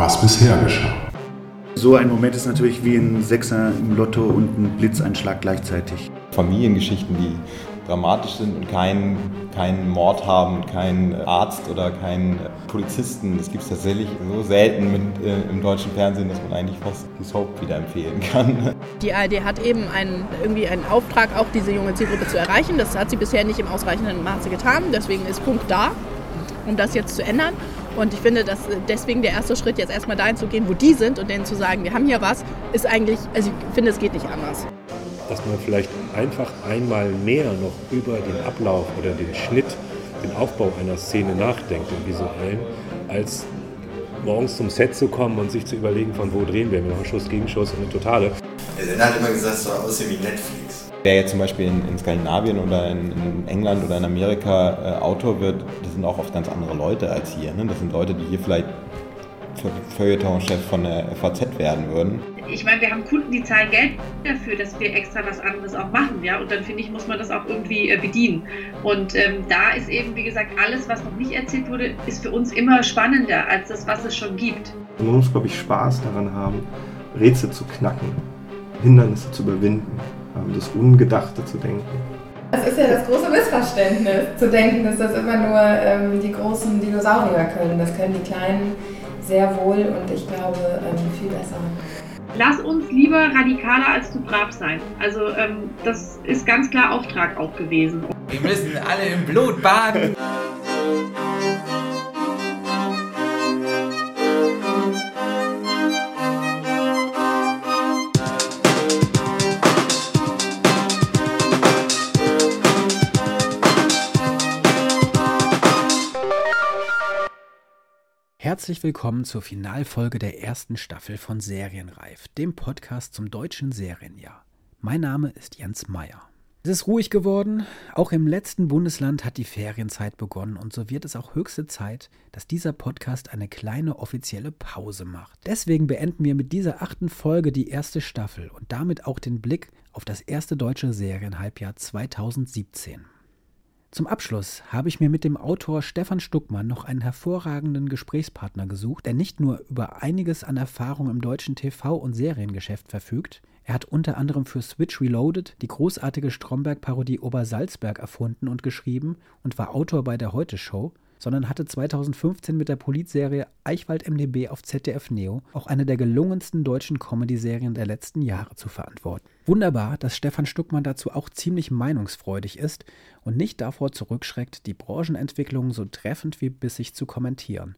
was bisher geschah. So ein Moment ist natürlich wie ein Sechser im Lotto und ein Blitzeinschlag gleichzeitig. Familiengeschichten, die dramatisch sind und keinen, keinen Mord haben, keinen Arzt oder keinen Polizisten. Das gibt es tatsächlich so selten mit, äh, im deutschen Fernsehen, dass man eigentlich fast die Soap wieder empfehlen kann. Die ARD hat eben einen, irgendwie einen Auftrag, auch diese junge Zielgruppe zu erreichen. Das hat sie bisher nicht im ausreichenden Maße getan. Deswegen ist Punkt da, um das jetzt zu ändern. Und ich finde, dass deswegen der erste Schritt jetzt erstmal dahin zu gehen, wo die sind und denen zu sagen, wir haben hier was, ist eigentlich, also ich finde, es geht nicht anders. Dass man vielleicht einfach einmal mehr noch über den Ablauf oder den Schnitt, den Aufbau einer Szene nachdenkt, im visuellen, als morgens zum Set zu kommen und sich zu überlegen, von wo drehen wir. Wir machen Schuss, Gegenschuss und eine Totale. Der Sender hat immer gesagt, es soll aussehen wie Netflix. Wer jetzt zum Beispiel in, in Skandinavien oder in, in, England oder in Amerika äh, Autor wird, das sind auch oft ganz andere Leute als hier. Ne? Das sind Leute, die hier vielleicht Feuilleton-Chef von der FAZ werden würden. Ich meine, wir haben Kunden, die zahlen Geld dafür, dass wir extra was anderes auch machen, ja. Und dann finde ich, muss man das auch irgendwie äh, bedienen. Und ähm, da ist eben, wie gesagt, alles, was noch nicht erzählt wurde, ist für uns immer spannender als das, was es schon gibt. Man muss, glaube ich, Spaß daran haben, Rätsel zu knacken, Hindernisse zu überwinden, das Ungedachte zu denken. Es ist ja das große Missverständnis, zu denken, dass das immer nur ähm, die großen Dinosaurier können. Das können die kleinen sehr wohl und ich glaube ähm, viel besser. Lass uns lieber radikaler als zu brav sein. Also ähm, das ist ganz klar Auftrag auch gewesen. Wir müssen alle im Blut baden. Herzlich willkommen zur Finalfolge der ersten Staffel von Serienreif, dem Podcast zum deutschen Serienjahr. Mein Name ist Jens Meyer. Es ist ruhig geworden, auch im letzten Bundesland hat die Ferienzeit begonnen und so wird es auch höchste Zeit, dass dieser Podcast eine kleine offizielle Pause macht. Deswegen beenden wir mit dieser achten Folge die erste Staffel und damit auch den Blick auf das erste deutsche Serienhalbjahr 2017. Zum Abschluss habe ich mir mit dem Autor Stefan Stuckmann noch einen hervorragenden Gesprächspartner gesucht, der nicht nur über einiges an Erfahrung im deutschen TV- und Seriengeschäft verfügt, er hat unter anderem für Switch Reloaded die großartige Stromberg-Parodie Obersalzberg erfunden und geschrieben und war Autor bei der Heute Show, sondern hatte 2015 mit der Politserie Eichwald MDB auf ZDF Neo auch eine der gelungensten deutschen Comedy-Serien der letzten Jahre zu verantworten. Wunderbar, dass Stefan Stuckmann dazu auch ziemlich meinungsfreudig ist und nicht davor zurückschreckt, die Branchenentwicklung so treffend wie bissig zu kommentieren.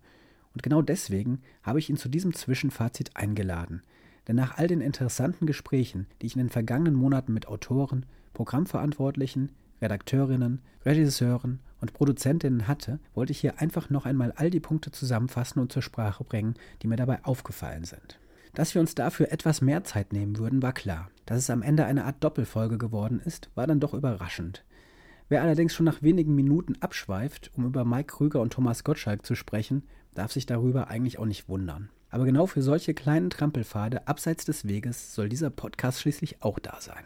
Und genau deswegen habe ich ihn zu diesem Zwischenfazit eingeladen. Denn nach all den interessanten Gesprächen, die ich in den vergangenen Monaten mit Autoren, Programmverantwortlichen, Redakteurinnen, Regisseuren und Produzentinnen hatte, wollte ich hier einfach noch einmal all die Punkte zusammenfassen und zur Sprache bringen, die mir dabei aufgefallen sind. Dass wir uns dafür etwas mehr Zeit nehmen würden, war klar. Dass es am Ende eine Art Doppelfolge geworden ist, war dann doch überraschend. Wer allerdings schon nach wenigen Minuten abschweift, um über Mike Krüger und Thomas Gottschalk zu sprechen, darf sich darüber eigentlich auch nicht wundern. Aber genau für solche kleinen Trampelpfade abseits des Weges soll dieser Podcast schließlich auch da sein.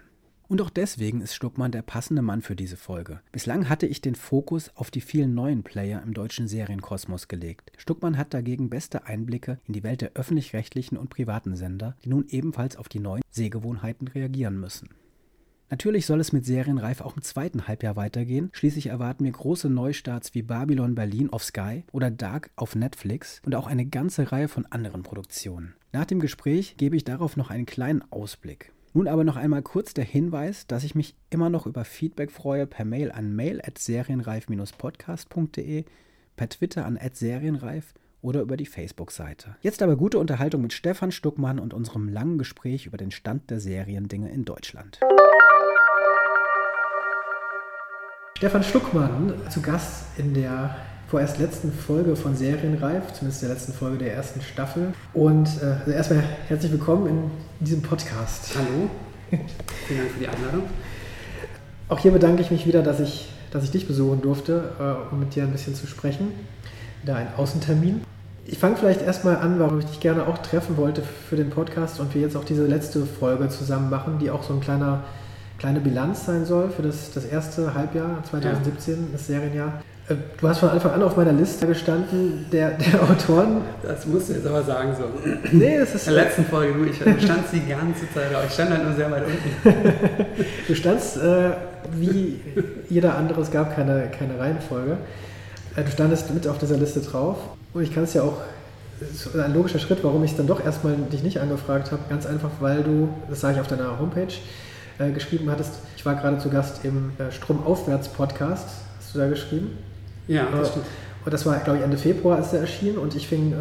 Und auch deswegen ist Stuckmann der passende Mann für diese Folge. Bislang hatte ich den Fokus auf die vielen neuen Player im deutschen Serienkosmos gelegt. Stuckmann hat dagegen beste Einblicke in die Welt der öffentlich-rechtlichen und privaten Sender, die nun ebenfalls auf die neuen Sehgewohnheiten reagieren müssen. Natürlich soll es mit Serienreif auch im zweiten Halbjahr weitergehen. Schließlich erwarten wir große Neustarts wie Babylon Berlin auf Sky oder Dark auf Netflix und auch eine ganze Reihe von anderen Produktionen. Nach dem Gespräch gebe ich darauf noch einen kleinen Ausblick. Nun aber noch einmal kurz der Hinweis, dass ich mich immer noch über Feedback freue per Mail an mail@serienreif-podcast.de, per Twitter an @serienreif oder über die Facebook-Seite. Jetzt aber gute Unterhaltung mit Stefan Stuckmann und unserem langen Gespräch über den Stand der Seriendinge in Deutschland. Stefan Stuckmann zu Gast in der vorerst letzten Folge von Serienreif, zumindest der letzten Folge der ersten Staffel. Und äh, also erstmal herzlich willkommen in diesem Podcast. Hallo, vielen Dank für die Einladung. Auch hier bedanke ich mich wieder, dass ich, dass ich dich besuchen durfte, äh, um mit dir ein bisschen zu sprechen. Wieder ein Außentermin. Ich fange vielleicht erstmal an, warum ich dich gerne auch treffen wollte für den Podcast und wir jetzt auch diese letzte Folge zusammen machen, die auch so ein kleiner kleine Bilanz sein soll für das, das erste Halbjahr 2017, ja. das Serienjahr. Äh, Du hast von Anfang an auf meiner Liste gestanden, der, der Autoren. Das musst du jetzt aber sagen so. Nee, das ist. In der letzten Folge, du, ich du standst die ganze Zeit, aber ich stand halt nur sehr weit unten. Du standst äh, wie jeder andere, es gab keine, keine Reihenfolge. Äh, du standest mit auf dieser Liste drauf. Und ich kann es ja auch, ein logischer Schritt, warum ich dann doch erstmal dich nicht angefragt habe. Ganz einfach, weil du, das sage ich auf deiner Homepage, äh, geschrieben hattest, ich war gerade zu Gast im äh, Stromaufwärts-Podcast. Hast du da geschrieben? Ja, das stimmt. Und das war, glaube ich, Ende Februar, als der erschien. Und ich fing äh,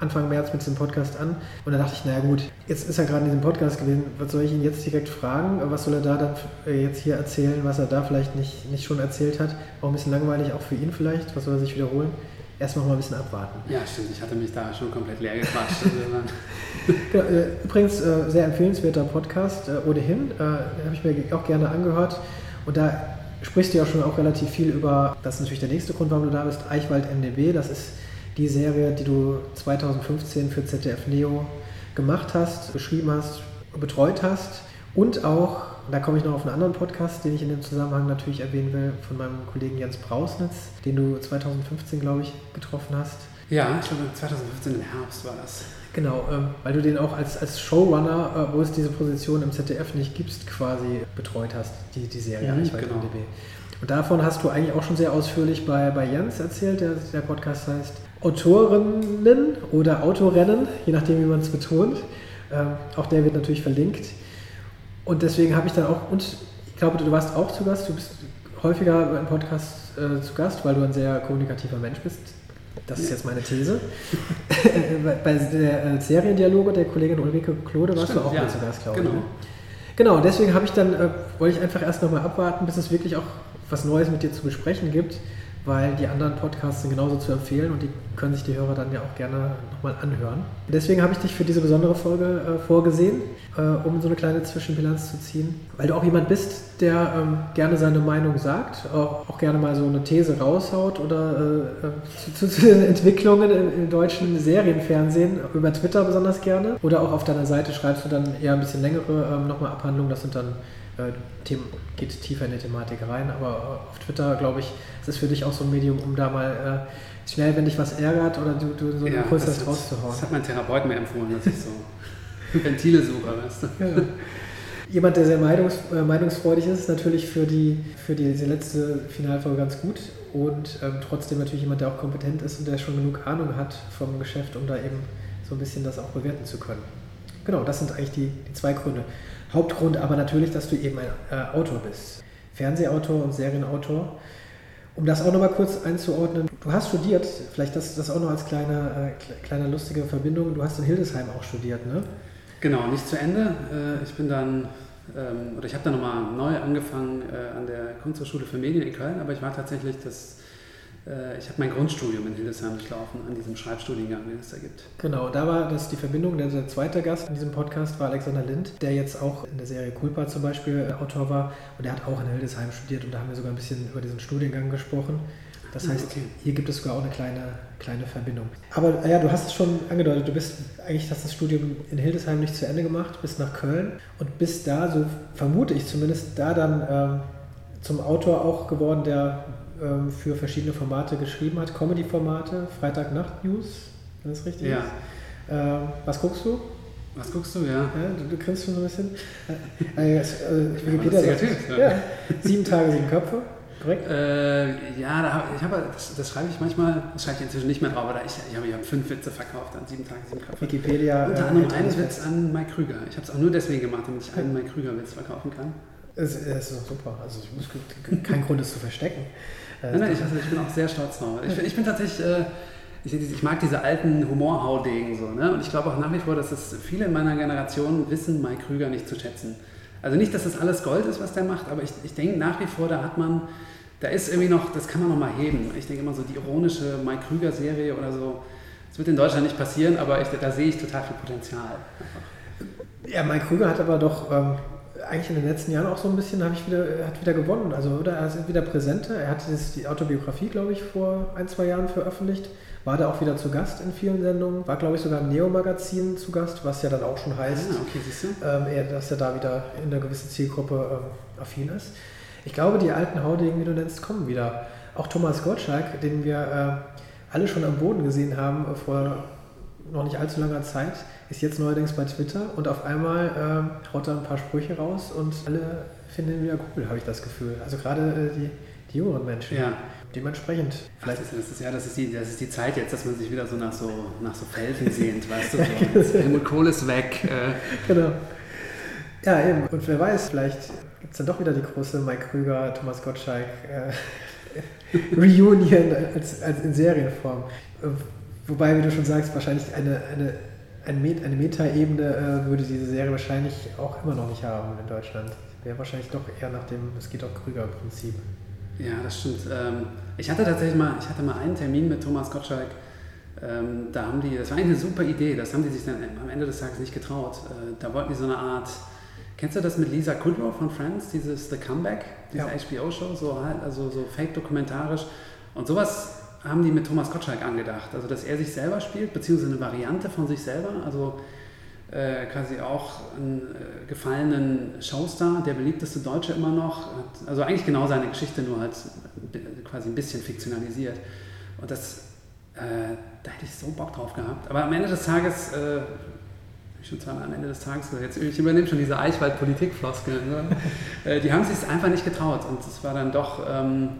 Anfang März mit diesem Podcast an. Und da dachte ich, naja gut, jetzt ist er gerade in diesem Podcast gewesen. Was soll ich ihn jetzt direkt fragen? Was soll er da dann äh, jetzt hier erzählen, was er da vielleicht nicht, nicht schon erzählt hat? Auch ein bisschen langweilig, auch für ihn vielleicht. Was soll er sich wiederholen? Erstmal mal ein bisschen abwarten. Ja, stimmt. Ich hatte mich da schon komplett leer gequatscht. Also, Genau, äh, übrigens, äh, sehr empfehlenswerter Podcast, äh, ohnehin. Äh, habe ich mir auch gerne angehört. Und da sprichst du ja schon auch relativ viel über, das ist natürlich der nächste Grund, warum du da bist, Eichwald MDB. Das ist die Serie, die du 2015 für ZDF Neo gemacht hast, geschrieben hast, betreut hast. Und auch, da komme ich noch auf einen anderen Podcast, den ich in dem Zusammenhang natürlich erwähnen will, von meinem Kollegen Jens Brausnitz, den du 2015, glaube ich, getroffen hast. ja, ich glaube 2015 im Herbst war das. Genau, ähm, weil du den auch als, als Showrunner, äh, wo es diese Position im ZDF nicht gibt, quasi betreut hast, die, die Serie Mhm, Reichweite genau. MDB. Und davon hast du eigentlich auch schon sehr ausführlich bei, bei Jens erzählt, der, der Podcast heißt Autorinnen oder Autorennen, je nachdem, wie man es betont. Ähm, auch der wird natürlich verlinkt. Und deswegen habe ich dann auch, und ich glaube, du warst auch zu Gast, du bist häufiger im Podcast äh, zu Gast, weil du ein sehr kommunikativer Mensch bist. Das ist jetzt meine These. Bei- der äh, Seriendialoge der Kollegin Ulrike Klode warst Stimmt, du auch ja, mal zu Gast, glaube ich. genau. ne? Genau, deswegen habe ich dann, äh, wollte ich einfach erst nochmal abwarten, bis es wirklich auch was Neues mit dir zu besprechen gibt, weil die anderen Podcasts sind genauso zu empfehlen und die können sich die Hörer dann ja auch gerne nochmal anhören. Deswegen habe ich dich für diese besondere Folge äh, vorgesehen, äh, um so eine kleine Zwischenbilanz zu ziehen, weil du auch jemand bist, der ähm, gerne seine Meinung sagt, auch, auch gerne mal so eine These raushaut oder äh, äh, zu, zu, den Entwicklungen im, im deutschen Serienfernsehen, über Twitter besonders gerne. Oder auch auf deiner Seite schreibst du dann eher ein bisschen längere ähm, nochmal Abhandlungen, das sind dann geht tiefer in die Thematik rein, aber äh, auf Twitter, glaube ich, ist es für dich auch so ein Medium, um da mal äh, schnell, wenn dich was ärgert oder du, du so einen Ja, Impuls hast, rauszuhauen. das hat mein Therapeut mir empfohlen, dass ich so Ventile suche, weißt du. Ja. Jemand, der sehr meinungs, äh, meinungsfreudig ist, ist natürlich für, die, für die, diese letzte Finalfolge ganz gut und ähm, trotzdem natürlich jemand, der auch kompetent ist und der schon genug Ahnung hat vom Geschäft, um da eben so ein bisschen das auch bewerten zu können. Genau, das sind eigentlich die, die zwei Gründe. Hauptgrund aber natürlich, dass du eben ein äh, Autor bist. Fernsehautor und Serienautor. Um das auch nochmal kurz einzuordnen, du hast studiert, vielleicht das, das auch noch als kleine, äh, kle- kleine lustige Verbindung, du hast in Hildesheim auch studiert, ne? Genau, nicht zu Ende. Äh, Ich bin dann, ähm, oder ich habe dann nochmal neu angefangen äh, an der Kunsthochschule für Medien in Köln, aber ich war tatsächlich das, ich habe mein Grundstudium in Hildesheim durchlaufen, an diesem Schreibstudiengang, den es da gibt. Genau, da war das die Verbindung. Der, der zweite Gast in diesem Podcast war Alexander Lind, der jetzt auch in der Serie Culpa zum Beispiel äh, Autor war. Und der hat auch in Hildesheim studiert und da haben wir sogar ein bisschen über diesen Studiengang gesprochen. Das Ah, heißt, okay. hier gibt es sogar auch eine kleine, kleine Verbindung. Aber äh, ja, du hast es schon angedeutet, du bist eigentlich hast das Studium in Hildesheim nicht zu Ende gemacht, bist nach Köln und bist da, so vermute ich zumindest, da dann ähm, zum Autor auch geworden, der ähm, für verschiedene Formate geschrieben hat, Comedy-Formate, Freitagnacht-News, wenn das richtig Ja. ist. Ähm, was guckst du? Was guckst du, ja? Ja, du, du grinst schon so ein bisschen. Äh, äh, äh, Wikipedia lustiger sagt, Typ, ja. sieben Tage, sieben Köpfe, korrekt? Äh, ja, da ich habe, das, das schreibe ich manchmal, das schreibe ich inzwischen nicht mehr drauf, aber da ich, ich habe ich hab fünf Witze verkauft an sieben Tage, sieben Köpfe. Wikipedia. Unter äh, anderem hält einen Witz an Mike Krüger. Ich habe es auch nur deswegen gemacht, damit ich einen Mike Krüger-Witz verkaufen kann. Es, es ist doch super. Also ich muss kein Grund, es zu verstecken. Äh, Nein, nein, ich, also ich bin auch sehr stolz drauf. Ich, ich bin tatsächlich, äh, ich, ich mag diese alten Humorhaudegen so. Ne? Und ich glaube auch nach wie vor, dass es viele in meiner Generation wissen, Mike Krüger nicht zu schätzen. Also nicht, dass das alles Gold ist, was der macht, aber ich, ich denke nach wie vor, da hat man, da ist irgendwie noch, das kann man noch mal heben. Ich denke immer so die ironische Mike Krüger-Serie oder so. Das wird in Deutschland nicht passieren, aber ich, da sehe ich total viel Potenzial. Ja, Mike Krüger hat aber doch ähm, eigentlich in den letzten Jahren auch so ein bisschen, habe ich wieder, er hat wieder gewonnen. Also, oder er ist wieder präsenter. Er hat dieses, die Autobiografie, glaube ich, vor ein, zwei Jahren veröffentlicht. War da auch wieder zu Gast in vielen Sendungen. War, glaube ich, sogar im Neo-Magazin zu Gast, was ja dann auch schon heißt, Ah, okay, ähm, dass er da wieder in einer gewissen Zielgruppe ähm, affin ist. Ich glaube, die alten Haudegen, wie du nennst, kommen wieder. auch Thomas Gottschalk, den wir äh, alle schon am Boden gesehen haben äh, vor noch nicht allzu langer Zeit, ist jetzt neuerdings bei Twitter und auf einmal äh, haut er ein paar Sprüche raus und alle finden ihn wieder cool, habe ich das Gefühl. Also gerade äh, die, die jüngeren Menschen. Ja. Dementsprechend. Vielleicht Ach, das ist, ja, das ist, die, das ist die Zeit jetzt, dass man sich wieder so nach so, nach so Felsen sehnt, weißt du? So. Helmut Kohl ist weg. Äh. Genau. Ja, eben. Und wer weiß, vielleicht gibt es dann doch wieder die große Mike Krüger, Thomas Gottschalk äh, Reunion als, als in Serienform. Wobei, wie du schon sagst, wahrscheinlich eine, eine, eine, Meta-Ebene äh, würde diese Serie wahrscheinlich auch immer noch nicht haben in Deutschland. Wäre wahrscheinlich doch eher nach dem Es geht auch Krüger-Prinzip. Ja, das stimmt. Ähm, ich hatte tatsächlich mal, ich hatte mal einen Termin mit Thomas Gottschalk. Ähm, da haben die, das war eine super Idee, das haben die sich dann am Ende des Tages nicht getraut. Äh, da wollten die so eine Art, kennst du das mit Lisa Kudrow von Friends, dieses The Comeback, diese ja. HBO-Show, so halt, also so fake-dokumentarisch. Und sowas haben die mit Thomas Gottschalk angedacht. Also, dass er sich selber spielt, beziehungsweise eine Variante von sich selber. Also äh, quasi auch einen äh, gefallenen Showstar, der beliebteste Deutsche immer noch. Hat, also eigentlich genau seine Geschichte, nur halt quasi ein bisschen fiktionalisiert. Und das, äh, da hätte ich so Bock drauf gehabt. Aber am Ende des Tages, äh, schon zweimal am Ende des Tages jetzt, ich übernehme schon diese Eichwald-Politik-Floskeln, ne? äh, die haben sich einfach nicht getraut. Und es war dann doch... Ähm,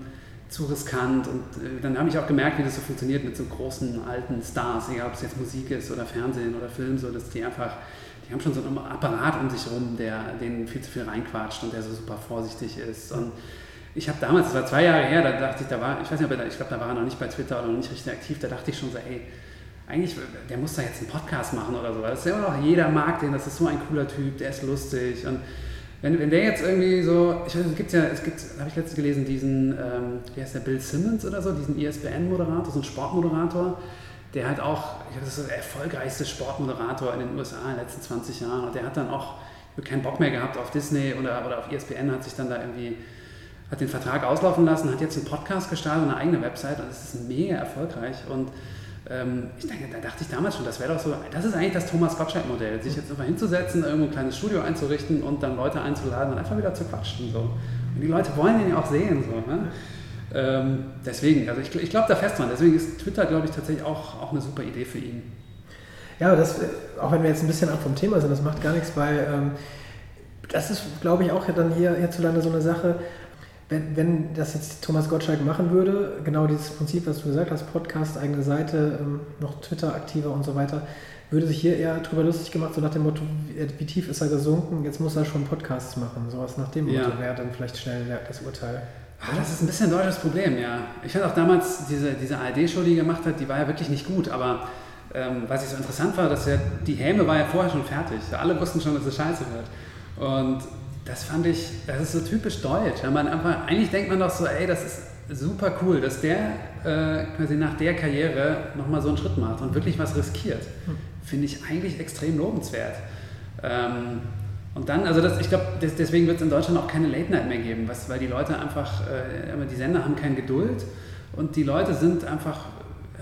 zu riskant. Und äh, dann habe ich auch gemerkt, wie das so funktioniert mit so großen alten Stars, egal ob es jetzt Musik ist oder Fernsehen oder Film, so dass die einfach, die haben schon so einen Apparat um sich rum, der denen viel zu viel reinquatscht und der so super vorsichtig ist. Und ich habe damals, das war zwei Jahre her, da dachte ich, da war, ich weiß nicht, ob er, ich glaube, da war er noch nicht bei Twitter oder noch nicht richtig aktiv, da dachte ich schon so, ey, eigentlich, der muss da jetzt einen Podcast machen oder so. Das ist ja immer noch, jeder mag den, das ist so ein cooler Typ, der ist lustig und wenn, wenn der jetzt irgendwie so, ich weiß, es gibt ja, es gibt, habe ich letztens gelesen, diesen, ähm, wie heißt der, Bill Simmons oder so, diesen ESPN-Moderator, so ein Sportmoderator, der hat auch, ich glaube, das ist der erfolgreichste Sportmoderator in den USA in den letzten 20 Jahren und der hat dann auch keinen Bock mehr gehabt auf Disney oder, oder auf ESPN, hat sich dann da irgendwie, hat den Vertrag auslaufen lassen, hat jetzt einen Podcast gestartet und eine eigene Website und es ist mega erfolgreich und ähm, ich denke, da dachte ich damals schon, das wäre doch so, das ist eigentlich das Thomas Gottschalk-Modell, sich jetzt einfach hinzusetzen, irgendwo ein kleines Studio einzurichten und dann Leute einzuladen und einfach wieder zu quatschen. So. Und die Leute wollen den ja auch sehen. So, ne? ähm, deswegen, also ich, ich glaube da fest dran. Deswegen ist Twitter, glaube ich, tatsächlich auch, auch eine super Idee für ihn. Ja, das, auch wenn wir jetzt ein bisschen ab vom Thema sind, das macht gar nichts, weil ähm, das ist, glaube ich, auch dann hier hierzulande so eine Sache, wenn, wenn das jetzt Thomas Gottschalk machen würde, genau dieses Prinzip, was du gesagt hast, Podcast, eigene Seite, ähm, noch Twitter aktiver und so weiter, würde sich hier eher drüber lustig gemacht, so nach dem Motto, wie, wie tief ist er gesunken, jetzt muss er schon Podcasts machen. Sowas nach dem ja. Motto wäre dann vielleicht schnell das Urteil. Ah, das ist ein bisschen ein deutsches Problem, ja. Ich fand auch damals diese, diese ARD-Show, die er gemacht hat, die war ja wirklich nicht gut, aber ähm, was ich so interessant war, dass ja die Häme war ja vorher schon fertig. Alle wussten schon, dass es scheiße wird. Und das fand ich, das ist so typisch deutsch. Man einfach, eigentlich denkt man doch so, ey, das ist super cool, dass der äh, quasi nach der Karriere nochmal so einen Schritt macht und wirklich was riskiert. Hm. Finde ich eigentlich extrem lobenswert. Ähm, und dann, also das, ich glaube, deswegen wird es in Deutschland auch keine Late Night mehr geben, was, weil die Leute einfach, äh, die Sender haben keine Geduld und die Leute sind einfach,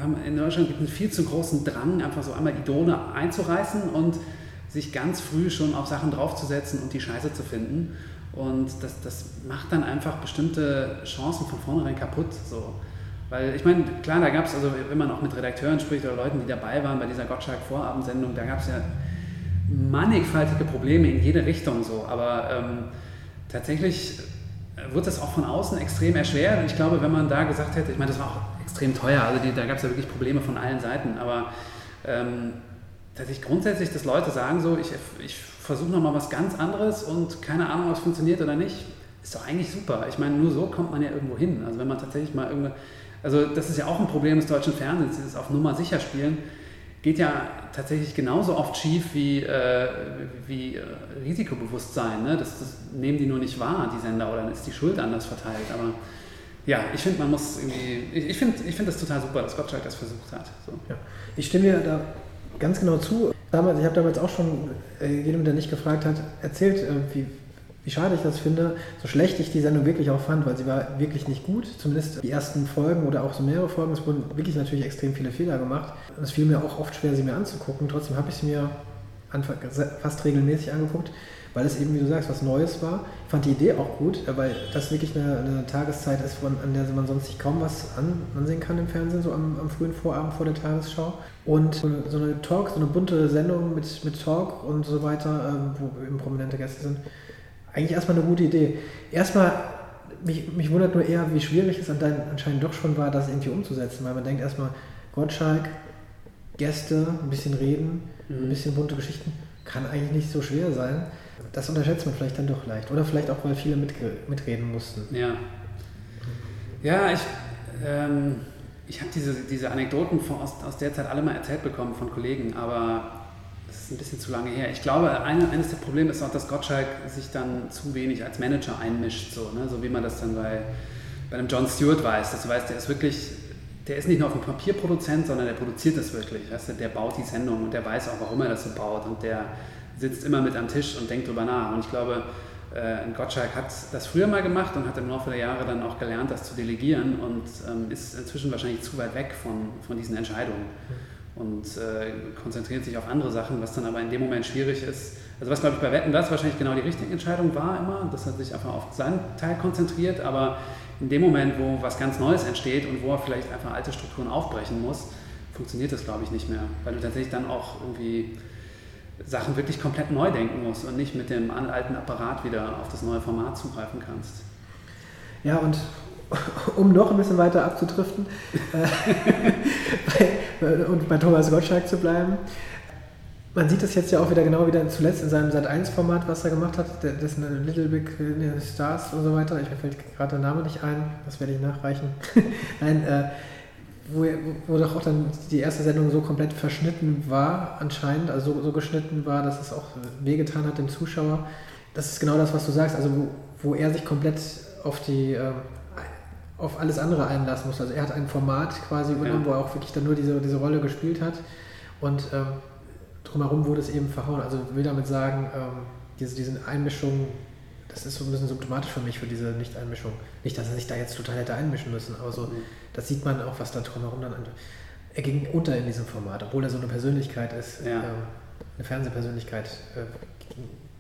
haben in Deutschland gibt es einen viel zu großen Drang, einfach so einmal Idole einzureißen und sich ganz früh schon auf Sachen draufzusetzen und die Scheiße zu finden. Und das, das macht dann einfach bestimmte Chancen von vornherein kaputt. So. Weil ich meine, klar, da gab es, also wenn man auch mit Redakteuren spricht oder Leuten, die dabei waren bei dieser Gottschalk-Vorabendsendung, da gab es ja mannigfaltige Probleme in jede Richtung so. Aber ähm, tatsächlich wird das auch von außen extrem erschwert. Und ich glaube, wenn man da gesagt hätte, ich meine, das war auch extrem teuer, also die, da gab es ja wirklich Probleme von allen Seiten, aber ähm, dass ich grundsätzlich, dass Leute sagen so, ich, ich versuche nochmal was ganz anderes und keine Ahnung, ob es funktioniert oder nicht, ist doch eigentlich super. Ich meine, nur so kommt man ja irgendwo hin. Also wenn man tatsächlich mal irgendwo, also das ist ja auch ein Problem des deutschen Fernsehens, dieses auf Nummer sicher spielen, geht ja tatsächlich genauso oft schief wie, äh, wie äh, Risikobewusstsein. Ne? Das, das, nehmen die nur nicht wahr, die Sender, oder dann ist die Schuld anders verteilt. Aber ja, ich finde, man muss irgendwie, ich, ich finde ich find das total super, dass Gottschalk das versucht hat. So. Ja. Ich stimme dir da ganz genau zu. Damals, ich habe damals auch schon äh, jedem, der nicht gefragt hat, erzählt, äh, wie, wie schade ich das finde, so schlecht ich die Sendung wirklich auch fand, weil sie war wirklich nicht gut. Zumindest die ersten Folgen oder auch so mehrere Folgen. Es wurden wirklich natürlich extrem viele Fehler gemacht. Es fiel mir auch oft schwer, sie mir anzugucken. Trotzdem habe ich sie mir fast regelmäßig angeguckt, weil es eben, wie du sagst, was Neues war. Ich fand die Idee auch gut, äh, weil das wirklich eine, eine Tageszeit ist, von, an der man sonst sich kaum was an, ansehen kann im Fernsehen, so am, am, frühen Vorabend vor der Tagesschau. Und so eine Talk, so eine bunte Sendung mit, mit Talk und so weiter, ähm, wo eben prominente Gäste sind, eigentlich erstmal eine gute Idee. Erstmal, mich, mich wundert nur eher, wie schwierig es anscheinend doch schon war, das irgendwie umzusetzen, weil man denkt erstmal, Gottschalk, Gäste, ein bisschen reden, mhm. ein bisschen bunte Geschichten, kann eigentlich nicht so schwer sein. Das unterschätzt man vielleicht dann doch leicht. Oder vielleicht auch, weil viele mitreden mussten. Ja. Ja, ich, ähm, ich habe diese, diese Anekdoten von, aus, aus der Zeit alle mal erzählt bekommen von Kollegen, aber das ist ein bisschen zu lange her. Ich glaube, eine, eines der Probleme ist auch, dass Gottschalk sich dann zu wenig als Manager einmischt, so, ne? so wie man das dann bei, bei einem John Stewart weiß. Dass weißt, der ist wirklich, der ist nicht nur auf dem Papierproduzent, sondern der produziert das wirklich. Weißt du? Der baut die Sendung und der weiß auch, warum er das so baut und der sitzt immer mit am Tisch und denkt drüber nach. Und ich glaube, äh, Gottschalk hat das früher mal gemacht und hat im Laufe der Jahre dann auch gelernt, das zu delegieren und ähm, ist inzwischen wahrscheinlich zu weit weg von, von diesen Entscheidungen und äh, konzentriert sich auf andere Sachen, was dann aber in dem Moment schwierig ist. Also was, glaube ich, bei Wetten das wahrscheinlich genau die richtige Entscheidung war immer, dass er sich einfach auf seinen Teil konzentriert, aber in dem Moment, wo was ganz Neues entsteht und wo er vielleicht einfach alte Strukturen aufbrechen muss, funktioniert das, glaube ich, nicht mehr, weil du tatsächlich dann auch irgendwie Sachen wirklich komplett neu denken musst und nicht mit dem alten Apparat wieder auf das neue Format zugreifen kannst. Ja, und um noch ein bisschen weiter abzudriften äh, und bei Thomas Gottschalk zu bleiben. Man sieht das jetzt ja auch wieder genau wieder zuletzt in seinem Sat1-Format, was er gemacht hat, das Little Big Stars und so weiter. Ich mir fällt gerade der Name nicht ein, das werde ich nachreichen. Nein, äh, wo, wo doch auch dann die erste Sendung so komplett verschnitten war, anscheinend, also so, so geschnitten war, dass es auch wehgetan hat dem Zuschauer. Das ist genau das, was du sagst, also wo, wo er sich komplett auf die äh, auf alles andere einlassen muss. Also er hat ein Format quasi übernommen, ja. wo er auch wirklich dann nur diese, diese Rolle gespielt hat. Und ähm, drumherum wurde es eben verhauen. Also ich will damit sagen, ähm, diese, diese Einmischung, das ist so ein bisschen symptomatisch für mich, für diese Nicht-Einmischung. Nicht, dass er sich da jetzt total hätte einmischen müssen, aber so, mhm. das sieht man auch, was da drumherum dann. Er ging unter in diesem Format, obwohl er so eine Persönlichkeit ist, ja. ähm, eine Fernsehpersönlichkeit. Äh,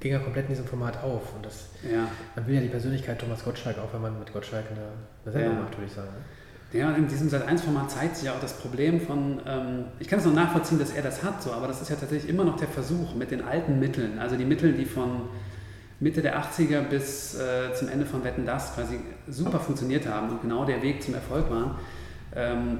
ging er komplett in diesem Format auf. Und das, ja. man will ja die Persönlichkeit Thomas Gottschalk, auch wenn man mit Gottschalk eine, eine Sendung ja. macht, würde ich sagen. Ne? Ja, in diesem Sat1-Format zeigt sich ja auch das Problem von, ähm, ich kann es noch nachvollziehen, dass er das hat, so, aber das ist ja tatsächlich immer noch der Versuch mit den alten Mitteln, also die Mittel, die von Mitte der 80er bis äh, zum Ende von Wetten Das quasi super funktioniert haben und genau der Weg zum Erfolg waren. Ähm,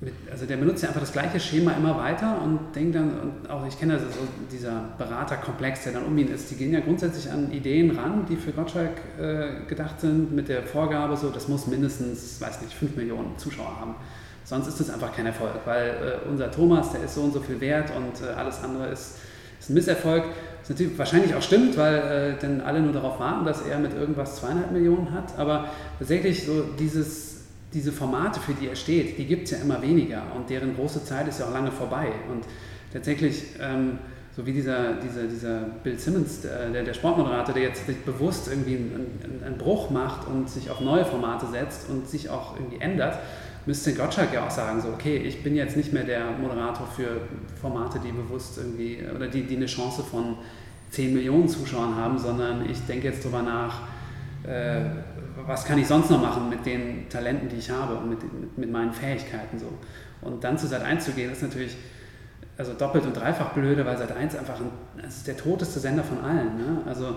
mit, also der benutzt ja einfach das gleiche Schema immer weiter und denkt dann, und auch ich kenne also so dieser Beraterkomplex, der dann um ihn ist, die gehen ja grundsätzlich an Ideen ran, die für Gottschalk äh, gedacht sind, mit der Vorgabe so, das muss mindestens, weiß nicht, 5 Millionen Zuschauer haben. Sonst ist das einfach kein Erfolg, weil äh, unser Thomas, der ist so und so viel wert und äh, alles andere ist, ist ein Misserfolg. Das natürlich wahrscheinlich auch stimmt, weil äh, dann alle nur darauf warten, dass er mit irgendwas zweieinhalb Millionen hat, aber tatsächlich so dieses diese Formate, für die er steht, die gibt es ja immer weniger und deren große Zeit ist ja auch lange vorbei. Und tatsächlich, ähm, so wie dieser, dieser, dieser Bill Simmons, der, der Sportmoderator, der jetzt sich bewusst irgendwie einen, einen, Bruch macht und sich auf neue Formate setzt und sich auch irgendwie ändert, müsste Gottschalk ja auch sagen, so, okay, ich bin jetzt nicht mehr der Moderator für Formate, die bewusst irgendwie, oder die, die eine Chance von 10 Millionen Zuschauern haben, sondern ich denke jetzt darüber nach, äh, was kann ich sonst noch machen mit den Talenten, die ich habe und mit, mit, mit meinen Fähigkeiten so. Und dann zu Sat 1 zu gehen, ist natürlich also doppelt und dreifach blöde, weil Sat 1 einfach ein, ist der toteste Sender von allen. Ne? Also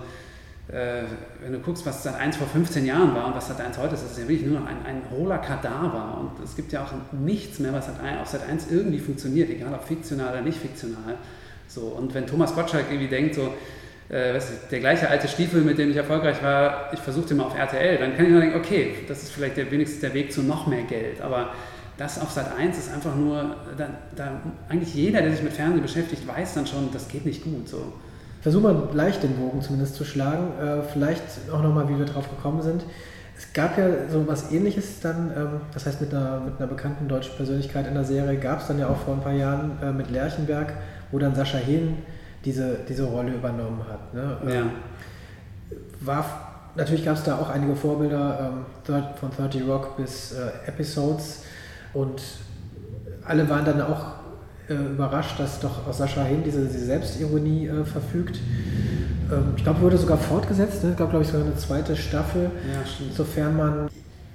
wenn du guckst, was Sat 1 vor 15 Jahren war und was Sat 1 heute ist, das ist ja wirklich nur noch ein, ein hohler Kadaver. Und es gibt ja auch nichts mehr, was Sat 1, auf Sat 1 irgendwie funktioniert, egal ob fiktional oder nicht fiktional. So, und wenn Thomas Gottschalk irgendwie denkt, so, äh, der gleiche alte Stiefel, mit dem ich erfolgreich war, ich versuche den mal auf RTL, dann kann ich nur denken, okay, das ist vielleicht der, wenigstens der Weg zu noch mehr Geld. Aber das auf Sat 1 ist einfach nur, da, da, eigentlich jeder, der sich mit Fernsehen beschäftigt, weiß dann schon, das geht nicht gut. So. Versuch mal leicht den Bogen zumindest zu schlagen. Äh, vielleicht auch nochmal, wie wir drauf gekommen sind. Es gab ja so was ähnliches dann, ähm, das heißt mit einer, mit einer bekannten deutschen Persönlichkeit in der Serie, gab es dann ja auch vor ein paar Jahren äh, mit Lerchenberg, wo dann Sascha Hehn diese, diese Rolle übernommen hat. Ne? Ja. Ähm, war, natürlich gab es da auch einige Vorbilder ähm, von 30 Rock bis äh, Episodes und alle waren dann auch überrascht, dass doch aus Sascha Hin diese, diese Selbstironie äh, verfügt. Ähm, ich glaube, wurde sogar fortgesetzt. Ne? Es gab, glaube ich, sogar eine zweite Staffel. Ja, stimmt. Sofern man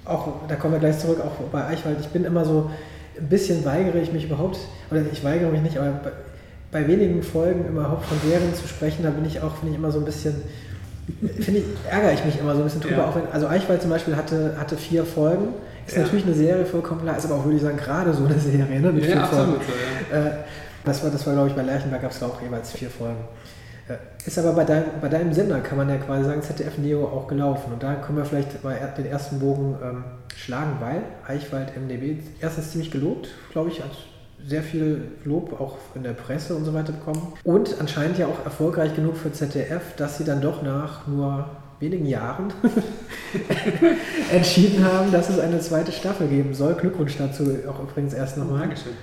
auch, da kommen wir gleich zurück, auch bei Eichwald. Ich bin immer so, ein bisschen weigere ich mich überhaupt, oder ich weigere mich nicht, aber bei, bei wenigen Folgen überhaupt von Serien zu sprechen, da bin ich auch, finde ich, immer so ein bisschen, finde ich, ärgere ich mich immer so ein bisschen drüber. Ja. Auch wenn, also Eichwald zum Beispiel hatte, hatte vier Folgen. Ist Ja. natürlich eine Serie vollkommen klar, ist aber auch, würde ich sagen, gerade so eine Serie, ne? Mit Ja, vier absolut Folgen. ja. Äh, das war, das war glaube ich, bei Lerchenberg gab es auch jeweils vier Folgen. Äh, Ist aber bei, dein, bei deinem Sender, kann man ja quasi sagen, ZDF Neo auch gelaufen. Und da können wir vielleicht er- den ersten Bogen ähm, schlagen, weil Eichwald MDB erstens ziemlich gelobt, glaube ich, hat sehr viel Lob auch in der Presse und so weiter bekommen. Und anscheinend ja auch erfolgreich genug für ZDF, dass sie dann doch nach nur wenigen Jahren entschieden haben, dass es eine zweite Staffel geben soll. Glückwunsch dazu auch übrigens erst nochmal. Dankeschön.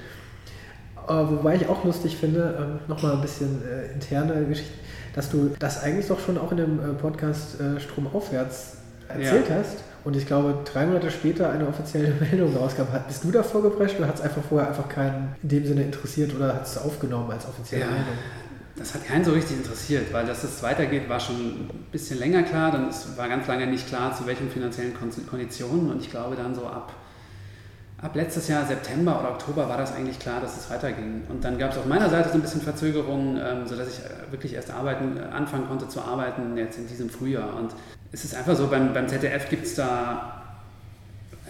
Äh, wobei ich auch lustig finde, ähm, nochmal ein bisschen äh, interne Geschichte, dass du das eigentlich doch schon auch in dem äh, Podcast äh, Stromaufwärts erzählt Ja. hast. Und ich glaube, drei Monate später eine offizielle Meldung rauskam. Hat- Bist du davor geprescht oder hat es einfach vorher einfach keinen in dem Sinne interessiert oder hat es aufgenommen als offizielle Ja. Meldung? Das hat keinen so richtig interessiert, weil dass es weitergeht, war schon ein bisschen länger klar. Dann war ganz lange nicht klar, zu welchen finanziellen Kon Konditionen. Und ich glaube, dann so ab, ab letztes Jahr, September oder Oktober, war das eigentlich klar, dass es weiterging. Und dann gab es auf meiner Seite so ein bisschen Verzögerungen, ähm, sodass ich äh, wirklich erst arbeiten, äh, anfangen konnte zu arbeiten jetzt in diesem Frühjahr. Und es ist einfach so, beim, beim ZDF gibt es da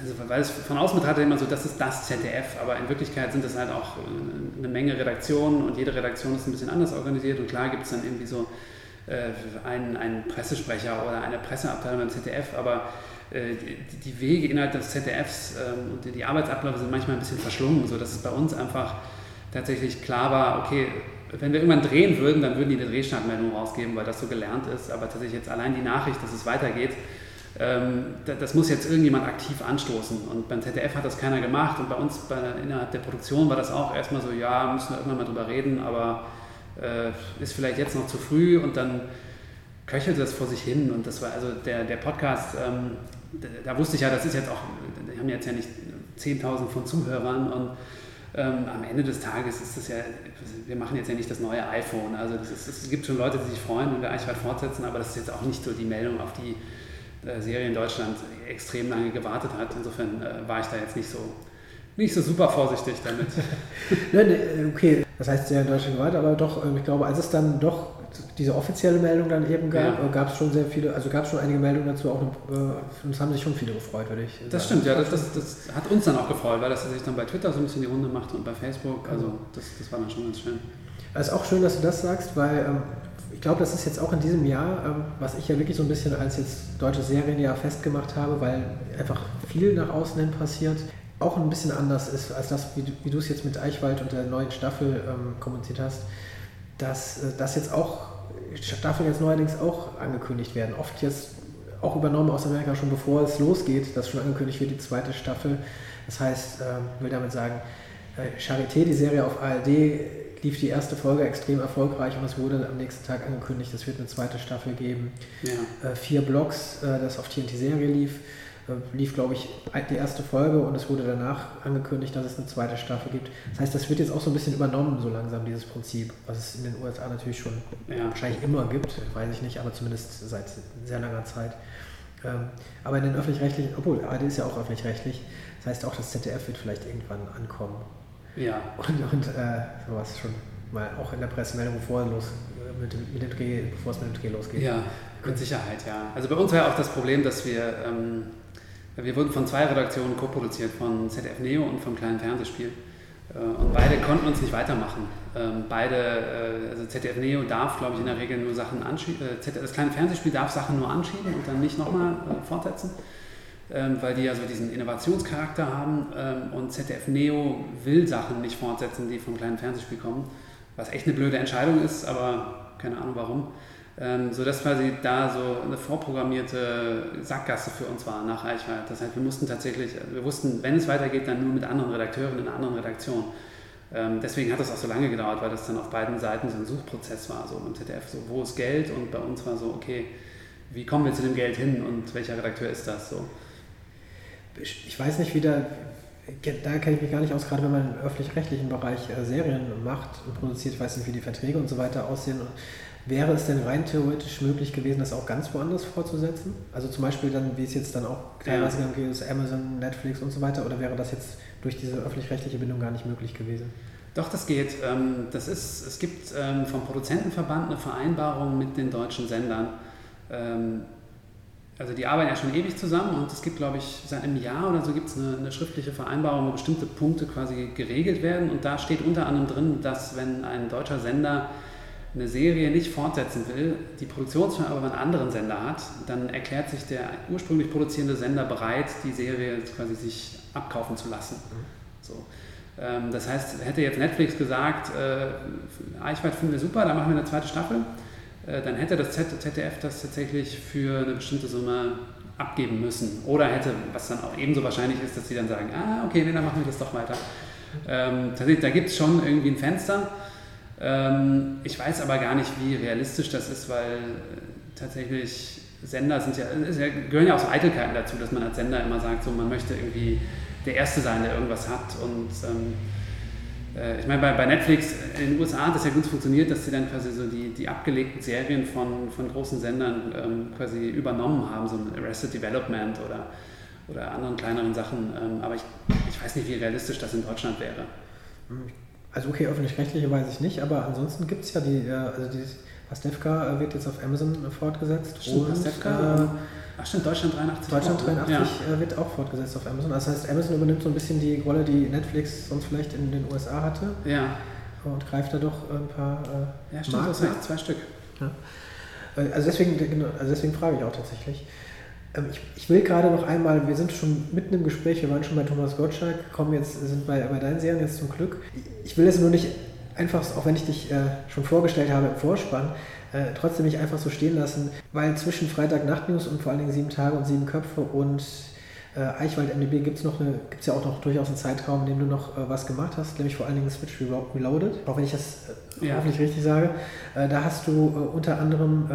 also weil es von außen betrachtet immer so, das ist das ZDF, aber in Wirklichkeit sind das halt auch äh, eine Menge Redaktionen und jede Redaktion ist ein bisschen anders organisiert und klar gibt es dann irgendwie so äh, einen, einen Pressesprecher oder eine Presseabteilung beim ZDF, aber äh, die, Wege innerhalb des ZDFs ähm, und die, Arbeitsabläufe sind manchmal ein bisschen verschlungen, sodass es bei uns einfach tatsächlich klar war, okay, wenn wir irgendwann drehen würden, dann würden die eine Drehstartmeldung rausgeben, weil das so gelernt ist, aber tatsächlich jetzt allein die Nachricht, dass es weitergeht, das muss jetzt irgendjemand aktiv anstoßen. Und beim ZDF hat das keiner gemacht. Und bei uns bei, innerhalb der Produktion war das auch erstmal so, ja, müssen wir irgendwann mal drüber reden, aber äh, ist vielleicht jetzt noch zu früh. Und dann köchelte das vor sich hin. Und das war also der, der Podcast, ähm, da, da wusste ich ja, das ist jetzt auch, die haben jetzt ja nicht 10.000 von Zuhörern. Und ähm, am Ende des Tages ist das ja, wir machen jetzt ja nicht das neue iPhone, also es gibt schon Leute, die sich freuen, wenn wir Eichwald fortsetzen, aber das ist jetzt auch nicht so die Meldung, auf die Serie in Deutschland extrem lange gewartet hat. Insofern äh, war ich da jetzt nicht so, nicht so super vorsichtig damit. Ne, okay, das heißt sehr in Deutschland gewartet, aber doch, ich glaube, als es dann doch diese offizielle Meldung dann eben gab, Ja. äh, gab es schon sehr viele, also gab es schon einige Meldungen dazu, auch äh, uns haben sich schon viele gefreut, würde ich Das sagen. stimmt, ja, das, das, das hat uns dann auch gefreut, weil das sich dann bei Twitter so ein bisschen die Runde machte und bei Facebook. Also das, das war dann schon ganz schön. Es ist auch schön, dass du das sagst, weil ähm, ich glaube, das ist jetzt auch in diesem Jahr, ähm, was ich ja wirklich so ein bisschen als jetzt deutsches Serienjahr festgemacht habe, weil einfach viel nach außen hin passiert, auch ein bisschen anders ist als das, wie, du- wie du es jetzt mit Eichwald und der neuen Staffel ähm, kommuniziert hast, dass äh, das jetzt auch, Staffeln jetzt neuerdings auch angekündigt werden. Oft jetzt auch übernommen aus Amerika schon bevor es losgeht, dass schon angekündigt wird, die zweite Staffel. Das heißt, ich will damit sagen, äh, Charité, die Serie auf ARD, lief die erste Folge extrem erfolgreich und es wurde am nächsten Tag angekündigt, es wird eine zweite Staffel geben. Ja. Äh, vier Blogs, äh, das auf TNT-Serie lief, äh, lief, glaube ich, die erste Folge und es wurde danach angekündigt, dass es eine zweite Staffel gibt. Das heißt, das wird jetzt auch so ein bisschen übernommen, so langsam, dieses Prinzip, was es in den USA natürlich schon Ja. wahrscheinlich immer gibt, weiß ich nicht, aber zumindest seit sehr langer Zeit. Ähm, aber in den öffentlich-rechtlichen, obwohl ARD ist ja auch öffentlich-rechtlich, das heißt auch das ZDF wird vielleicht irgendwann ankommen. Ja. Und, und äh, sowas schon mal auch in der Pressemeldung, bevor, los, äh, mit, dem- mit dem Dreh, bevor es mit dem Dreh losgeht. Ja, mit Sicherheit, ja. Also bei uns war ja auch das Problem, dass wir, ähm, wir wurden von zwei Redaktionen co-produziert, von ZDF Neo und vom kleinen Fernsehspiel. Äh, und beide konnten uns nicht weitermachen. Ähm, beide, äh, also ZDF Neo darf, glaube ich, in der Regel nur Sachen anschieben, äh, das kleine Fernsehspiel darf Sachen nur anschieben und dann nicht nochmal fortsetzen. Ähm, weil die ja so diesen Innovationscharakter haben ähm, und ZDF Neo will Sachen nicht fortsetzen, die vom kleinen Fernsehspiel kommen, was echt eine blöde Entscheidung ist, aber keine Ahnung warum. Ähm, sodass quasi da so eine vorprogrammierte Sackgasse für uns war nach Reichwald. Das heißt, wir mussten tatsächlich, wir wussten, wenn es weitergeht, dann nur mit anderen Redakteuren in einer anderen Redaktion. Ähm, deswegen hat das auch so lange gedauert, weil das dann auf beiden Seiten so ein Suchprozess war. So beim ZDF, so wo ist Geld und bei uns war so, okay, wie kommen wir zu dem Geld hin und welcher Redakteur ist das so? Ich weiß nicht, wie, da, da kenne ich mich gar nicht aus, gerade wenn man im öffentlich-rechtlichen Bereich äh, Serien macht und produziert, ich weiß nicht, wie die Verträge und so weiter aussehen. Wäre es denn rein theoretisch möglich gewesen, das auch ganz woanders fortzusetzen? Also zum Beispiel dann, wie es jetzt dann auch teilweise ja. geht, ist Amazon, Netflix und so weiter, oder wäre das jetzt durch diese öffentlich-rechtliche Bindung gar nicht möglich gewesen? Doch, das geht. Ähm, das ist, es gibt ähm, vom Produzentenverband eine Vereinbarung mit den deutschen Sendern. Also die arbeiten ja schon ewig zusammen und es gibt, glaube ich, seit einem Jahr oder so gibt es eine, eine, schriftliche Vereinbarung, wo bestimmte Punkte quasi geregelt werden. Und da steht unter anderem drin, dass wenn ein deutscher Sender eine Serie nicht fortsetzen will, die Produktionsfirma aber einen anderen Sender hat, dann erklärt sich der ursprünglich produzierende Sender bereit, die Serie quasi sich abkaufen zu lassen. So. Ähm, das heißt, hätte jetzt Netflix gesagt, äh, Eichwald finden wir super, da machen wir eine zweite Staffel, dann hätte das ZDF das tatsächlich für eine bestimmte Summe abgeben müssen. Oder hätte, was dann auch ebenso wahrscheinlich ist, dass sie dann sagen, ah, okay, nee, dann machen wir das doch weiter. Ähm, da gibt es schon irgendwie ein Fenster. Ähm, ich weiß aber gar nicht, wie realistisch das ist, weil äh, tatsächlich Sender sind ja, gehören ja auch so Eitelkeiten dazu, dass man als Sender immer sagt, so man möchte irgendwie der Erste sein, der irgendwas hat. Und ähm, äh, ich meine, bei, bei, Netflix in den USA hat das ja gut funktioniert, dass sie dann quasi so die, die abgelegten Serien von, von großen Sendern ähm, quasi übernommen haben, so ein Arrested Development oder, oder anderen kleineren Sachen. Ähm, aber ich, ich weiß nicht, wie realistisch das in Deutschland wäre. Also okay, öffentlich-rechtliche weiß ich nicht, aber ansonsten gibt es ja die, äh, also dieses Pastewka wird jetzt auf Amazon fortgesetzt. Stimmt, und, Pastewka, äh, Ach stimmt, Deutschland 83. Deutschland 83 ja. Äh, wird auch fortgesetzt auf Amazon. Das heißt, Amazon übernimmt so ein bisschen die Rolle, die Netflix sonst vielleicht in den USA hatte. Ja. Und greift da doch ein paar äh, Ja, stimmt, Marken das heißt zwei Stück. Ja. Äh, also, deswegen, genau, also deswegen frage ich auch tatsächlich. Ähm, ich, ich, will gerade noch einmal, wir sind schon mitten im Gespräch, wir waren schon bei Thomas Gottschalk, kommen jetzt, sind bei, bei deinen Serien jetzt zum Glück. Ich will es nur nicht einfach, auch wenn ich dich äh, schon vorgestellt habe im Vorspann, äh, trotzdem nicht einfach so stehen lassen, weil zwischen Freitag Nachtnews und vor allen Dingen sieben Tage und sieben Köpfe und äh, Eichwald MDB gibt es ja auch noch durchaus einen Zeitraum, in dem du noch äh, was gemacht hast, nämlich vor allen Dingen Switch Reloaded, auch wenn ich das äh, ja. hoffentlich richtig sage. Äh, da hast du äh, unter anderem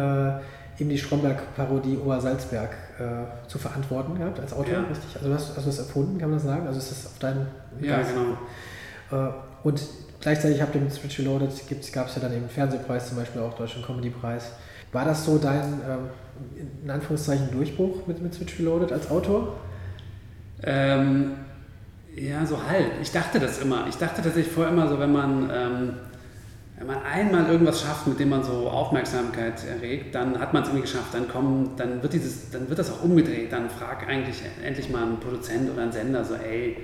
eben die Stromberg-Parodie Obersalzberg äh, zu verantworten gehabt als Autor, ja. richtig? Also hast, hast du das erfunden, kann man das sagen? Also ist das auf deinem Ja, Geist? genau. Äh, und Gleichzeitig habt ihr mit Switch Reloaded, gab es ja dann eben Fernsehpreis, zum Beispiel auch Deutschen Comedy-Preis. War das so dein, ähm, in Anführungszeichen, Durchbruch mit, mit Switch Reloaded als Autor? Ähm, ja, so halb. Ich dachte das immer. Ich dachte tatsächlich vorher immer so, wenn man, ähm, wenn man einmal irgendwas schafft, mit dem man so Aufmerksamkeit erregt, dann hat man es irgendwie geschafft. Dann, kommen, dann, wird dieses, dann wird das auch umgedreht. Dann fragt eigentlich endlich mal ein Produzent oder ein Sender so, ey,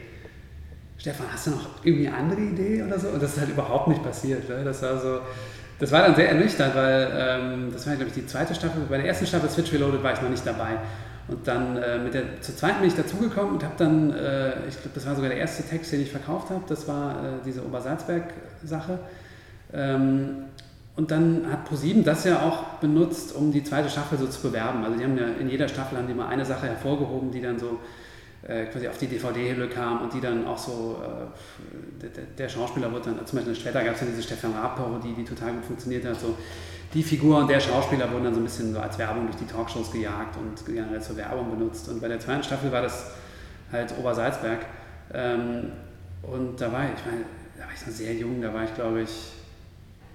Stefan, hast du noch irgendwie eine andere Idee oder so? Und das ist halt überhaupt nicht passiert. Ne? Das war so, das war dann sehr ernüchternd, weil ähm, das war, glaube ich, die zweite Staffel. Bei der ersten Staffel Switch Reloaded war ich noch nicht dabei. Und dann äh, mit der, zur zweiten bin ich dazugekommen und habe dann, äh, ich glaube, das war sogar der erste Text, den ich verkauft habe. Das war äh, diese Obersalzberg-Sache. Ähm, und dann hat ProSieben das ja auch benutzt, um die zweite Staffel so zu bewerben. Also die haben ja in jeder Staffel haben die mal eine Sache hervorgehoben, die dann so quasi auf die DVD-Hülle kam und die dann auch so, äh, der, der, Schauspieler wurde dann, zum Beispiel später gab es ja diese Stefan Raab-Parodie, die total gut funktioniert hat, so die Figur und der Schauspieler wurden dann so ein bisschen so als Werbung durch die Talkshows gejagt und generell zur Werbung benutzt. Und bei der zweiten Staffel war das halt Obersalzberg. Ähm, und da war ich, ich meine, da war ich noch sehr jung, da war ich glaube ich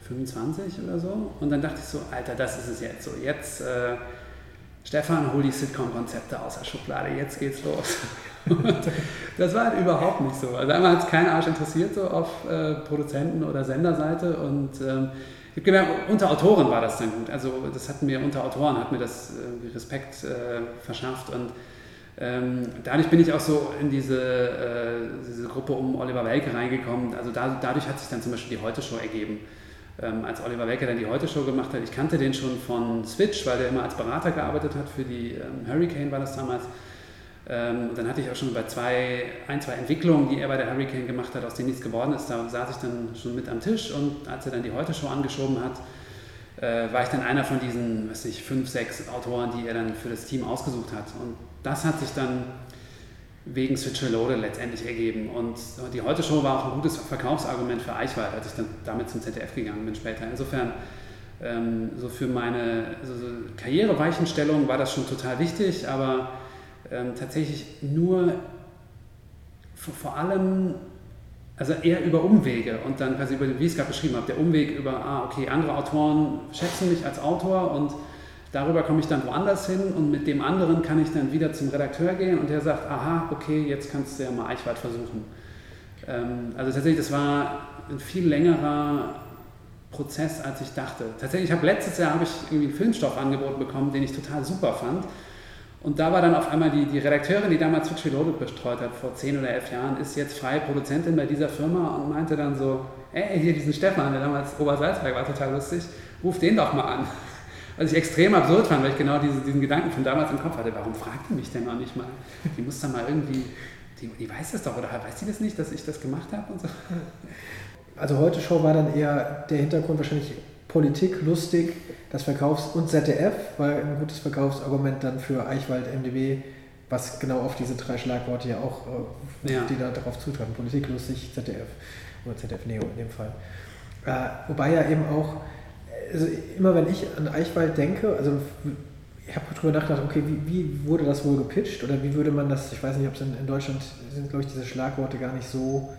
25 oder so. Und dann dachte ich so, Alter, das ist es jetzt so. Jetzt äh, Stefan, hol die Sitcom-Konzepte aus der Schublade, jetzt geht's los. das war halt überhaupt nicht so. Also einmal hat es keinen Arsch interessiert, so auf äh, Produzenten- oder Senderseite und ähm, ich habe gemerkt, unter Autoren war das dann gut. Also das hat mir unter Autoren hat mir das äh, Respekt äh, verschafft und ähm, dadurch bin ich auch so in diese, äh, diese Gruppe um Oliver Welke reingekommen. Also da, dadurch hat sich dann zum Beispiel die Heute-Show ergeben ähm, als Oliver Welker dann die Heute-Show gemacht hat. Ich kannte den schon von Switch, weil der immer als Berater gearbeitet hat für die ähm, Hurricane war das damals. Ähm, dann hatte ich auch schon bei zwei, ein, zwei Entwicklungen, die er bei der Hurricane gemacht hat, aus denen nichts geworden ist, da saß ich dann schon mit am Tisch und als er dann die Heute-Show angeschoben hat, äh, war ich dann einer von diesen, weiß nicht, fünf, sechs Autoren, die er dann für das Team ausgesucht hat. Und das hat sich dann wegen Switch Reloaded letztendlich ergeben. Und die Heute-Show war auch ein gutes Verkaufsargument für Eichwald, als ich dann damit zum ZDF gegangen bin später. Insofern, ähm, so für meine so, so Karriereweichenstellung war das schon total wichtig, aber ähm, tatsächlich nur vor, vor allem, also eher über Umwege und dann quasi über, wie ich es gerade beschrieben habe, der Umweg über, ah, okay, andere Autoren schätzen mich als Autor und darüber komme ich dann woanders hin und mit dem anderen kann ich dann wieder zum Redakteur gehen und der sagt, aha, okay, jetzt kannst du ja mal Eichwald versuchen. Ähm, also tatsächlich, das war ein viel längerer Prozess, als ich dachte. Tatsächlich, ich habe letztes Jahr habe ich irgendwie einen Filmstoff angeboten bekommen, den ich total super fand. Und da war dann auf einmal die, die Redakteurin, die damals Switch Reloaded betreut hat, vor zehn oder elf Jahren, ist jetzt freie Produzentin bei dieser Firma und meinte dann so, ey, hier diesen Stefan, der damals Obersalzberg war, total lustig, ruf den doch mal an. Was ich extrem absurd fand, weil ich genau diese, diesen Gedanken von damals im Kopf hatte. Warum fragt die mich denn noch nicht mal? Die muss dann mal irgendwie, die, die weiß das doch, oder weiß die das nicht, dass ich das gemacht habe und so? Also heute Show war dann eher der Hintergrund wahrscheinlich Politik, lustig, das Verkaufs- und ZDF war ein gutes Verkaufsargument dann für Eichwald, MDB, was genau auf diese drei Schlagworte ja auch, äh, ja. die da darauf zutreffen. Politik, lustig, ZDF oder ZDF Neo in dem Fall. Äh, wobei ja eben auch, also immer wenn ich an Eichwald denke, also ich habe darüber nachgedacht, okay, wie, wie, wurde das wohl gepitcht oder wie würde man das, ich weiß nicht, ob es in, in Deutschland sind, glaube ich, diese Schlagworte gar nicht so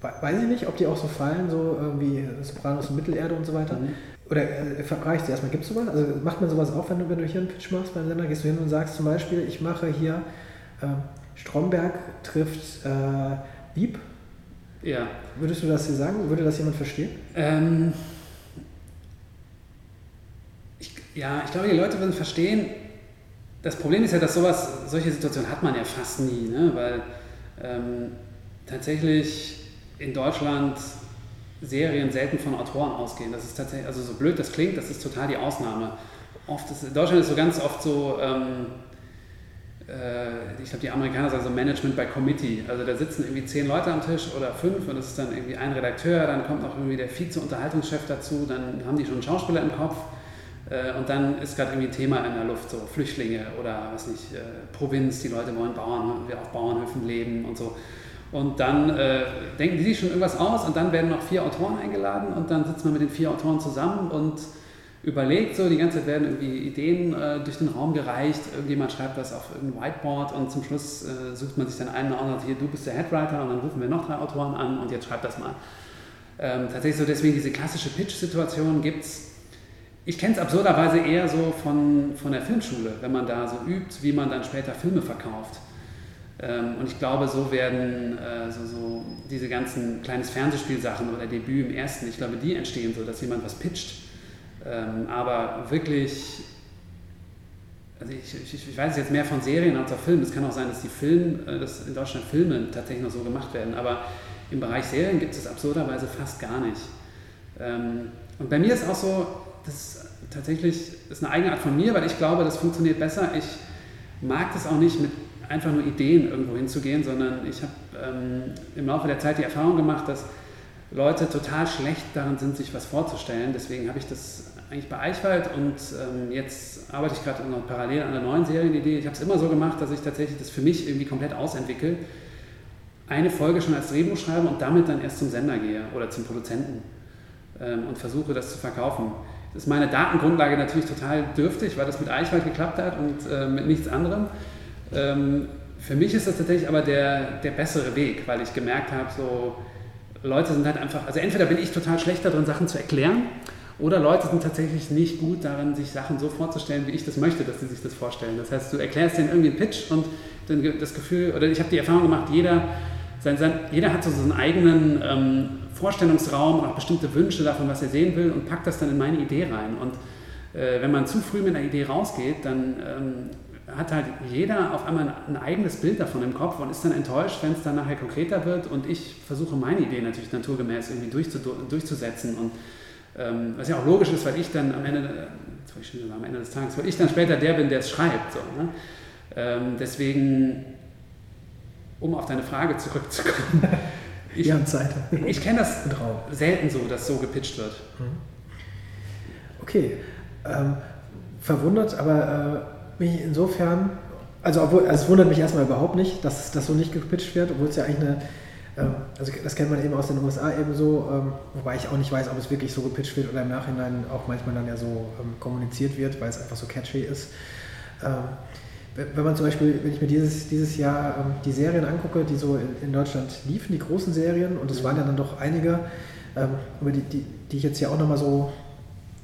weiß ich nicht, ob die auch so fallen, so wie Sopranos und Mittelerde und so weiter. Mhm. Oder äh, frage ich sie erstmal, gibt es sowas? Also macht man sowas auch, wenn du, wenn du hier einen Pitch machst beim Sender? Gehst du hin und sagst zum Beispiel, ich mache hier äh, Stromberg trifft äh, Dieb? Ja. Würdest du das hier sagen? Würde das jemand verstehen? Ähm, ich, ja, ich glaube, die Leute würden verstehen. Das Problem ist ja, dass sowas, solche Situationen hat man ja fast nie, ne? weil ähm, tatsächlich in Deutschland Serien selten von Autoren ausgehen. Das ist tatsächlich, also so blöd das klingt, das ist total die Ausnahme. Oft ist, in Deutschland ist so ganz oft so, ähm, äh, ich glaube, die Amerikaner sagen so Management by Committee. Also da sitzen irgendwie zehn Leute am Tisch oder fünf und es ist dann irgendwie ein Redakteur, dann kommt noch irgendwie der Vize-Unterhaltungschef dazu, dann haben die schon einen Schauspieler im Kopf und dann ist gerade irgendwie ein Thema in der Luft, so Flüchtlinge oder was nicht, äh, Provinz, die Leute wollen Bauern, auf Bauernhöfen leben und so. Und dann äh, denken die sich schon irgendwas aus und dann werden noch vier Autoren eingeladen und dann sitzt man mit den vier Autoren zusammen und überlegt so, die ganze Zeit werden irgendwie Ideen äh, durch den Raum gereicht, irgendjemand schreibt was auf irgendein Whiteboard und zum Schluss äh, sucht man sich dann einen oder anderen, hier, du bist der Headwriter und dann rufen wir noch drei Autoren an und jetzt schreibt das mal. Ähm, tatsächlich so deswegen diese klassische Pitch-Situation gibt es, ich kenne es absurderweise eher so von, von der Filmschule, wenn man da so übt, wie man dann später Filme verkauft. Ähm, und ich glaube, so werden äh, so, so diese ganzen kleines Fernsehspielsachen oder Debüt im ersten, ich glaube, die entstehen so, dass jemand was pitcht. Ähm, aber wirklich, also ich, ich, ich weiß jetzt mehr von Serien als auf Filmen. Es kann auch sein, dass die Film, äh, dass in Deutschland Filme tatsächlich noch so gemacht werden. Aber im Bereich Serien gibt es absurderweise fast gar nicht. Ähm, und bei mir ist auch so, das ist tatsächlich ist eine eigene Art von mir, weil ich glaube, das funktioniert besser. Ich mag das auch nicht mit einfach nur Ideen irgendwo hinzugehen, sondern ich habe ähm, im Laufe der Zeit die Erfahrung gemacht, dass Leute total schlecht darin sind, sich was vorzustellen. Deswegen habe ich das eigentlich bei Eichwald und ähm, jetzt arbeite ich gerade parallel an einer neuen Serienidee. Ich habe es immer so gemacht, dass ich tatsächlich das für mich irgendwie komplett ausentwickle, eine Folge schon als Drehbuch schreibe und damit dann erst zum Sender gehe oder zum Produzenten ähm, und versuche das zu verkaufen. Ist meine Datengrundlage natürlich total dürftig, weil das mit Eichwald geklappt hat und äh, mit nichts anderem. Ähm, für mich ist das tatsächlich aber der, der bessere Weg, weil ich gemerkt habe, so Leute sind halt einfach, also entweder bin ich total schlecht darin, Sachen zu erklären, oder Leute sind tatsächlich nicht gut darin, sich Sachen so vorzustellen, wie ich das möchte, dass sie sich das vorstellen. Das heißt, du erklärst denen irgendwie einen Pitch und dann das Gefühl, oder ich habe die Erfahrung gemacht, jeder, sein, sein, jeder hat so seinen eigenen ähm, Vorstellungsraum und auch bestimmte Wünsche davon, was er sehen will und packt das dann in meine Idee rein. Und äh, wenn man zu früh mit einer Idee rausgeht, dann ähm, hat halt jeder auf einmal ein eigenes Bild davon im Kopf und ist dann enttäuscht, wenn es dann nachher konkreter wird und ich versuche meine Idee natürlich naturgemäß irgendwie durchzusetzen und ähm, was ja auch logisch ist, weil ich dann am Ende, äh, am Ende des Tages, weil ich dann später der bin, der es schreibt. So, ne? ähm, deswegen, um auf deine Frage zurückzukommen, ich, ich kenne das selten so, dass so gepitcht wird. Mhm. Okay, ähm, verwundert, aber äh mich insofern, also, obwohl, also es wundert mich erstmal überhaupt nicht, dass das so nicht gepitcht wird, obwohl es ja eigentlich eine, ähm, also das kennt man eben aus den USA eben so, ähm, wobei ich auch nicht weiß, ob es wirklich so gepitcht wird oder im Nachhinein auch manchmal dann ja so ähm, kommuniziert wird, weil es einfach so catchy ist. Wenn man zum Beispiel, wenn ich mir dieses, dieses Jahr ähm, die Serien angucke, die so in, in, Deutschland liefen, die großen Serien, und es waren ja dann doch einige, ähm, über die, die, die ich jetzt hier auch nochmal so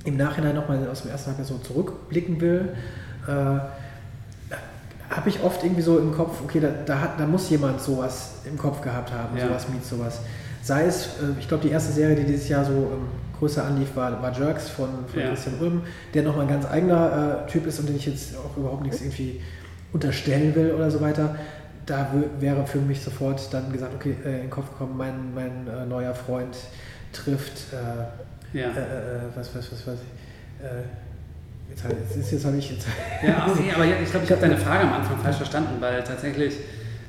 im Nachhinein nochmal aus dem ersten Tag so zurückblicken will, äh, habe ich oft irgendwie so im Kopf, okay, da, da, hat, da muss jemand sowas im Kopf gehabt haben, ja. sowas mit sowas. Sei es, äh, ich glaube, die erste Serie, die dieses Jahr so ähm, größer anlief, war, war Jerks von, von ja. Christian Röhm, der nochmal ein ganz eigener äh, Typ ist und den ich jetzt auch überhaupt nichts irgendwie unterstellen will oder so weiter. Da wäre für mich sofort dann gesagt, okay, äh, in den Kopf gekommen, mein, mein äh, neuer Freund trifft, äh, ja. Äh, äh, was, was, was, was, jetzt, jetzt, jetzt habe ich jetzt. Ja, okay, aber ich glaube, ich habe deine Frage am Anfang falsch verstanden, weil tatsächlich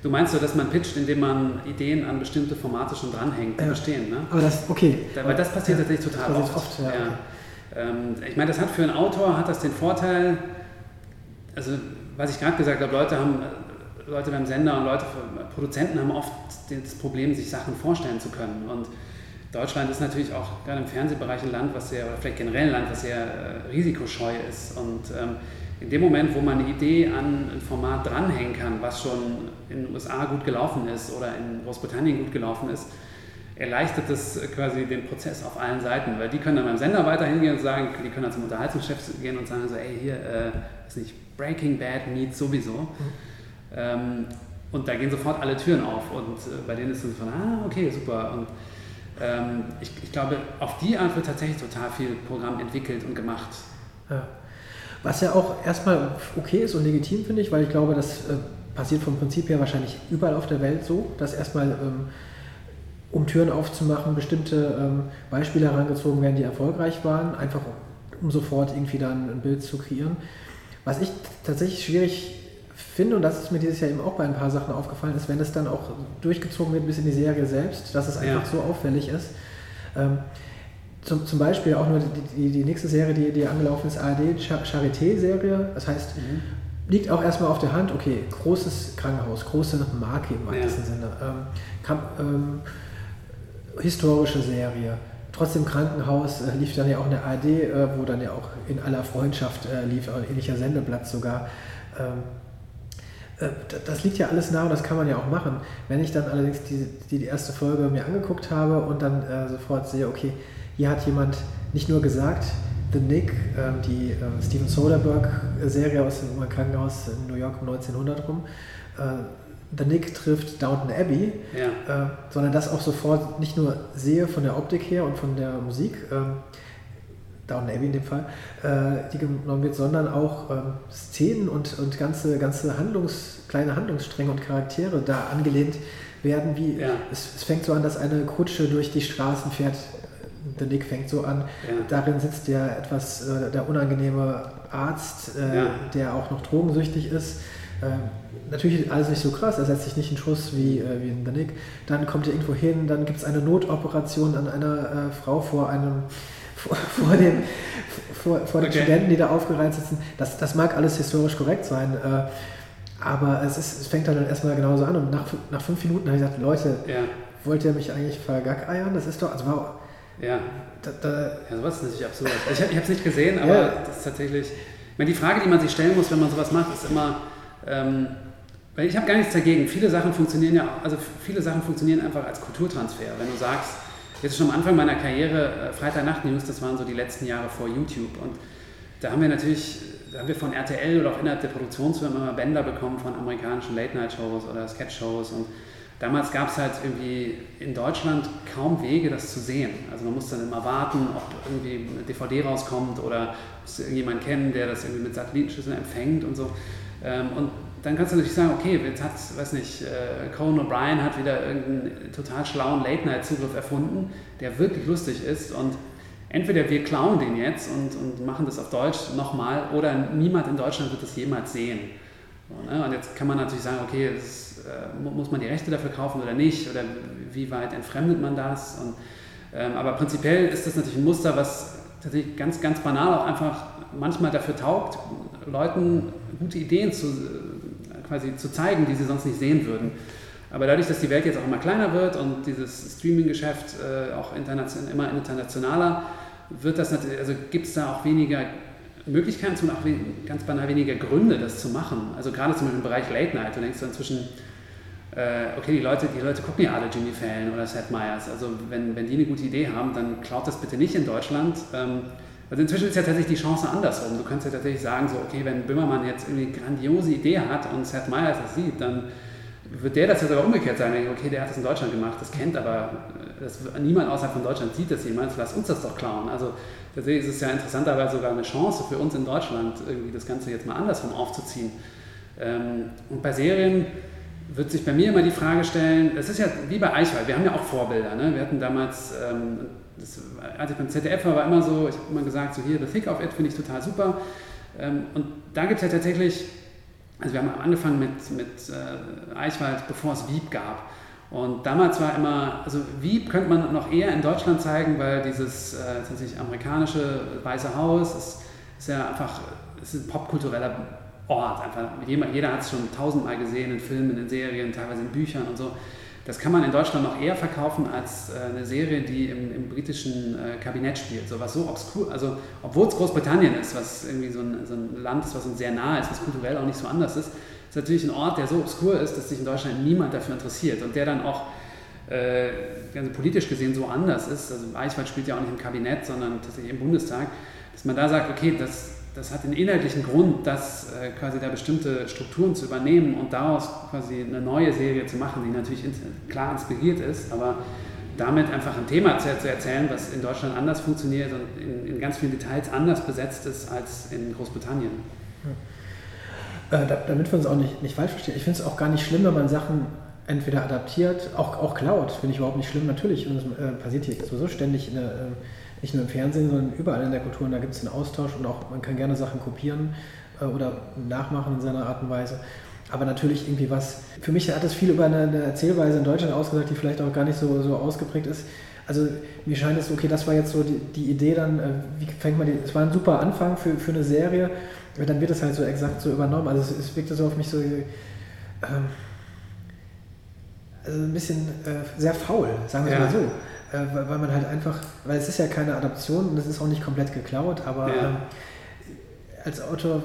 Du meinst so, dass man pitcht, indem man Ideen an bestimmte Formate schon dranhängt, die ja. bestehen, ne? Aber das, okay. Da, weil das passiert ja, tatsächlich total oft. oft ja. ja. Ähm, ich meine, das hat für einen Autor hat das den Vorteil, also was ich gerade gesagt habe, Leute haben, Leute beim Sender und Leute, Produzenten haben oft das Problem, sich Sachen vorstellen zu können. Und Deutschland ist natürlich auch gerade im Fernsehbereich ein Land, was sehr, oder vielleicht generell ein Land, was sehr äh, risikoscheu ist. Und ähm, in dem Moment, wo man eine Idee an ein Format dranhängen kann, was schon in den USA gut gelaufen ist oder in Großbritannien gut gelaufen ist, erleichtert das quasi den Prozess auf allen Seiten, weil die können dann beim Sender weiterhin gehen und sagen, die können dann zum Unterhaltungschef gehen und sagen so, ey, hier, äh, ist nicht Breaking Bad meets sowieso. Mhm. Ähm, und da gehen sofort alle Türen auf und äh, bei denen ist es von, ah, okay, super. Und ähm, ich, ich glaube, auf die Art wird tatsächlich total viel Programm entwickelt und gemacht. Ja. Was ja auch erstmal okay ist und legitim, finde ich, weil ich glaube, das äh, passiert vom Prinzip her wahrscheinlich überall auf der Welt so, dass erstmal, ähm, um Türen aufzumachen, bestimmte ähm, Beispiele herangezogen werden, die erfolgreich waren, einfach um sofort irgendwie dann ein Bild zu kreieren. Was ich tatsächlich schwierig finde, und das ist mir dieses Jahr eben auch bei ein paar Sachen aufgefallen, ist, wenn es dann auch durchgezogen wird bis in die Serie selbst, dass es einfach ja. so auffällig ist. Ähm, zum, zum Beispiel auch nur die, die, die nächste Serie, die, die angelaufen ist, ARD Charité-Serie. Das heißt, mhm. liegt auch erstmal auf der Hand, okay, großes Krankenhaus, große Marke im weitesten ja. Sinne. Ähm, kam, ähm, historische Serie. Trotzdem Krankenhaus äh, lief dann ja auch in der ARD, äh, wo dann ja auch in aller Freundschaft äh, lief, ein ähnlicher Sendeplatz sogar. Ähm, äh, das liegt ja alles nah und das kann man ja auch machen. Wenn ich dann allerdings die, die, die erste Folge mir angeguckt habe und dann äh, sofort sehe, okay, hier hat jemand nicht nur gesagt, The Nick, äh, die äh, Steven Soderbergh-Serie aus dem Krankenhaus in New York um 1900 rum, äh, The Nick trifft Downton Abbey, ja. Äh, sondern das auch sofort nicht nur sehe von der Optik her und von der Musik, ähm, Downton Abbey in dem Fall, äh, die genommen wird, sondern auch ähm, Szenen und, und ganze, ganze Handlungs, kleine Handlungsstränge und Charaktere da angelehnt werden, wie ja. es, es, fängt so an, dass eine Kutsche durch die Straßen fährt The Nick fängt so an. Ja. Darin sitzt der etwas, äh, der unangenehme Arzt, äh, ja. der auch noch drogensüchtig ist. Äh, natürlich alles nicht so krass, er setzt sich nicht in Schuss wie, äh, wie in The Nick. Dann kommt er irgendwo hin, dann gibt es eine Notoperation an einer äh, Frau vor einem vor, vor den, vor, vor den okay. Studenten, die da aufgereiht sitzen. Das, das mag alles historisch korrekt sein. Äh, aber es, ist, es fängt dann erstmal genauso an und nach, nach fünf Minuten habe ich gesagt, Leute, ja. wollt ihr mich eigentlich vergackeiern? Das ist doch, also war, ja. Da, da, ja, sowas ist natürlich absurd. Ich, ich habe es nicht gesehen, aber ja. das ist tatsächlich. Ich meine, die Frage, die man sich stellen muss, wenn man sowas macht, ist immer, ähm, weil ich habe gar nichts dagegen. Viele Sachen funktionieren ja, also viele Sachen funktionieren einfach als Kulturtransfer. Wenn du sagst, jetzt schon am Anfang meiner Karriere, äh, Freitagnacht-News, das waren so die letzten Jahre vor YouTube. Und da haben wir natürlich, da haben wir von RTL oder auch innerhalb der Produktionsfirma immer Bänder bekommen von amerikanischen Late-Night-Shows oder Sketch-Shows und Damals gab es halt irgendwie in Deutschland kaum Wege, das zu sehen. Also man musste dann immer warten, ob irgendwie eine DVD rauskommt oder musste irgendjemand kennen, der das irgendwie mit Satellitenschüsseln empfängt und so. Ähm, und dann kannst du natürlich sagen, okay, jetzt hat, weiß nicht, äh, Conan O'Brien hat wieder irgendeinen total schlauen Late-Night-Zugriff erfunden, der wirklich lustig ist und entweder wir klauen den jetzt und, und machen das auf Deutsch nochmal oder niemand in Deutschland wird das jemals sehen. Ne? Und jetzt kann man natürlich sagen, okay, ist äh, muss man die Rechte dafür kaufen oder nicht? Oder wie weit entfremdet man das? Und, ähm, aber prinzipiell ist das natürlich ein Muster, was tatsächlich ganz, ganz banal auch einfach manchmal dafür taugt, Leuten gute Ideen zu, äh, quasi zu zeigen, die sie sonst nicht sehen würden. Aber dadurch, dass die Welt jetzt auch immer kleiner wird und dieses Streaming-Geschäft äh, auch internation immer internationaler, wird das also gibt es da auch weniger Möglichkeiten und auch ganz banal weniger Gründe, das zu machen. Also gerade zum Beispiel im Bereich Late Night, du denkst du inzwischen, äh, okay, die Leute, die Leute gucken ja alle Jimmy Fallon oder Seth Meyers. Also wenn, wenn die eine gute Idee haben, dann klaut das bitte nicht in Deutschland. Ähm, also inzwischen ist ja tatsächlich die Chance andersrum. Du kannst ja tatsächlich sagen, so, okay, wenn Böhmermann jetzt irgendwie eine grandiose Idee hat und Seth Meyers das sieht, dann wird der das jetzt aber umgekehrt sein. Okay, der hat das in Deutschland gemacht, das kennt aber das, niemand außerhalb von Deutschland sieht das jemals, lass uns das doch klauen. Also tatsächlich ist es ja interessanterweise sogar eine Chance für uns in Deutschland, irgendwie das Ganze jetzt mal andersrum aufzuziehen. Ähm, und bei Serien wird sich bei mir immer die Frage stellen, es ist ja wie bei Eichwald, wir haben ja auch Vorbilder. Ne? Wir hatten damals, ähm, das, als ich beim ZDF war, war immer so, ich habe immer gesagt, so hier, The Thick of It finde ich total super. Ähm, und da gibt es ja tatsächlich, also wir haben angefangen mit, mit äh, Eichwald, bevor es Wieb gab. Und damals war immer, also Wieb könnte man noch eher in Deutschland zeigen, weil dieses äh, tatsächlich amerikanische Weiße Haus ist, ist ja einfach, ist ein popkultureller Ort. Einfach, jeder, jeder hat es schon tausendmal gesehen in Filmen, in Serien, teilweise in Büchern und so. Das kann man in Deutschland noch eher verkaufen als äh, eine Serie, die im, im britischen äh, Kabinett spielt. So was so obskur, also obwohl es Großbritannien ist, was irgendwie so ein, so ein Land ist, was uns sehr nahe ist, was kulturell auch nicht so anders ist, ist natürlich ein Ort, der so obskur ist, dass sich in Deutschland niemand dafür interessiert und der dann auch äh, politisch gesehen so anders ist. Also Eichwald spielt ja auch nicht im Kabinett, sondern tatsächlich im Bundestag, dass man da sagt, okay, das, das hat den inhaltlichen Grund, dass äh, quasi da bestimmte Strukturen zu übernehmen und daraus quasi eine neue Serie zu machen, die natürlich in, klar inspiriert ist, aber damit einfach ein Thema zu, zu, erzählen, was in Deutschland anders funktioniert und in, in ganz vielen Details anders besetzt ist als in Großbritannien. Ja. Äh, damit wir uns auch nicht, nicht falsch verstehen, ich finde es auch gar nicht schlimm, wenn man Sachen entweder adaptiert, auch, auch klaut, finde ich überhaupt nicht schlimm. Natürlich, und das äh, passiert hier sowieso ständig, der, äh, nicht nur im Fernsehen, sondern überall in der Kultur. Und da gibt es einen Austausch und auch man kann gerne Sachen kopieren äh, oder nachmachen in seiner Art und Weise. Aber natürlich irgendwie was, für mich hat es viel über eine, eine Erzählweise in Deutschland ausgesagt, die vielleicht auch gar nicht so, so ausgeprägt ist. Also mir scheint es, okay, das war jetzt so die, die Idee dann, äh, wie fängt man die, es war ein super Anfang für, für eine Serie, dann wird es halt so exakt so übernommen. Also es, es wirkte so auf mich so, ähm, also ein bisschen äh, sehr faul, sagen wir ja. mal so. Äh, weil, weil, man halt einfach, weil es ist ja keine Adaption und es ist auch nicht komplett geklaut, aber ja. ähm, als Autor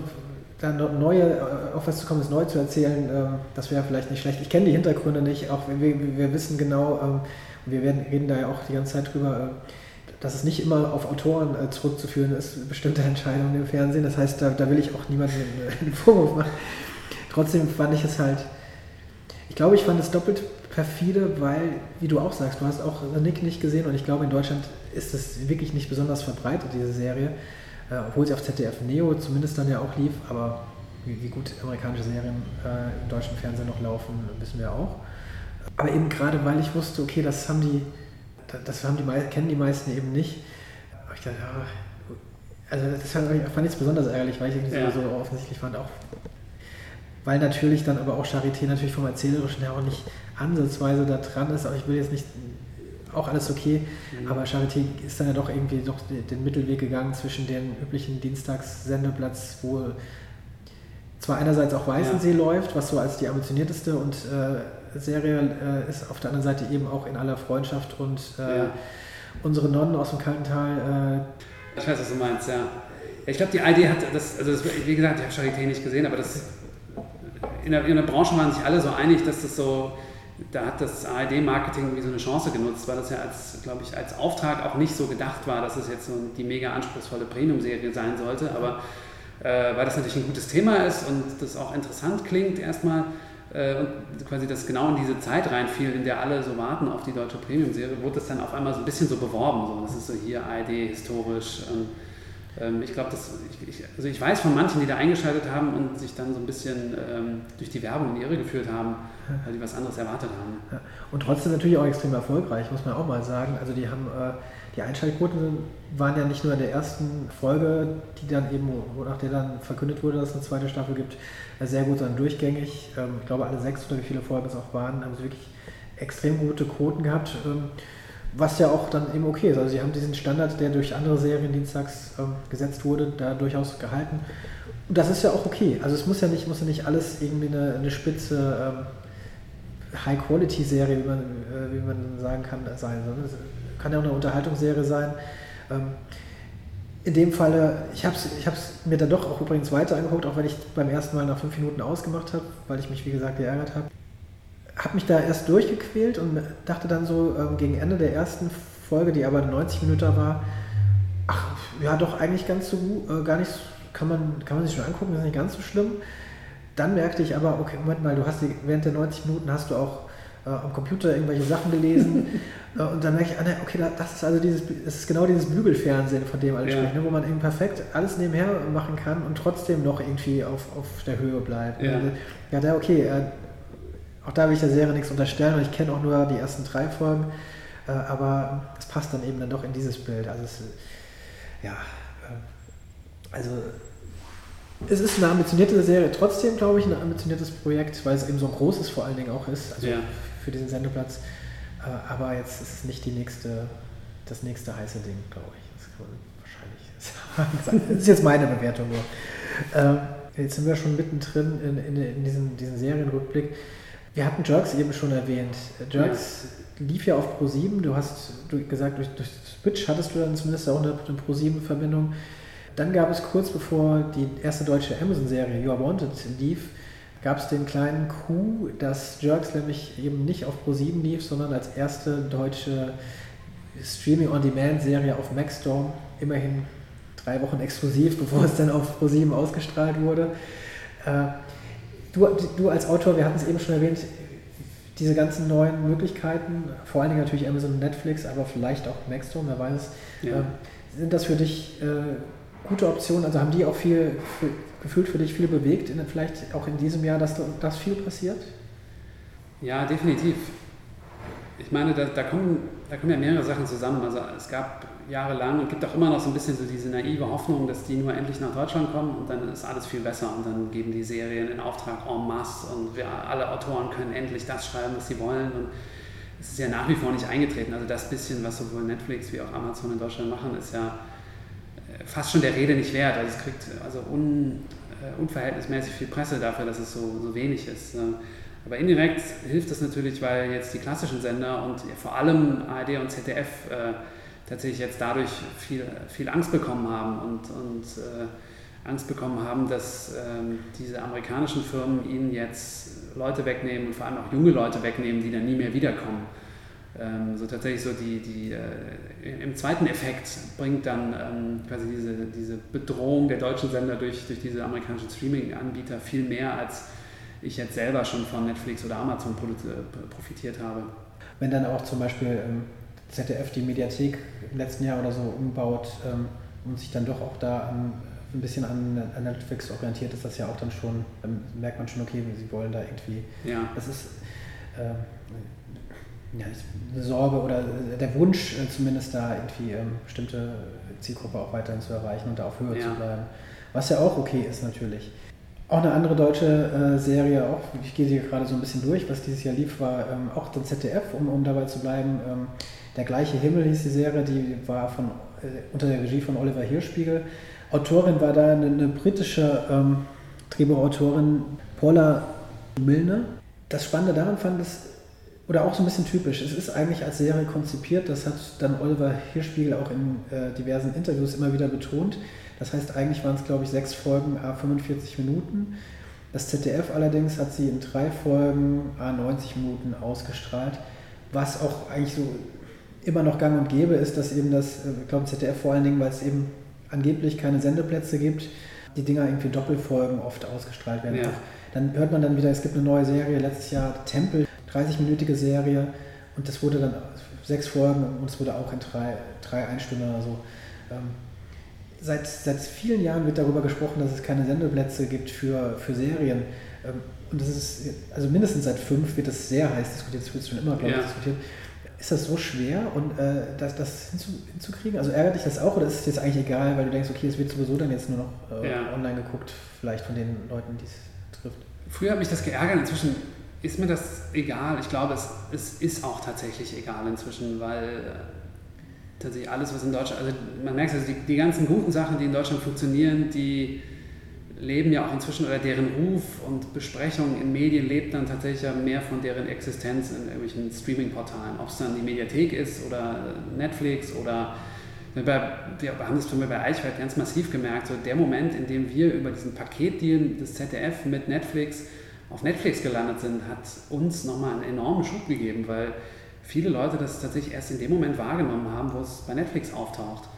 da neue, äh, auf was zu kommen, ist neu zu erzählen, äh, das wäre vielleicht nicht schlecht. Ich kenne die Hintergründe nicht, auch wir, wir wissen genau, ähm, wir werden, reden da ja auch die ganze Zeit drüber, äh, dass es nicht immer auf Autoren äh, zurückzuführen ist, bestimmte Entscheidungen im Fernsehen. Das heißt, da, da will ich auch niemandem einen Vorwurf machen. Trotzdem fand ich es halt, ich glaube, ich fand es doppelt perfide, weil, wie du auch sagst, du hast auch Nick nicht gesehen und ich glaube, in Deutschland ist es wirklich nicht besonders verbreitet, diese Serie. Äh, obwohl sie auf ZDF Neo zumindest dann ja auch lief, aber wie, wie gut amerikanische Serien äh, im deutschen Fernsehen noch laufen, wissen wir auch. Aber eben gerade, weil ich wusste, okay, das haben die das haben die, kennen die meisten eben nicht. Aber ich dachte, ja, also das fand, fand ich besonders ärgerlich, weil ich irgendwie ja. so offensichtlich fand, auch weil natürlich dann aber auch Charité natürlich vom Erzählerischen her auch nicht ansatzweise da dran ist, aber ich will jetzt nicht, auch alles okay, mhm. aber Charité ist dann ja doch irgendwie doch den Mittelweg gegangen zwischen dem üblichen Dienstagssendeplatz, wo zwar einerseits auch Weißensee ja. läuft, was so als die ambitionierteste und äh, Serie äh, ist auf der anderen Seite eben auch in aller Freundschaft und äh, ja. unsere Nonnen aus dem Kaltental. Äh ich weiß, was du meinst, ja. Ich glaube, die Idee hat, das, also das, wie gesagt, ich habe Charité nicht gesehen, aber das, in, der, in der Branche waren sich alle so einig, dass das so, da hat das ARD-Marketing wie so eine Chance genutzt, weil das ja als, glaube ich, als Auftrag auch nicht so gedacht war, dass es jetzt so die mega anspruchsvolle Premium-Serie sein sollte, aber äh, weil das natürlich ein gutes Thema ist und das auch interessant klingt erstmal, äh, und quasi das genau in diese Zeit reinfiel, in der alle so warten auf die deutsche Premium-Serie, wurde das dann auf einmal so ein bisschen so beworben. So. Das ist so hier ARD historisch. Ähm, ähm, ich glaube, ich, also ich weiß von manchen, die da eingeschaltet haben und sich dann so ein bisschen ähm, durch die Werbung in die Irre geführt haben, weil die was anderes erwartet haben. Ja. Und trotzdem natürlich auch extrem erfolgreich, muss man auch mal sagen. Also die haben äh, die Einschaltquoten waren ja nicht nur in der ersten Folge, die dann eben, nach der dann verkündet wurde, dass es eine zweite Staffel gibt, sehr gut, sondern durchgängig. Ähm, ich glaube, alle sechs oder wie viele Folgen es auch waren, haben sie wirklich extrem gute Quoten gehabt, ähm, was ja auch dann eben okay ist. Also sie haben diesen Standard, der durch andere Serien dienstags ähm, gesetzt wurde, da durchaus gehalten. Und das ist ja auch okay. Also es muss ja nicht, muss ja nicht alles irgendwie eine, eine spitze High-Quality-Serie, wie man, äh, wie man sagen kann, sein. Sondern es kann ja auch eine Unterhaltungsserie sein. in dem Falle, ich habe es ich mir dann doch auch übrigens weiter angeguckt, auch wenn ich beim ersten Mal nach fünf Minuten ausgemacht habe, weil ich mich, wie gesagt, geärgert habe. Habe mich da erst durchgequält und dachte dann so ähm, gegen Ende der ersten Folge, die aber 90 Minuten war, ach, ja, doch eigentlich ganz so gut, äh, gar nicht, kann man, kann man sich schon angucken, ist nicht ganz so schlimm. Dann merkte ich aber, okay, Moment mal, du hast die, während der 90 Minuten hast du auch äh, am Computer irgendwelche Sachen gelesen äh, und dann merke ich, ah, ne, okay, das ist also dieses, das ist genau dieses Bügelfernsehen, von dem alle Ja. sprechen, ne, wo man eben perfekt alles nebenher machen kann und trotzdem noch irgendwie auf, auf der Höhe bleibt. Ja. Also, ja, da, okay, äh, auch da will ich der Serie nichts unterstellen und ich kenne auch nur die ersten drei Folgen, äh, aber es passt dann eben dann doch in dieses Bild. Also es, ja, äh, also es ist eine ambitionierte Serie, trotzdem glaube ich ein ambitioniertes Projekt, weil es eben so ein großes vor allen Dingen auch ist, also Ja. für diesen Sendeplatz. Äh, aber jetzt ist es nicht die nächste, das nächste heiße Ding, glaube ich. Das kann man wahrscheinlich sagen. Das ist jetzt meine Bewertung nur. Ähm, jetzt sind wir schon mittendrin in, in, in diesen, diesen Serienrückblick. Wir hatten Jerks eben schon erwähnt. Jerks lief ja auf Pro7. Du hast gesagt, durch, durch Switch hattest du dann zumindest auch eine Pro7-Verbindung. Dann gab es kurz bevor die erste deutsche Amazon-Serie You Are Wanted lief, gab es den kleinen Coup, dass Jerks nämlich eben nicht auf Pro7 lief, sondern als erste deutsche Streaming-on-Demand-Serie auf Maxstorm, immerhin drei Wochen exklusiv, bevor es dann auf Pro7 ausgestrahlt wurde. Äh, Du, du als Autor, wir hatten es eben schon erwähnt, diese ganzen neuen Möglichkeiten, vor allen Dingen natürlich Amazon und Netflix, aber vielleicht auch Maxstorm, wer weiß, Ja. ähm, sind das für dich äh, gute Optionen? Also haben die auch viel, für, gefühlt für dich viel bewegt, in, vielleicht auch in diesem Jahr, dass da- dass viel passiert? Ja, definitiv. Ich meine, da, da, kommen, da kommen ja mehrere Sachen zusammen. Also es gab jahrelang und gibt auch immer noch so ein bisschen so diese naive Hoffnung, dass die nur endlich nach Deutschland kommen und dann ist alles viel besser und dann geben die Serien in Auftrag en masse und wir alle Autoren können endlich das schreiben, was sie wollen und es ist ja nach wie vor nicht eingetreten. Also das bisschen, was sowohl Netflix wie auch Amazon in Deutschland machen, ist ja äh, fast schon der Rede nicht wert. Also es kriegt also un, äh, unverhältnismäßig viel Presse dafür, dass es so, so wenig ist. Äh, Aber indirekt hilft das natürlich, weil jetzt die klassischen Sender und vor allem ARD und ZDF äh, tatsächlich jetzt dadurch viel, viel Angst bekommen haben und, und äh, Angst bekommen haben, dass ähm, diese amerikanischen Firmen ihnen jetzt Leute wegnehmen und vor allem auch junge Leute wegnehmen, die dann nie mehr wiederkommen. Ähm, so tatsächlich so die, die äh, im zweiten Effekt bringt dann ähm, quasi diese, diese Bedrohung der deutschen Sender durch, durch diese amerikanischen Streaming-Anbieter viel mehr, als ich jetzt selber schon von Netflix oder Amazon äh, profitiert habe. Wenn dann auch zum Beispiel ähm, ZDF die Mediathek im letzten Jahr oder so umbaut ähm, und sich dann doch auch da an, ein bisschen an, an Netflix orientiert, ist das ja auch dann schon, dann merkt man schon, okay, sie wollen da irgendwie, Ja. das ist ähm, ja, eine Sorge oder der Wunsch äh, zumindest da irgendwie ähm, bestimmte Zielgruppe auch weiterhin zu erreichen und da auf Höhe Ja. zu bleiben. Was ja auch okay ist natürlich. Auch eine andere deutsche äh, Serie, auch, ich gehe sie gerade so ein bisschen durch, was dieses Jahr lief, war ähm, auch der ZDF, um, um dabei zu bleiben. Ähm, der gleiche Himmel hieß die Serie, die war von, äh, unter der Regie von Oliver Hirschspiegel. Autorin war da eine, eine britische ähm, Drehbuchautorin, Paula Milne. Das Spannende daran fand ich, oder auch so ein bisschen typisch, es ist eigentlich als Serie konzipiert, das hat dann Oliver Hirschspiegel auch in äh, diversen Interviews immer wieder betont. Das heißt, eigentlich waren es, glaube ich, sechs Folgen, a 45 Minuten. Das ZDF allerdings hat sie in drei Folgen, a 90 Minuten ausgestrahlt, was auch eigentlich so immer noch gang und gäbe ist, dass eben das, äh, ich glaube, ZDF vor allen Dingen, weil es eben angeblich keine Sendeplätze gibt, die Dinger irgendwie Doppelfolgen oft ausgestrahlt werden. Ja. Dann hört man dann wieder, es gibt eine neue Serie, letztes Jahr Tempel, 30-minütige Serie und das wurde dann sechs Folgen und es wurde auch in drei, drei Einstunden oder so. Ähm, seit, seit vielen Jahren wird darüber gesprochen, dass es keine Sendeplätze gibt für, für Serien. Ähm, und das ist, also mindestens seit fünf wird das sehr heiß diskutiert, das wird schon immer, glaube ich, Ja. diskutiert. Ist das so schwer und äh, das, das hinzu, hinzukriegen? Also ärgert dich das auch oder ist es jetzt eigentlich egal, weil du denkst, okay, es wird sowieso dann jetzt nur noch äh, Ja. online geguckt, vielleicht von den Leuten, die es trifft? Früher hat mich das geärgert, inzwischen ist mir das egal. Ich glaube, es, es ist auch tatsächlich egal inzwischen, weil äh, tatsächlich alles, was in Deutschland, also man merkt, also die, die ganzen guten Sachen, die in Deutschland funktionieren, die leben ja auch inzwischen, oder deren Ruf und Besprechung in Medien lebt dann tatsächlich ja mehr von deren Existenz in irgendwelchen Streaming-Portalen. Ob es dann die Mediathek ist oder Netflix oder Wir, haben das zum Beispiel bei Eichwald ganz massiv gemerkt, so der Moment, in dem wir über diesen Paketdeal des ZDF mit Netflix auf Netflix gelandet sind, hat uns nochmal einen enormen Schub gegeben, weil viele Leute das tatsächlich erst in dem Moment wahrgenommen haben, wo es bei Netflix auftaucht.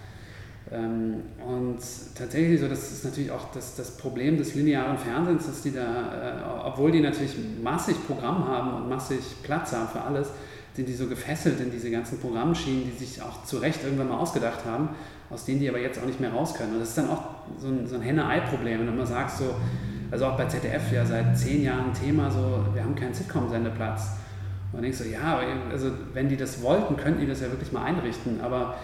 Ähm, und tatsächlich so, das ist natürlich auch das, das Problem des linearen Fernsehens, dass die da, äh, obwohl die natürlich massig Programm haben und massig Platz haben für alles, sind die so gefesselt in diese ganzen Programmschienen, die sich auch zu Recht irgendwann mal ausgedacht haben, aus denen die aber jetzt auch nicht mehr raus können. Und das ist dann auch so ein, so ein Henne-Ei-Problem, wenn du mal sagst, so, also auch bei ZDF ja seit zehn Jahren Thema, so, wir haben keinen Sitcom-Sendeplatz. Und dann denkst du, ja, also wenn die das wollten, könnten die das ja wirklich mal einrichten, aber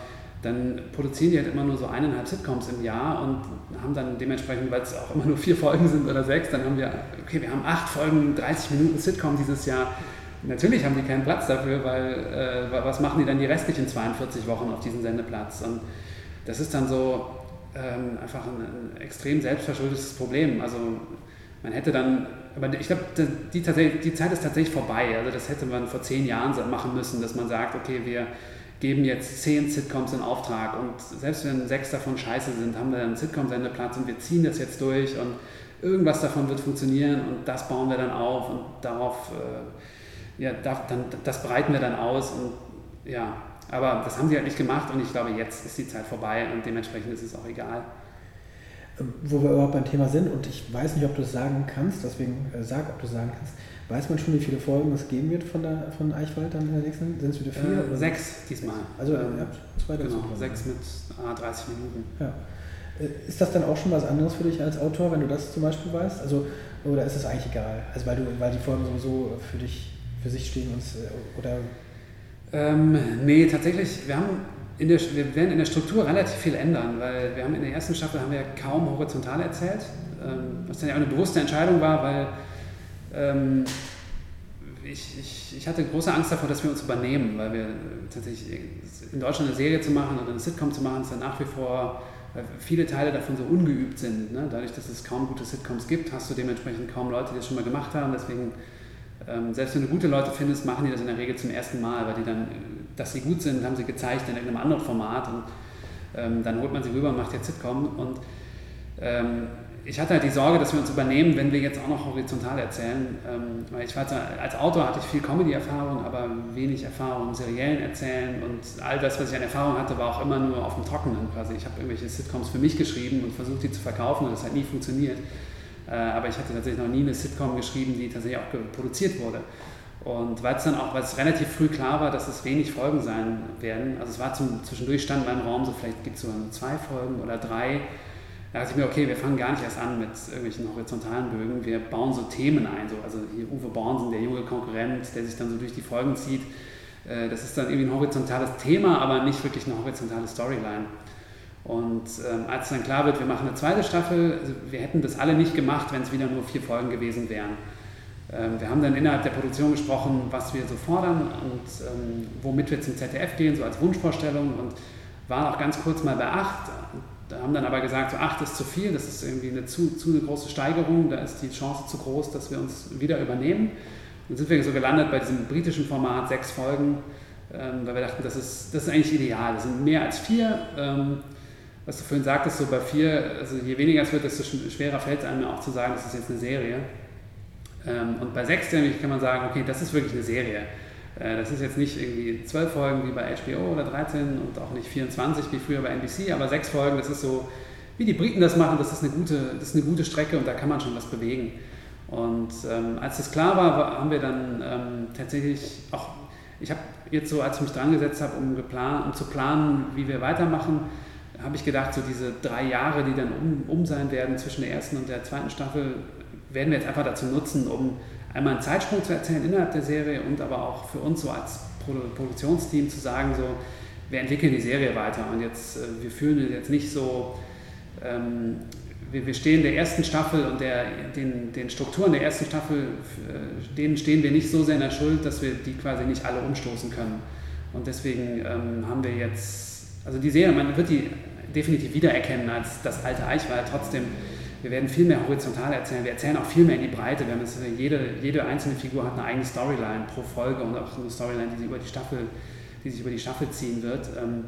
dann produzieren die halt immer nur so eineinhalb Sitcoms im Jahr und haben dann dementsprechend, weil es auch immer nur vier Folgen sind oder sechs, dann haben wir, okay, wir haben acht Folgen, 30 Minuten Sitcom dieses Jahr. Natürlich haben die keinen Platz dafür, weil äh, was machen die dann die restlichen 42 Wochen auf diesem Sendeplatz? Und das ist dann so ähm, einfach ein, ein, extrem selbstverschuldetes Problem. Also man hätte dann, aber ich glaube, die, die Zeit ist tatsächlich vorbei. Also das hätte man vor zehn Jahren machen müssen, dass man sagt, okay, wir geben jetzt zehn Sitcoms in Auftrag und selbst wenn sechs davon scheiße sind, haben wir einen Sitcom-Sendeplatz und wir ziehen das jetzt durch und irgendwas davon wird funktionieren und das bauen wir dann auf und darauf, äh, ja, da, dann, das breiten wir dann aus und ja, aber das haben sie halt nicht gemacht und ich glaube, jetzt ist die Zeit vorbei und dementsprechend ist es auch egal. Ähm, wo wir überhaupt beim Thema sind und ich weiß nicht, ob du es sagen kannst, deswegen äh, sag, ob du es sagen kannst. Weiß man schon, wie viele Folgen es geben wird von, der, von Eichwald dann in der nächsten? Sind es wieder vier? Äh, sechs diesmal. Also ähm, ja, zwei Genau, sechs mit ah, 30 Minuten. Ja. Äh, ist das dann auch schon was anderes für dich als Autor, wenn du das zum Beispiel weißt? Also, oder ist es eigentlich egal? Also weil du, weil die Folgen sowieso für dich für sich stehen und äh, oder ähm, nee, tatsächlich, wir haben in der, wir werden in der Struktur relativ viel ändern, weil wir haben in der ersten Staffel haben wir kaum horizontal erzählt, ähm, was dann ja auch eine bewusste Entscheidung war, weil ähm, ich, ich, ich, hatte große Angst davor, dass wir uns übernehmen, weil wir tatsächlich in Deutschland eine Serie zu machen oder eine Sitcom zu machen, ist dann nach wie vor, weil viele Teile davon so ungeübt sind. Ne? Dadurch, dass es kaum gute Sitcoms gibt, hast du dementsprechend kaum Leute, die das schon mal gemacht haben. Deswegen, ähm, selbst wenn du gute Leute findest, machen die das in der Regel zum ersten Mal, weil die dann, dass sie gut sind, haben sie gezeigt in irgendeinem anderen Format und ähm, dann holt man sie rüber und macht jetzt Sitcom und ähm, ich hatte halt die Sorge, dass wir uns übernehmen, wenn wir jetzt auch noch horizontal erzählen. Ähm, weil ich weiß, als Autor hatte ich viel Comedy-Erfahrung, aber wenig Erfahrung im seriellen Erzählen und all das, was ich an Erfahrung hatte, war auch immer nur auf dem Trockenen quasi. Ich habe irgendwelche Sitcoms für mich geschrieben und versucht, die zu verkaufen und das hat nie funktioniert. Äh, aber ich hatte tatsächlich noch nie eine Sitcom geschrieben, die tatsächlich auch produziert wurde. Und weil es dann auch, weil relativ früh klar war, dass es wenig Folgen sein werden, also es war zum, zwischendurch stand beim Raum so, vielleicht gibt es so zwei Folgen oder drei, da dachte ich mir, okay, wir fangen gar nicht erst an mit irgendwelchen horizontalen Bögen, wir bauen so Themen ein. So. Also hier Uwe Bornsen, der junge Konkurrent, der sich dann so durch die Folgen zieht. Äh, das ist dann irgendwie ein horizontales Thema, aber nicht wirklich eine horizontale Storyline. Und ähm, als dann klar wird, wir machen eine zweite Staffel, also wir hätten das alle nicht gemacht, wenn es wieder nur vier Folgen gewesen wären. Ähm, wir haben dann innerhalb der Produktion gesprochen, was wir so fordern und ähm, womit wir zum ZDF gehen, so als Wunschvorstellung und waren auch ganz kurz mal bei acht da haben dann aber gesagt, so acht ist zu viel, das ist irgendwie eine zu, zu eine große Steigerung, da ist die Chance zu groß, dass wir uns wieder übernehmen. Dann sind wir so gelandet bei diesem britischen Format, sechs Folgen, ähm, weil wir dachten, das ist, das ist eigentlich ideal. Das sind mehr als vier. Ähm, was du vorhin sagtest, so bei vier, also je weniger es wird, desto schwerer fällt es einem auch zu sagen, das ist jetzt eine Serie. Ähm, und bei sechs nämlich kann man sagen, okay, das ist wirklich eine Serie. Äh, das ist jetzt nicht irgendwie zwölf Folgen wie bei HBO oder 13 und auch nicht 24 wie früher bei NBC, aber sechs Folgen, das ist so, wie die Briten das machen, das ist eine gute, das ist eine gute Strecke und da kann man schon was bewegen. Und ähm, als das klar war, haben wir dann ähm, tatsächlich auch, ich habe jetzt so, als ich mich dran gesetzt habe, um, um zu planen, wie wir weitermachen, habe ich gedacht, so diese drei Jahre, die dann um, um sein werden zwischen der ersten und der zweiten Staffel, werden wir jetzt einfach dazu nutzen, um einmal einen Zeitsprung zu erzählen innerhalb der Serie und aber auch für uns so als Produktionsteam zu sagen, so, wir entwickeln die Serie weiter und jetzt, äh, wir fühlen jetzt nicht so, ähm, wir, wir stehen der ersten Staffel und der, den, den Strukturen der ersten Staffel, äh, denen stehen wir nicht so sehr in der Schuld, dass wir die quasi nicht alle umstoßen können. Und deswegen ähm, haben wir jetzt, also die Serie, man wird die definitiv wiedererkennen als das alte Eichwald, trotzdem wir werden viel mehr horizontal erzählen. Wir erzählen auch viel mehr in die Breite. Wir haben jetzt, jede, jede einzelne Figur hat eine eigene Storyline pro Folge und auch eine Storyline, die sich über die Staffel, die sich über die Staffel ziehen wird. Ähm,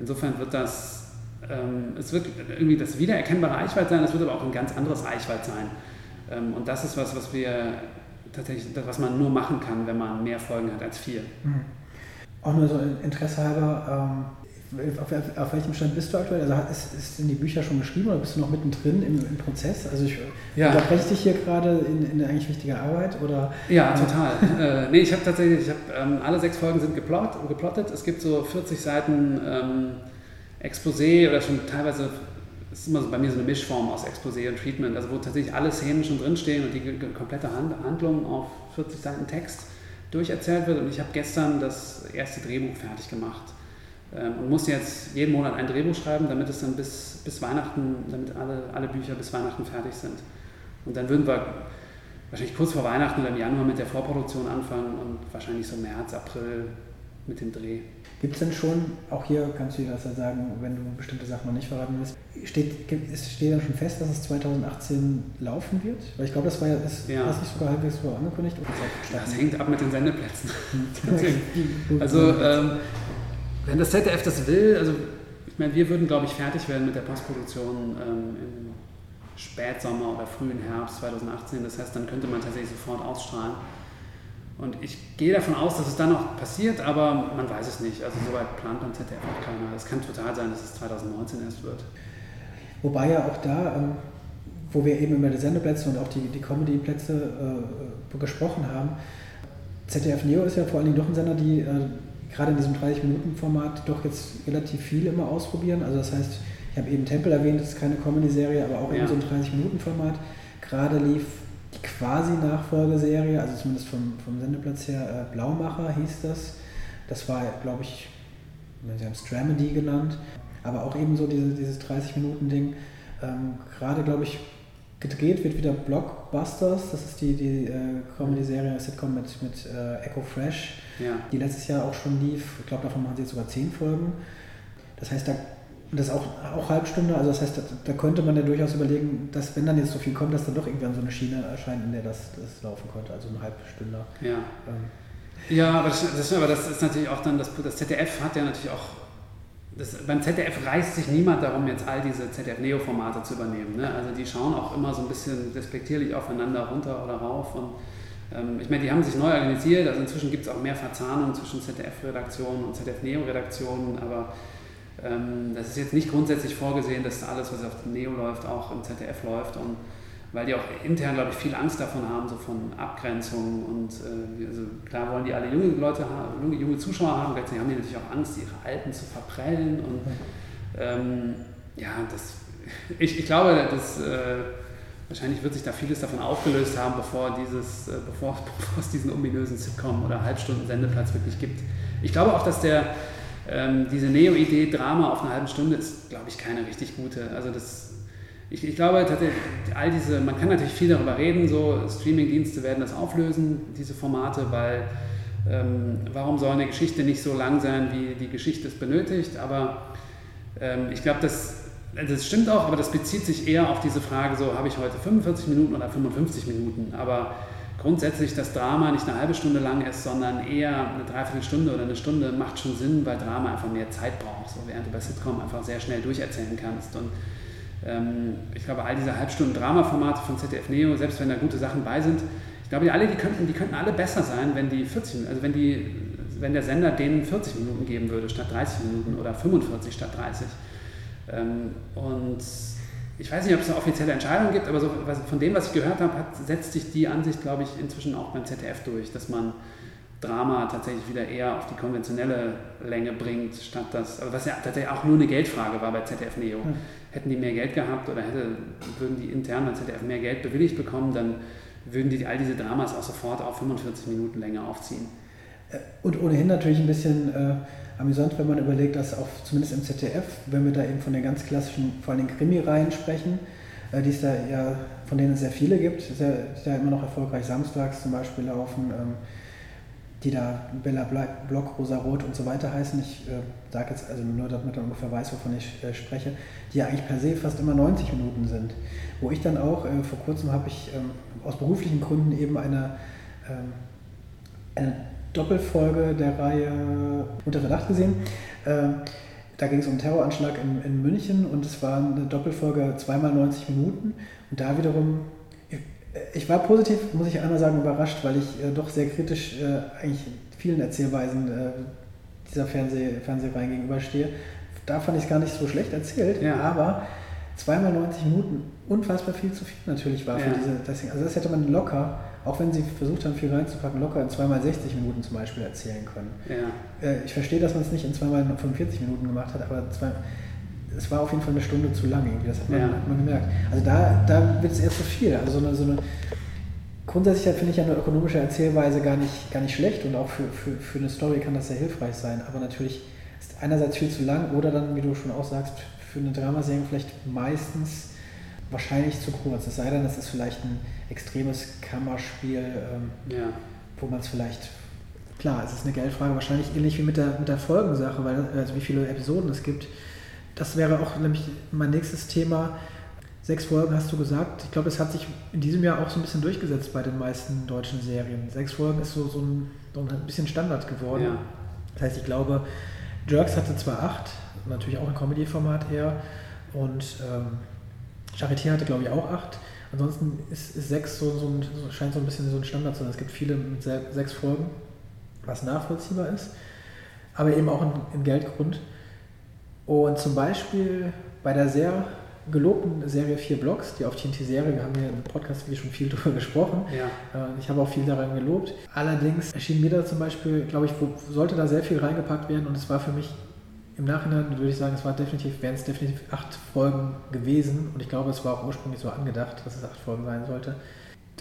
Insofern wird das, ähm, es wird irgendwie das wiedererkennbare Eichwald sein, es wird aber auch ein ganz anderes Eichwald sein. Ähm, und das ist was, was wir tatsächlich, was man nur machen kann, wenn man mehr Folgen hat als vier. Mhm. Auch nur so Interesse halber, auf, auf, welchem Stand bist du aktuell? Also ist, ist, sind die Bücher schon geschrieben oder bist du noch mittendrin im, im Prozess? Also ich ja. unterbreche dich hier gerade in, in eine eigentlich wichtige Arbeit oder? Ja, total. äh, nee, ich habe tatsächlich, ich habe ähm, alle sechs Folgen sind geplot, geplottet. Es gibt so 40 Seiten ähm, Exposé oder schon teilweise ist immer so bei mir so eine Mischform aus Exposé und Treatment, also wo tatsächlich alle Szenen schon drinstehen und die komplette Handlung auf 40 Seiten Text durcherzählt wird. Und ich habe gestern das erste Drehbuch fertig gemacht und muss jetzt jeden Monat ein Drehbuch schreiben, damit es dann bis, bis Weihnachten, damit alle, alle Bücher bis Weihnachten fertig sind. Und dann würden wir wahrscheinlich kurz vor Weihnachten oder im Januar mit der Vorproduktion anfangen und wahrscheinlich so März, April mit dem Dreh. Gibt es denn schon, auch hier kannst du dir das ja sagen, wenn du bestimmte Sachen noch nicht verraten willst, steht, steht dann schon fest, dass es 2018 laufen wird? Weil ich glaube, das war ja, ist, ja. das nicht sogar halbwegs so angekündigt. das hängt ab mit den Sendeplätzen. also ähm, wenn das ZDF das will, also ich meine, wir würden, glaube ich, fertig werden mit der Postproduktion ähm, im Spätsommer oder frühen Herbst 2018. Das heißt, dann könnte man tatsächlich sofort ausstrahlen. Und ich gehe davon aus, dass es dann noch passiert, aber man weiß es nicht. Also soweit plant beim ZDF auch keiner. Es kann total sein, dass es 2019 erst wird. Wobei ja auch da, ähm, wo wir eben über die Sendeplätze und auch die, die Comedy-Plätze äh, gesprochen haben, ZDF Neo ist ja vor allen Dingen doch ein Sender, die äh, gerade in diesem 30-Minuten-Format doch jetzt relativ viel immer ausprobieren. Also das heißt, ich habe eben Tempel erwähnt, das ist keine Comedy-Serie, aber auch ja. eben so ein 30-Minuten-Format. Gerade lief die quasi Nachfolgeserie, also zumindest vom, vom Sendeplatz her, äh, Blaumacher hieß das. Das war, glaube ich, sie haben es Dramedy genannt, aber auch eben so diese, dieses 30-Minuten-Ding. Ähm, Gerade, glaube ich, gedreht wird wieder Blockbusters, das ist die, die äh, Comedy-Serie, Sitcom mit, mit äh, Echo Fresh, ja. die letztes Jahr auch schon lief. Ich glaube, davon machen sie jetzt sogar zehn Folgen. Das heißt, da und das auch, auch Halbstunde, also das heißt, da, da, könnte man ja durchaus überlegen, dass wenn dann jetzt so viel kommt, dass dann doch irgendwann so eine Schiene erscheint, in der das, das laufen konnte, also eine Halbstunde. Ja. Ähm. Ja, aber das, das, aber das ist natürlich auch dann, das, das ZDF hat ja natürlich auch, das, beim ZDF reißt sich niemand darum, jetzt all diese ZDF-Neo-Formate zu übernehmen. Ne? Also die schauen auch immer so ein bisschen respektierlich aufeinander runter oder rauf und ähm, ich meine, die haben sich neu organisiert, also inzwischen gibt es auch mehr Verzahnung zwischen ZDF-Redaktionen und ZDF-Neo-Redaktionen, aber ähm, das ist jetzt nicht grundsätzlich vorgesehen, dass alles, was auf dem Neo läuft, auch im ZDF läuft. Und weil die auch intern, glaube ich, viel Angst davon haben, so von Abgrenzung und äh, also klar wollen die alle junge Leute haben, junge, junge Zuschauer haben, gleichzeitig haben die natürlich auch Angst, ihre Alten zu verprellen und ähm, ja, das, ich, ich glaube, dass äh, wahrscheinlich wird sich da vieles davon aufgelöst haben, bevor, dieses, äh, bevor, bevor es diesen ominösen Sitcom oder Halbstunden Sendeplatz wirklich gibt. Ich glaube auch, dass der ähm, diese Neo-Idee, Drama auf eine halbe Stunde, ist, glaube ich, keine richtig gute. Also das, ich, ich glaube tatsächlich, all diese, man kann natürlich viel darüber reden, so Streaming-Dienste werden das auflösen, diese Formate, weil ähm, warum soll eine Geschichte nicht so lang sein, wie die Geschichte es benötigt, aber ähm, ich glaube, das, das stimmt auch, aber das bezieht sich eher auf diese Frage, so habe ich heute 45 Minuten oder 55 Minuten, aber grundsätzlich das Drama nicht eine halbe Stunde lang ist, sondern eher eine Dreiviertelstunde oder eine Stunde macht schon Sinn, weil Drama einfach mehr Zeit braucht, so während du bei Sitcom einfach sehr schnell durcherzählen kannst. Und ich glaube, all diese Halbstunden Drama-Formate von ZDF Neo, selbst wenn da gute Sachen bei sind, ich glaube, die alle, die könnten, die könnten alle besser sein, wenn die 40, also wenn die, wenn der Sender denen 40 Minuten geben würde statt 30 Minuten oder 45 statt 30. Ähm, und ich weiß nicht, ob es eine offizielle Entscheidung gibt, aber so, von dem, was ich gehört habe, hat, setzt sich die Ansicht, glaube ich, inzwischen auch beim ZDF durch, dass man Drama tatsächlich wieder eher auf die konventionelle Länge bringt, statt das, was ja tatsächlich auch nur eine Geldfrage war bei ZDF Neo. Mhm. Hätten die mehr Geld gehabt oder hätte, würden die intern bei ZDF mehr Geld bewilligt bekommen, dann würden die all diese Dramas auch sofort auf 45 Minuten Länge aufziehen. Äh, und ohnehin natürlich ein bisschen äh, amüsant, wenn man überlegt, dass auch zumindest im ZDF, wenn wir da eben von den ganz klassischen, vor allem Krimi-Reihen sprechen, äh, die es da ja, von denen es sehr viele gibt, sehr, die da immer noch erfolgreich samstags zum Beispiel laufen, ähm, die da Bella Block, Rosa Rot und so weiter heißen. Ich äh, sage jetzt also nur, damit man ungefähr weiß, wovon ich äh, spreche, die ja eigentlich per se fast immer 90 Minuten sind. Wo ich dann auch, äh, vor kurzem habe ich ähm, aus beruflichen Gründen eben eine, ähm, eine Doppelfolge der Reihe Unter Verdacht gesehen. Äh, da ging es um einen Terroranschlag in, in München und es war eine Doppelfolge zweimal 90 Minuten. Und da wiederum, ich, ich war positiv, muss ich einmal sagen, überrascht, weil ich äh, doch sehr kritisch äh, eigentlich vielen Erzählweisen äh, dieser Fernseh, Fernsehreihen gegenüberstehe. Da fand ich es gar nicht so schlecht erzählt, Ja. aber zweimal 90 Minuten unfassbar viel zu viel natürlich war für Ja. diese. Deswegen, also das hätte man locker, auch wenn sie versucht haben, viel reinzupacken, locker in zweimal 60 Minuten zum Beispiel erzählen können. Ja. Äh, ich verstehe, dass man es nicht in zweimal 45 Minuten gemacht hat, aber zwei, es war auf jeden Fall eine Stunde zu lang irgendwie. Das hat man, Ja. hat man gemerkt. Also da, da wird es eher zu viel. Also so eine, so eine grundsätzlich finde ich eine ökonomische Erzählweise gar nicht, gar nicht schlecht und auch für, für, für eine Story kann das sehr hilfreich sein. Aber natürlich ist einerseits viel zu lang oder dann, wie du schon auch sagst, für eine Dramaserie vielleicht meistens wahrscheinlich zu kurz. Es sei denn, es ist vielleicht ein extremes Kammerspiel, ähm, Ja. wo man es vielleicht, klar, es ist eine Geldfrage, wahrscheinlich ähnlich wie mit der, mit der Folgensache, weil also wie viele Episoden es gibt. Das wäre auch nämlich mein nächstes Thema. Sechs Folgen hast du gesagt. Ich glaube, es hat sich in diesem Jahr auch so ein bisschen durchgesetzt bei den meisten deutschen Serien. Sechs Folgen ist so, so, ein, so ein bisschen Standard geworden. Ja. Das heißt, ich glaube, Jerks hatte zwar acht, natürlich auch ein Comedy-Format eher, und ähm, Charité hatte, glaube ich, auch acht. Ansonsten ist, ist sechs so, so ein, scheint so ein bisschen so ein Standard zu sein. Es gibt viele mit se sechs Folgen, was nachvollziehbar ist, aber eben auch ein, ein Geldgrund. Und zum Beispiel bei der sehr gelobten Serie Vier Blocks, die auf TNT Serie, wir haben hier im Podcast wie schon viel drüber gesprochen. Ja. Äh, Ich habe auch viel daran gelobt. Allerdings erschien mir da zum Beispiel, glaube ich, wo, sollte da sehr viel reingepackt werden und es war für mich im Nachhinein, würde ich sagen, es war definitiv, wären es definitiv acht Folgen gewesen und ich glaube, es war auch ursprünglich so angedacht, dass es acht Folgen sein sollte.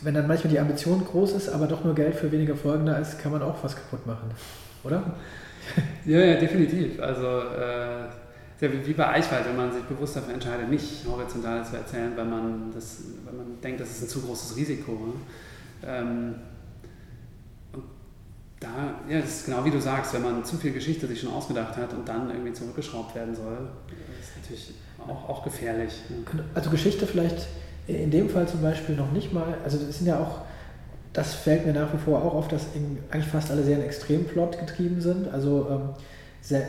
Wenn dann manchmal die Ambition groß ist, aber doch nur Geld für weniger Folgen da ist, kann man auch was kaputt machen, oder? Ja, ja, definitiv. Also äh, sehr wie bei Eichwald, wenn man sich bewusst dafür entscheidet, nicht horizontal zu erzählen, weil man, das, weil man denkt, das ist ein zu großes Risiko. Ne? Ähm, und da, ja, das ist genau wie du sagst, wenn man zu viel Geschichte sich schon ausgedacht hat und dann irgendwie zurückgeschraubt werden soll, ist natürlich auch, auch gefährlich. Ne? Also Geschichte vielleicht in dem Fall zum Beispiel noch nicht mal, also das sind ja auch, das fällt mir nach wie vor auch auf, dass eigentlich fast alle Serien Extremplot getrieben sind. Also ähm, sehr,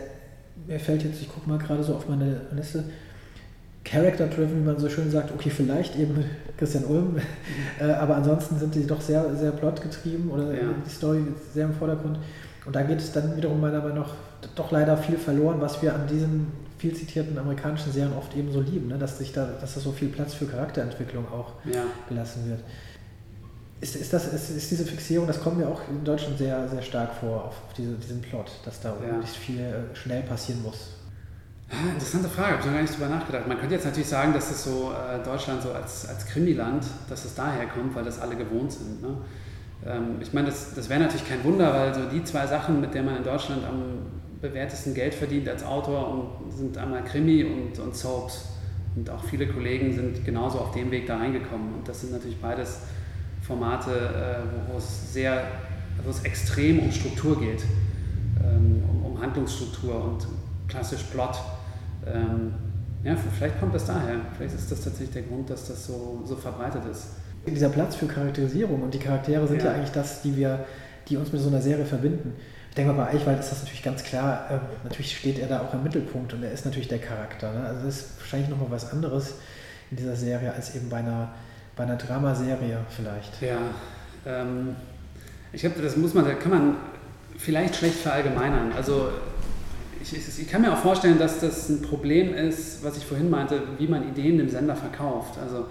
mir fällt jetzt, ich gucke mal gerade so auf meine Liste, Character-driven, wie man so schön sagt, okay, vielleicht eben Christian Ulm, äh, aber ansonsten sind die doch sehr, sehr plotgetrieben oder Ja. die Story sehr im Vordergrund. Und da geht es dann wiederum meiner Meinung nach doch leider viel verloren, was wir an diesen viel zitierten amerikanischen Serien oft eben so lieben, ne? dass, sich da, dass da so viel Platz für Charakterentwicklung auch Ja. gelassen wird. Ist, ist, das, ist, ist diese Fixierung, das kommt mir auch in Deutschland sehr, sehr stark vor, auf, diese, diesen Plot, dass da Ja. viel äh, schnell passieren muss. Ah, interessante Frage, habe ich noch gar nicht drüber nachgedacht. Man könnte jetzt natürlich sagen, dass es so äh, Deutschland so als, als Krimiland, dass es daher kommt, weil das alle gewohnt sind. Ne? Ähm, ich meine, das, das wäre natürlich kein Wunder, weil so die zwei Sachen, mit denen man in Deutschland am bewährtesten Geld verdient als Autor, und, sind einmal Krimi und, und Soaps. Und auch viele Kollegen sind genauso auf dem Weg da reingekommen. Und das sind natürlich beides Formate, äh, wo, es sehr, wo es extrem um Struktur geht, ähm, um, um Handlungsstruktur und klassisch Plot. Ähm, ja, vielleicht kommt das daher. Vielleicht ist das tatsächlich der Grund, dass das so, so verbreitet ist. Dieser Platz für Charakterisierung und die Charaktere sind ja, Ja. eigentlich das, die wir, die uns mit so einer Serie verbinden. Ich denke mal, bei Eichwald ist das natürlich ganz klar, ähm, natürlich steht er da auch im Mittelpunkt und er ist natürlich der Charakter. Ne? Also das ist wahrscheinlich nochmal was anderes in dieser Serie als eben bei einer, bei einer Dramaserie vielleicht. Ja, ähm, ich glaube, das muss man, da kann man vielleicht schlecht verallgemeinern. Also ich, ich, ich kann mir auch vorstellen, dass das ein Problem ist, was ich vorhin meinte, wie man Ideen dem Sender verkauft. Also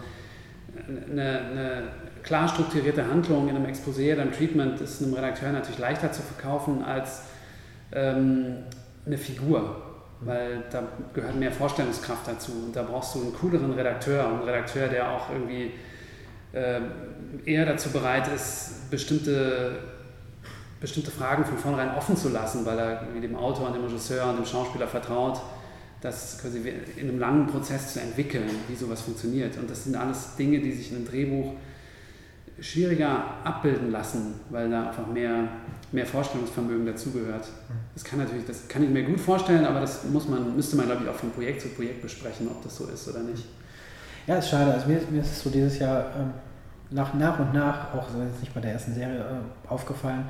eine, eine klar strukturierte Handlung in einem Exposé oder einem Treatment ist einem Redakteur natürlich leichter zu verkaufen als ähm, eine Figur, weil da gehört mehr Vorstellungskraft dazu und da brauchst du einen cooleren Redakteur, einen Redakteur, der auch irgendwie eher dazu bereit ist, bestimmte, bestimmte Fragen von vornherein offen zu lassen, weil er dem Autor und dem Regisseur und dem Schauspieler vertraut, das quasi in einem langen Prozess zu entwickeln, wie sowas funktioniert. Und das sind alles Dinge, die sich in einem Drehbuch schwieriger abbilden lassen, weil da einfach mehr, mehr Vorstellungsvermögen dazugehört. Das kann natürlich, das kann ich mir gut vorstellen, aber das muss man, müsste man, glaube ich, auch von Projekt zu Projekt besprechen, ob das so ist oder nicht. Ja, ist schade. Also mir, mir ist es so dieses Jahr ähm, nach, nach und nach, auch jetzt nicht bei der ersten Serie, äh, aufgefallen,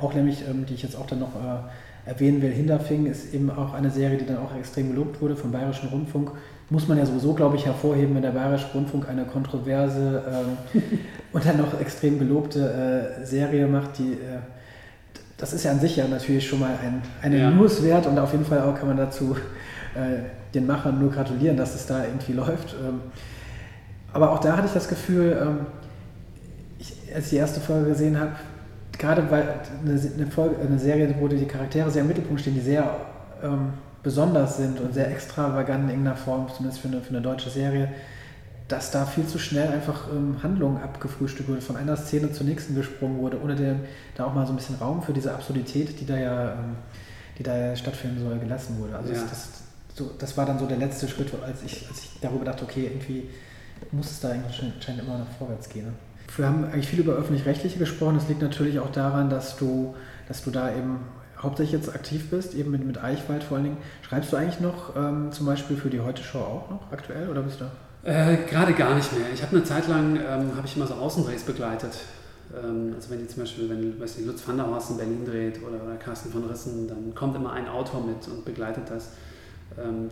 auch nämlich, ähm, die ich jetzt auch dann noch äh, erwähnen will. Hinterfing ist eben auch eine Serie, die dann auch extrem gelobt wurde vom Bayerischen Rundfunk. Muss man ja sowieso, glaube ich, hervorheben, wenn der Bayerische Rundfunk eine kontroverse ähm, und dann noch extrem gelobte äh, Serie macht, die äh, das ist ja an sich ja natürlich schon mal ein, eine Ja. News wert und auf jeden Fall auch kann man dazu äh, den Machern nur gratulieren, dass es da irgendwie läuft. Ähm, aber auch da hatte ich das Gefühl, ähm, ich, als ich die erste Folge gesehen habe, gerade weil eine, eine, Folge, eine Serie, wo die Charaktere sehr im Mittelpunkt stehen, die sehr ähm, besonders sind und sehr extravagant in irgendeiner Form, zumindest für eine, für eine deutsche Serie, dass da viel zu schnell einfach ähm, Handlung abgefrühstückt wurde, von einer Szene zur nächsten gesprungen wurde, ohne den, da auch mal so ein bisschen Raum für diese Absurdität, die da ja, ähm, die da ja stattfinden soll, gelassen wurde. Also Ja. das, das, so, das war dann so der letzte Schritt, als ich, als ich darüber dachte, okay, irgendwie muss es da anscheinend immer noch vorwärts gehen. Ne? Wir haben eigentlich viel über öffentlich-rechtliche gesprochen. Das liegt natürlich auch daran, dass du, dass du da eben hauptsächlich jetzt aktiv bist, eben mit, mit Eichwald vor allen Dingen. Schreibst du eigentlich noch ähm, zum Beispiel für die Heute-Show auch noch aktuell oder bist du? Äh, Gerade gar nicht mehr. Ich habe eine Zeit lang, ähm, habe ich immer so Außendrehs begleitet. Ähm, also wenn die zum Beispiel, wenn weiß nicht, Lutz van der Horst in Berlin dreht oder, oder Carsten von Rissen, dann kommt immer ein Autor mit und begleitet das,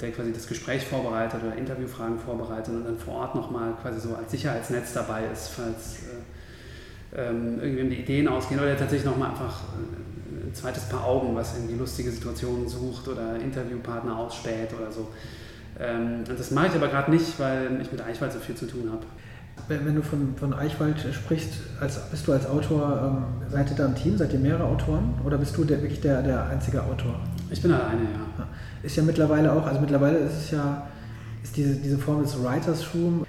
der quasi das Gespräch vorbereitet oder Interviewfragen vorbereitet und dann vor Ort nochmal quasi so als Sicherheitsnetz dabei ist, falls äh, ähm, irgendwem die Ideen ausgehen oder der tatsächlich nochmal einfach äh, ein zweites Paar Augen, was irgendwie lustige Situationen sucht oder Interviewpartner ausspäht oder so. Ähm, das mache ich aber gerade nicht, weil ich mit Eichwald so viel zu tun habe. Wenn, wenn du von, von Eichwald sprichst, als, bist du als Autor, ähm, seid ihr da ein Team, seid ihr mehrere Autoren oder bist du der, wirklich der, der einzige Autor? Ich bin alleine, ja. Ist ja mittlerweile auch, also mittlerweile ist es ja, ist diese, diese Form des Writers Room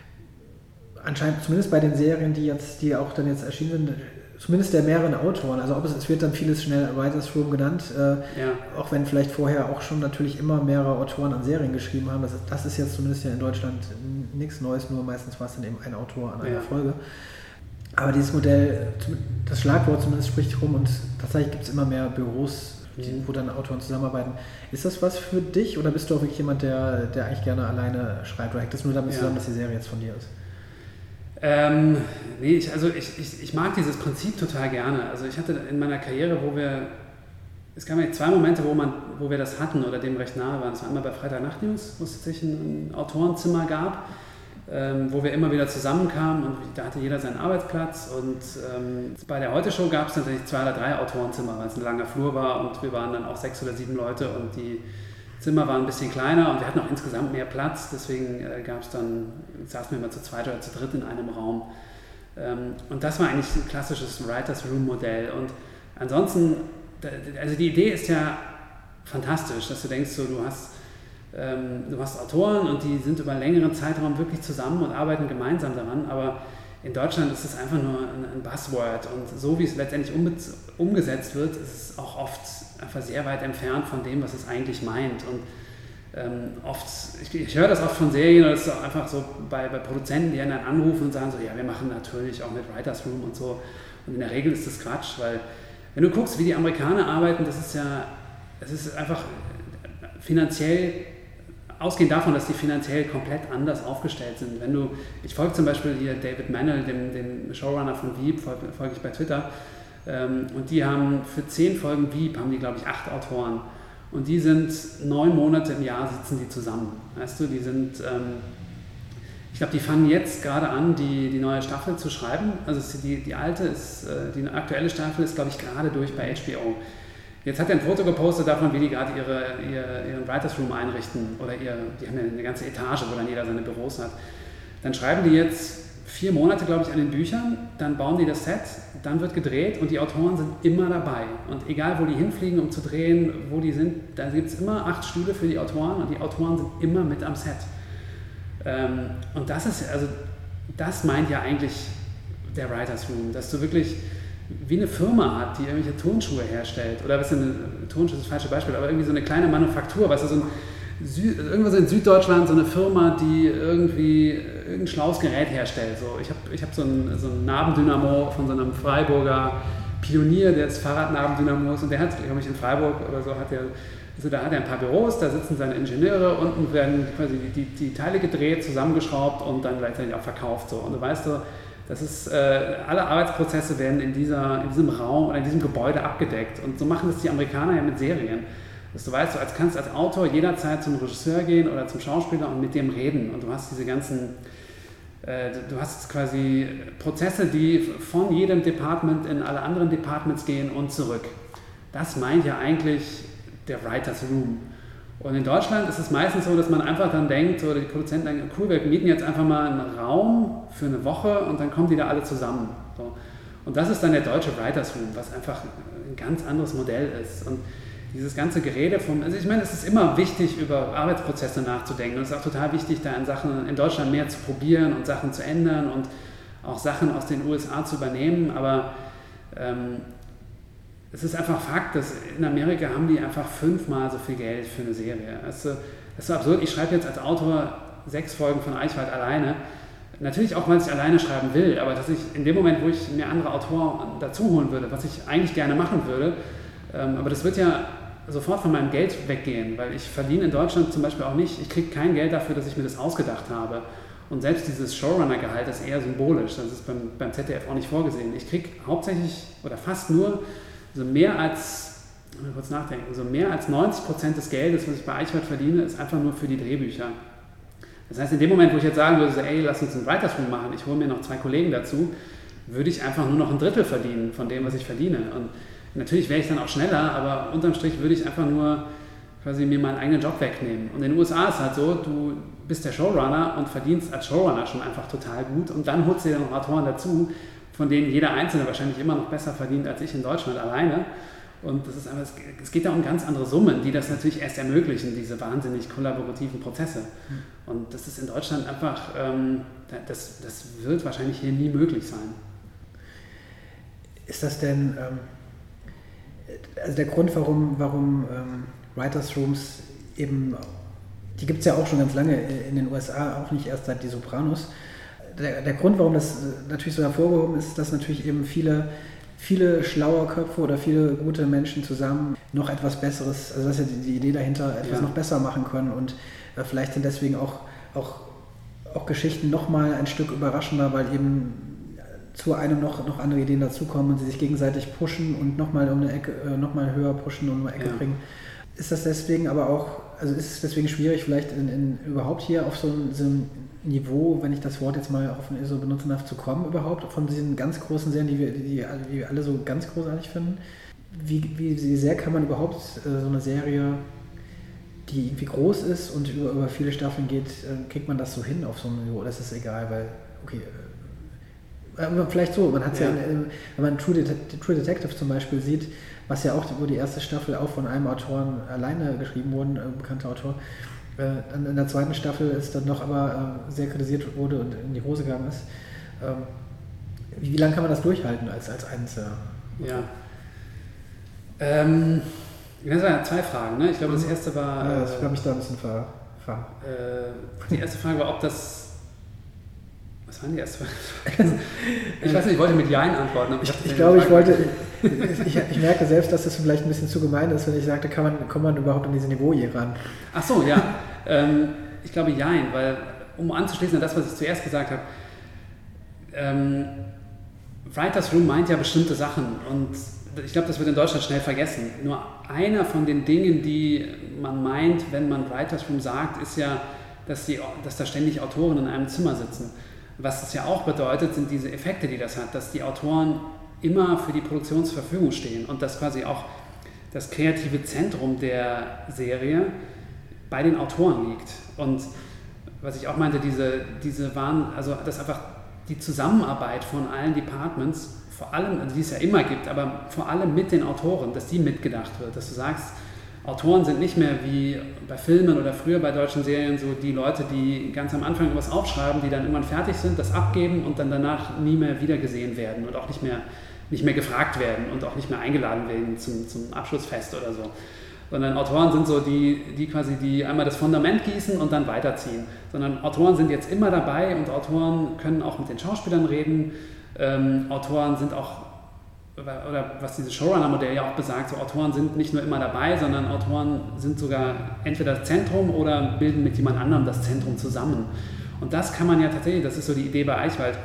anscheinend zumindest bei den Serien, die jetzt, die auch dann jetzt erschienen sind, zumindest der mehreren Autoren. Also ob es, es wird dann vieles schnell Writers Room genannt, äh, Ja. auch wenn vielleicht vorher auch schon natürlich immer mehrere Autoren an Serien geschrieben haben. Das ist, das ist jetzt zumindest ja in Deutschland nichts Neues, nur meistens war es dann eben ein Autor an einer Ja. Folge. Aber dieses Modell, das Schlagwort zumindest spricht rum und tatsächlich gibt es immer mehr Büros, die, Mhm. wo dann Autoren zusammenarbeiten. Ist das was für dich oder bist du auch wirklich jemand, der, der eigentlich gerne alleine schreibt oder hängt das nur damit Ja. zusammen, dass die Serie jetzt von dir ist? Ähm, nee, ich, also ich, ich, ich mag dieses Prinzip total gerne. Also ich hatte in meiner Karriere, wo wir, es gab ja zwei Momente, wo, man, wo wir das hatten oder dem recht nahe waren. Das war einmal bei Freitagnacht News, wo es tatsächlich ein Autorenzimmer gab, ähm, wo wir immer wieder zusammenkamen und da hatte jeder seinen Arbeitsplatz. Und ähm, bei der Heute-Show gab es tatsächlich zwei oder drei Autorenzimmer, weil es ein langer Flur war und wir waren dann auch sechs oder sieben Leute und die Zimmer waren ein bisschen kleiner und wir hatten auch insgesamt mehr Platz, deswegen äh, gab es dann, saßen wir immer zu zweit oder zu dritt in einem Raum. Ähm, und das war eigentlich ein klassisches Writers Room Modell. Und ansonsten, also die Idee ist ja fantastisch, dass du denkst, so, du hast ähm, du hast Autoren und die sind über einen längeren Zeitraum wirklich zusammen und arbeiten gemeinsam daran, aber in Deutschland ist es einfach nur ein, ein Buzzword und so wie es letztendlich umbe- umgesetzt wird, ist es auch oft einfach sehr weit entfernt von dem, was es eigentlich meint. Und ähm, oft, ich, ich höre das oft von Serien oder es ist auch einfach so bei, bei Produzenten, die dann anrufen und sagen so, ja, wir machen natürlich auch mit Writers Room und so. Und in der Regel ist das Quatsch, weil wenn du guckst, wie die Amerikaner arbeiten, das ist ja, es ist einfach finanziell ausgehend davon, dass die finanziell komplett anders aufgestellt sind. Wenn du, ich folge zum Beispiel hier David Mannel, dem, dem Showrunner von Veep, folge, folge ich bei Twitter, ähm, und die haben für zehn Folgen Veep, haben die glaube ich acht Autoren. Und die sind neun Monate im Jahr sitzen die zusammen. Weißt du, die sind, ähm, ich glaube, die fangen jetzt gerade an, die, die neue Staffel zu schreiben. Also die, die alte ist, äh, die aktuelle Staffel ist, glaube ich, gerade durch bei HBO. Jetzt hat er ein Foto gepostet davon, wie die gerade ihre, ihr, ihren Writers Room einrichten. Oder ihr, die haben ja eine ganze Etage, wo dann jeder seine Büros hat. Dann schreiben die jetzt vier Monate, glaube ich, an den Büchern, dann bauen die das Set, dann wird gedreht und die Autoren sind immer dabei. Und egal, wo die hinfliegen, um zu drehen, wo die sind, da gibt es immer acht Stühle für die Autoren und die Autoren sind immer mit am Set. Ähm, und das ist, also, das meint ja eigentlich der Writers Room, dass du wirklich wie eine Firma hat, die irgendwelche Turnschuhe herstellt. Oder was ist eine Turnschuhe ist das falsche Beispiel, aber irgendwie so eine kleine Manufaktur, weißt du, so ein irgendwas in Süddeutschland, so eine Firma, die irgendwie irgendein schlaues Gerät herstellt. So, ich habe ich hab so ein, so Nabendynamo von so einem Freiburger Pionier, der ist Fahrradnabendynamos und der hat, glaube ich, in Freiburg oder so, hat er also da hat er ein paar Büros, da sitzen seine Ingenieure, unten werden quasi die, die Teile gedreht, zusammengeschraubt und dann gleichzeitig auch verkauft. So. Und du weißt so, Das ist, äh, alle Arbeitsprozesse werden in, dieser, in diesem Raum oder in diesem Gebäude abgedeckt. Und so machen das die Amerikaner ja mit Serien. Dass du weißt, du als, kannst als Autor jederzeit zum Regisseur gehen oder zum Schauspieler und mit dem reden. Und du hast diese ganzen, äh, du hast quasi Prozesse, die von jedem Department in alle anderen Departments gehen und zurück. Das meint ja eigentlich der Writers Room. Und in Deutschland ist es meistens so, dass man einfach dann denkt, oder die Produzenten denken, cool, wir mieten jetzt einfach mal einen Raum für eine Woche und dann kommen die da alle zusammen. So. Und das ist dann der deutsche Writers Room, was einfach ein ganz anderes Modell ist. Und dieses ganze Gerede vom, also ich meine, es ist immer wichtig, über Arbeitsprozesse nachzudenken. Und es ist auch total wichtig, da in Sachen in Deutschland mehr zu probieren und Sachen zu ändern und auch Sachen aus den USA zu übernehmen. Aber ähm, es ist einfach Fakt, dass in Amerika haben die einfach fünfmal so viel Geld für eine Serie. Das ist, so absurd. Ich schreibe jetzt als Autor sechs Folgen von Eichwald alleine. Natürlich auch, weil ich alleine schreiben will, aber dass ich in dem Moment, wo ich mir andere Autoren dazu holen würde, was ich eigentlich gerne machen würde, ähm, aber das wird ja sofort von meinem Geld weggehen, weil ich verdiene in Deutschland zum Beispiel auch nicht, ich kriege kein Geld dafür, dass ich mir das ausgedacht habe. Und selbst dieses Showrunner-Gehalt ist eher symbolisch, das ist beim, beim ZDF auch nicht vorgesehen. Ich kriege hauptsächlich oder fast nur so mehr als, mal kurz nachdenken, so mehr als 90 Prozent des Geldes, was ich bei Eichwald verdiene, ist einfach nur für die Drehbücher. Das heißt, in dem Moment, wo ich jetzt sagen würde, so, ey, lass uns einen Writers Room machen, ich hole mir noch zwei Kollegen dazu, würde ich einfach nur noch ein Drittel verdienen von dem, was ich verdiene. Und natürlich wäre ich dann auch schneller, aber unterm Strich würde ich einfach nur quasi mir meinen eigenen Job wegnehmen. Und in den USA ist es halt so, du bist der Showrunner und verdienst als Showrunner schon einfach total gut und dann holst du dir noch Autoren dazu, von denen jeder Einzelne wahrscheinlich immer noch besser verdient als ich in Deutschland alleine. Und das ist einfach, es geht da um ganz andere Summen, die das natürlich erst ermöglichen, diese wahnsinnig kollaborativen Prozesse. Hm. Und das ist in Deutschland einfach, ähm, das, das wird wahrscheinlich hier nie möglich sein. Ist das denn, ähm, also der Grund, warum, warum ähm, Writers Rooms eben, die gibt es ja auch schon ganz lange in den USA, auch nicht erst seit die Sopranos, der, der Grund, warum das natürlich so hervorgehoben ist, ist, dass natürlich eben viele, viele schlaue Köpfe oder viele gute Menschen zusammen noch etwas Besseres, also das ist ja die, die Idee dahinter, etwas ja. noch besser machen können und äh, vielleicht sind deswegen auch, auch, auch Geschichten nochmal ein Stück überraschender, weil eben zu einem noch, noch andere Ideen dazukommen und sie sich gegenseitig pushen und nochmal um eine Ecke, äh, nochmal höher pushen und um eine Ecke ja. bringen. Ist das deswegen aber auch, also ist es deswegen schwierig, vielleicht in, in überhaupt hier auf so ein, so ein Niveau, wenn ich das Wort jetzt mal offen so benutzen darf, zu kommen überhaupt, von diesen ganz großen Serien, die wir, die, die wir alle so ganz großartig finden? Wie, wie sehr kann man überhaupt äh, so eine Serie, die irgendwie groß ist und über, über viele Staffeln geht, äh, kriegt man das so hin auf so einem Niveau? Das ist egal, weil, okay, äh, vielleicht so, man hat ja, ja in, wenn man True, Det True Detective zum Beispiel sieht, was ja auch, wo die erste Staffel auch von einem Autoren alleine geschrieben wurde, ein bekannter Autor, äh, in der zweiten Staffel ist dann noch aber äh, sehr kritisiert wurde und in die Hose gegangen ist. Ähm, wie, wie lange kann man das durchhalten als, als Einzelner? Ja. Ähm, das waren zwei Fragen. Ne? Ich glaube, das mhm. erste war. Ja, ich habe mich da ein bisschen ver. ver äh, die erste Frage war, ob das was waren die erst? ich weiß nicht, ich wollte mit Jein antworten. ich, ich glaube, ich wollte, ich, ich, merke selbst, dass das vielleicht ein bisschen zu gemein ist, wenn ich sagte, kann man, kommt man überhaupt an diese Niveau hier ran? Ach so, ja. ähm, ich glaube Jein, weil, um anzuschließen an das, was ich zuerst gesagt habe, ähm, Writers Room meint ja bestimmte Sachen und ich glaube, das wird in Deutschland schnell vergessen. Nur einer von den Dingen, die man meint, wenn man Writers Room sagt, ist ja, dass, die, dass da ständig Autoren in einem Zimmer sitzen. Was das ja auch bedeutet, sind diese Effekte, die das hat, dass die Autoren immer für die Produktion zur Verfügung stehen und dass quasi auch das kreative Zentrum der Serie bei den Autoren liegt. Und was ich auch meinte, diese, diese waren, also dass einfach die Zusammenarbeit von allen Departments, vor allem, also die es ja immer gibt, aber vor allem mit den Autoren, dass die mitgedacht wird, dass du sagst, Autoren sind nicht mehr wie bei Filmen oder früher bei deutschen Serien so die Leute, die ganz am Anfang etwas aufschreiben, die dann irgendwann fertig sind, das abgeben und dann danach nie mehr wiedergesehen werden und auch nicht mehr, nicht mehr gefragt werden und auch nicht mehr eingeladen werden zum, zum Abschlussfest oder so. Sondern Autoren sind so die, die quasi die einmal das Fundament gießen und dann weiterziehen. Sondern Autoren sind jetzt immer dabei und Autoren können auch mit den Schauspielern reden. Ähm, Autoren sind auch oder was dieses Showrunner-Modell ja auch besagt, so Autoren sind nicht nur immer dabei, sondern Autoren sind sogar entweder das Zentrum oder bilden mit jemand anderem das Zentrum zusammen. Und das kann man ja tatsächlich, das ist so die Idee bei Eichwald,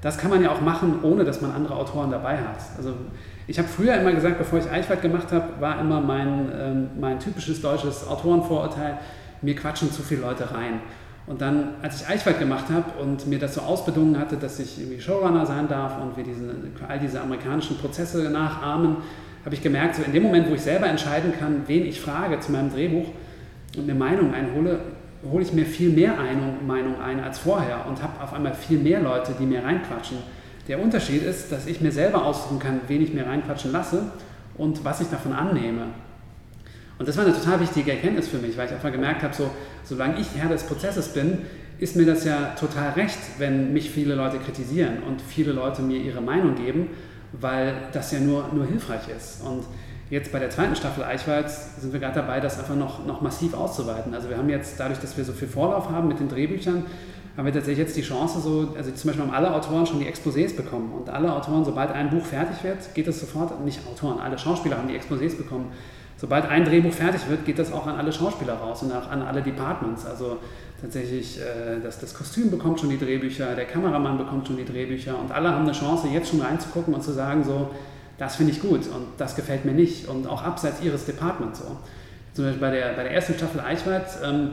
das kann man ja auch machen, ohne dass man andere Autoren dabei hat. Also ich habe früher immer gesagt, bevor ich Eichwald gemacht habe, war immer mein, ähm, mein typisches deutsches Autorenvorurteil, mir quatschen zu viele Leute rein. Und dann, als ich Eichwald gemacht habe und mir das so ausbedungen hatte, dass ich irgendwie Showrunner sein darf und wir diese, all diese amerikanischen Prozesse nachahmen, habe ich gemerkt, so in dem Moment, wo ich selber entscheiden kann, wen ich frage zu meinem Drehbuch und eine Meinung einhole, hole ich mir viel mehr Meinung ein als vorher und habe auf einmal viel mehr Leute, die mir reinquatschen. Der Unterschied ist, dass ich mir selber aussuchen kann, wen ich mir reinquatschen lasse und was ich davon annehme. Und das war eine total wichtige Erkenntnis für mich, weil ich einfach gemerkt habe, so, solange ich Herr des Prozesses bin, ist mir das ja total recht, wenn mich viele Leute kritisieren und viele Leute mir ihre Meinung geben, weil das ja nur, nur hilfreich ist. Und jetzt bei der zweiten Staffel Eichwalds sind wir gerade dabei, das einfach noch, noch massiv auszuweiten. Also wir haben jetzt, dadurch, dass wir so viel Vorlauf haben mit den Drehbüchern, haben wir tatsächlich jetzt die Chance, so, also zum Beispiel haben alle Autoren schon die Exposés bekommen. Und alle Autoren, sobald ein Buch fertig wird, geht es sofort, nicht Autoren, alle Schauspieler haben die Exposés bekommen sobald ein Drehbuch fertig wird, geht das auch an alle Schauspieler raus und auch an alle Departments. Also tatsächlich, äh, das, das Kostüm bekommt schon die Drehbücher, der Kameramann bekommt schon die Drehbücher und alle haben eine Chance, jetzt schon reinzugucken und zu sagen, so, das finde ich gut und das gefällt mir nicht und auch abseits ihres Departments. So. Zum Beispiel bei der, bei der ersten Staffel Eichwald ähm,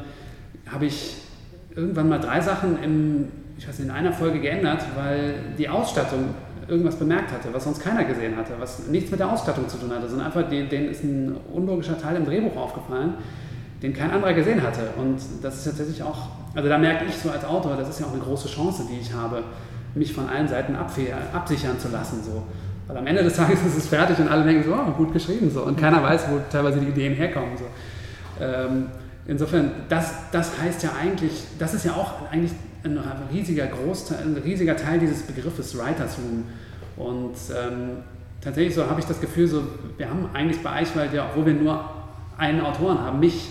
habe ich irgendwann mal drei Sachen im, ich weiß nicht, in einer Folge geändert, weil die Ausstattung irgendwas bemerkt hatte, was sonst keiner gesehen hatte, was nichts mit der Ausstattung zu tun hatte, sondern einfach denen ist ein unlogischer Teil im Drehbuch aufgefallen, den kein anderer gesehen hatte. Und das ist tatsächlich auch, also da merke ich so als Autor, das ist ja auch eine große Chance, die ich habe, mich von allen Seiten absichern zu lassen. So. Weil am Ende des Tages ist es fertig und alle denken so, oh, gut geschrieben so. Und keiner weiß, wo teilweise die Ideen herkommen. So. Ähm, insofern, das, das heißt ja eigentlich, das ist ja auch eigentlich ein riesiger Großteil, ein riesiger Teil dieses Begriffes Writers Room. Und ähm, tatsächlich so habe ich das Gefühl, so, wir haben eigentlich bei Eichwald ja, obwohl wir nur einen Autoren haben, mich,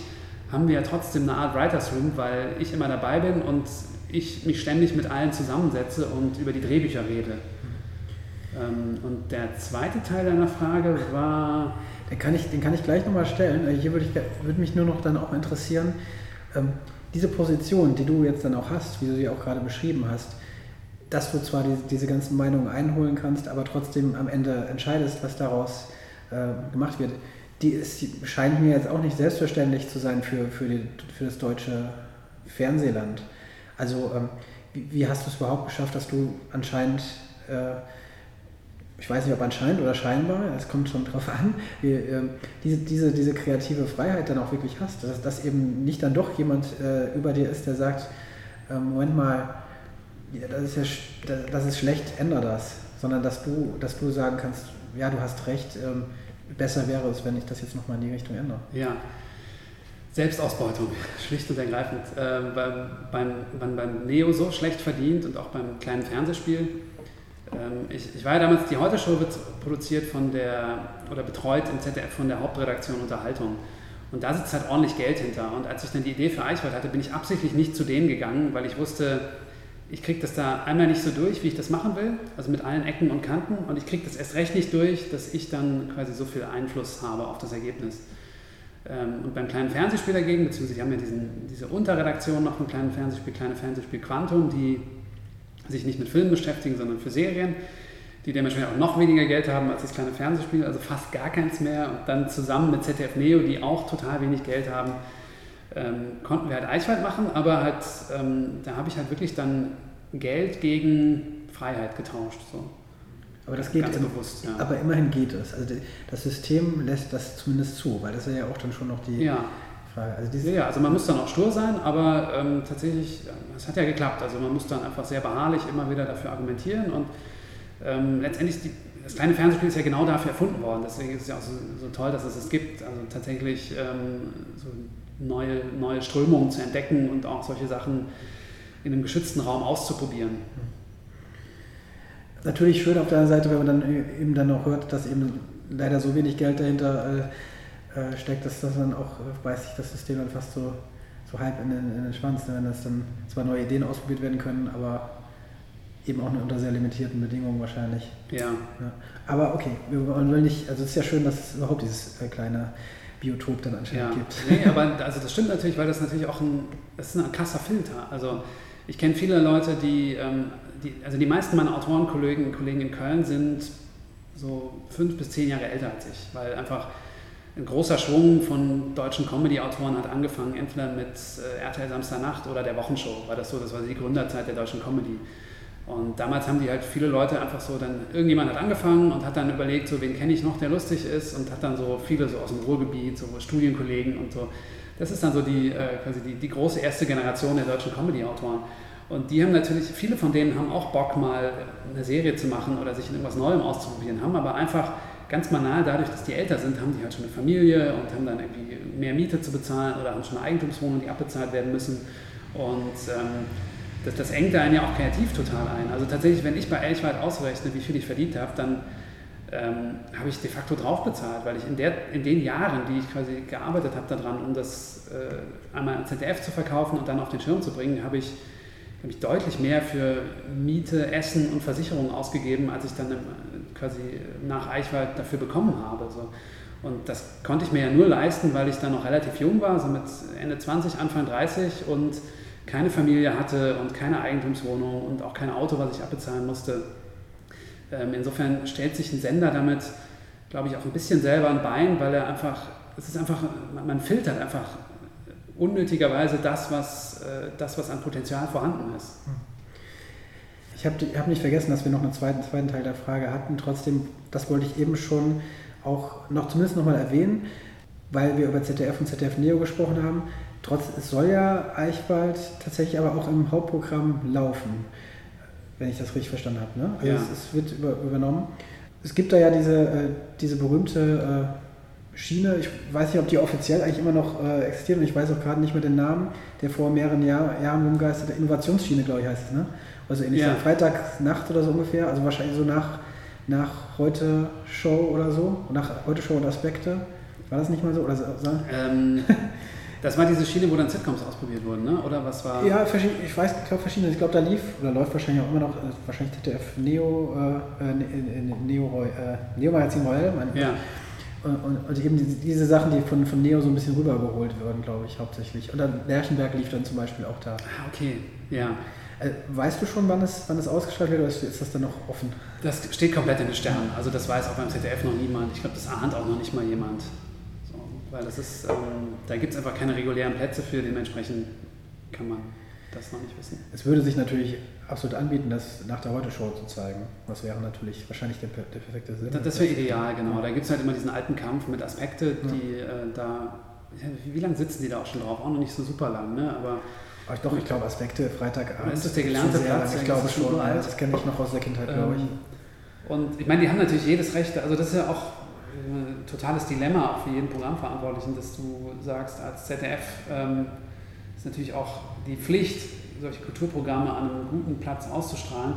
haben wir ja trotzdem eine Art Writers Room, weil ich immer dabei bin und ich mich ständig mit allen zusammensetze und über die Drehbücher rede. Ähm, und der zweite Teil deiner Frage war. Den kann ich, den kann ich gleich nochmal stellen. Hier würde, ich, würde mich nur noch dann auch interessieren, ähm, diese Position, die du jetzt dann auch hast, wie du sie auch gerade beschrieben hast, dass du zwar die, diese ganzen Meinungen einholen kannst, aber trotzdem am Ende entscheidest, was daraus äh, gemacht wird, die, ist, die scheint mir jetzt auch nicht selbstverständlich zu sein für, für, die, für das deutsche Fernsehland. Also ähm, wie, wie, hast du es überhaupt geschafft, dass du anscheinend äh, ich weiß nicht, ob anscheinend oder scheinbar, es kommt schon drauf an, wie, äh, diese, diese, diese kreative Freiheit dann auch wirklich hast. Dass, dass eben nicht dann doch jemand äh, über dir ist, der sagt, äh, Moment mal, das ist ja das ist schlecht, ändere das. Sondern dass du, dass du sagen kannst, ja, du hast recht, ähm, besser wäre es, wenn ich das jetzt nochmal in die Richtung ändere. Ja. Selbstausbeutung, schlicht und ergreifend. Äh, beim, beim, beim Neo so schlecht verdient und auch beim kleinen Fernsehspiel ähm, ich, ich, war ja damals, die Heute-Show wird produziert von der, oder betreut im ZDF von der Hauptredaktion Unterhaltung. Und da sitzt halt ordentlich Geld hinter. Und als ich dann die Idee für Eichwald hatte, bin ich absichtlich nicht zu denen gegangen, weil ich wusste, ich kriege das da einmal nicht so durch, wie ich das machen will, also mit allen Ecken und Kanten. Und ich kriege das erst recht nicht durch, dass ich dann quasi so viel Einfluss habe auf das Ergebnis. Ähm, und beim kleinen Fernsehspiel dagegen, beziehungsweise die haben ja diesen, diese Unterredaktion noch ein kleines Fernsehspiel, kleine Fernsehspiel Quantum, die sich nicht mit Filmen beschäftigen, sondern für Serien, die dementsprechend auch noch weniger Geld haben als das kleine Fernsehspiel, also fast gar keins mehr. Und dann zusammen mit ZDF Neo, die auch total wenig Geld haben, ähm, konnten wir halt Eichwald machen, aber halt, ähm, da habe ich halt wirklich dann Geld gegen Freiheit getauscht. So. Aber das geht ganz im, bewusst. Ja. Aber immerhin geht es. Also das System lässt das zumindest zu, weil das ja auch dann schon noch die, ja. Frage. Also ja, also man muss dann auch stur sein, aber ähm, tatsächlich, es hat ja geklappt. Also man muss dann einfach sehr beharrlich immer wieder dafür argumentieren und ähm, letztendlich die, das kleine Fernsehspiel ist ja genau dafür erfunden worden. Deswegen ist es ja auch so, so toll, dass es es gibt. Also tatsächlich ähm, so neue, neue Strömungen zu entdecken und auch solche Sachen in einem geschützten Raum auszuprobieren. Natürlich schön auf der anderen Seite, wenn man dann eben dann auch hört, dass eben leider so wenig Geld dahinter äh, äh, steckt das, das dann auch, äh, beißt sich das System dann fast so, so halb in den, in den Schwanz, ne? wenn das dann zwar neue Ideen ausprobiert werden können, aber eben auch nur unter sehr limitierten Bedingungen wahrscheinlich. Ja. ja. Aber okay, man will nicht, also es ist ja schön, dass es überhaupt dieses äh, kleine Biotop dann anscheinend ja. gibt. Nee, aber also das stimmt natürlich, weil das natürlich auch ein, das ist ein krasser Filter. Also ich kenne viele Leute, die, ähm, die, also die meisten meiner Autorenkollegen und Kollegen in Köln sind so fünf bis zehn Jahre älter als ich, weil einfach ein großer Schwung von deutschen Comedy-Autoren hat angefangen, entweder mit äh, RTL Samstagnacht oder der Wochenshow, war das so, das war die Gründerzeit der deutschen Comedy. Und damals haben die halt viele Leute einfach so, dann irgendjemand hat angefangen und hat dann überlegt, so wen kenne ich noch, der lustig ist und hat dann so viele so aus dem Ruhrgebiet, so Studienkollegen und so. Das ist dann so die, äh, quasi die, die große erste Generation der deutschen Comedy-Autoren. Und die haben natürlich, viele von denen haben auch Bock mal eine Serie zu machen oder sich in irgendwas Neuem auszuprobieren, haben aber einfach ganz banal dadurch, dass die älter sind, haben die halt schon eine Familie und haben dann irgendwie mehr Miete zu bezahlen oder haben schon eine Eigentumswohnung, die abbezahlt werden müssen. Und ähm, das, das engt einen ja auch kreativ total ein. Also tatsächlich, wenn ich bei Elchwald ausrechne, wie viel ich verdient habe, dann ähm, habe ich de facto drauf bezahlt, weil ich in, der, in den Jahren, die ich quasi gearbeitet habe daran, um das äh, einmal an ZDF zu verkaufen und dann auf den Schirm zu bringen, habe ich, hab ich deutlich mehr für Miete, Essen und Versicherung ausgegeben, als ich dann im, quasi nach Eichwald dafür bekommen habe. So. Und das konnte ich mir ja nur leisten, weil ich dann noch relativ jung war, so mit Ende 20, Anfang 30 und keine Familie hatte und keine Eigentumswohnung und auch kein Auto, was ich abbezahlen musste. Ähm, insofern stellt sich ein Sender damit, glaube ich, auch ein bisschen selber ein Bein, weil er einfach, es ist einfach, man filtert einfach unnötigerweise das, was, äh, das, was an Potenzial vorhanden ist. Ich habe hab nicht vergessen, dass wir noch einen zweiten, zweiten Teil der Frage hatten. Trotzdem, das wollte ich eben schon auch noch zumindest nochmal erwähnen, weil wir über ZDF und ZDF Neo gesprochen haben. Trotz, es soll ja Eichwald tatsächlich aber auch im Hauptprogramm laufen, wenn ich das richtig verstanden habe. Ne? Also Ja. es, es, wird über, übernommen. Es gibt da ja diese, äh, diese berühmte äh, Schiene, ich weiß nicht, ob die offiziell eigentlich immer noch äh, existiert und ich weiß auch gerade nicht mehr den Namen, der vor mehreren Jahr, Jahren rumgeisterte, Innovationsschiene, glaube ich, heißt es. Ne? Also ähnlich Ja. Freitagnacht oder so ungefähr, also wahrscheinlich so nach, nach heute Show oder so, nach heute Show und Aspekte. War das nicht mal so? Oder so? Ähm, das war diese Schiene, wo dann Sitcoms ausprobiert wurden, ne? oder was war? Ja, ich weiß, ich glaube verschiedene. Ich glaube, da lief oder läuft wahrscheinlich auch immer noch, äh, wahrscheinlich ZDF Neo, äh, äh, Ne- äh, Neo, äh, Neo Magazin Royal, meine ich. Ja. Und, eben diese, diese Sachen, die von, von Neo so ein bisschen rübergeholt werden, glaube ich, hauptsächlich. Und dann Lerchenberg lief dann zum Beispiel auch da. Ah, okay, ja. Äh, weißt du schon, wann es, wann es ausgestrahlt wird oder ist, ist das dann noch offen? Das steht komplett in den Sternen. Also das weiß auch beim ZDF noch niemand. Ich glaube, das ahnt auch noch nicht mal jemand. So, weil das ist, ähm, da gibt es einfach keine regulären Plätze für, dementsprechend kann man das noch nicht wissen. Es würde sich natürlich absolut anbieten, das nach der Heute-Show zu zeigen. Das wäre natürlich wahrscheinlich der, der perfekte Sinn. Das, das wäre ideal, genau. Da gibt es halt immer diesen alten Kampf mit Aspekte, die äh, da. Ja, wie, lange sitzen die da auch schon drauf? Auch noch nicht so super lang, ne? Aber Aber doch, ich glaube, Aspekte, Freitagabend. Ist das der gelernte Platz? Ich Ja, glaube schon uralt. Das kenne ich noch aus der Kindheit, glaube ich. Ähm, Und ich meine, die haben natürlich jedes Recht, also das ist ja auch ein totales Dilemma auch für jeden Programmverantwortlichen, dass du sagst, als ZDF ähm, ist natürlich auch die Pflicht, solche Kulturprogramme an einem guten Platz auszustrahlen.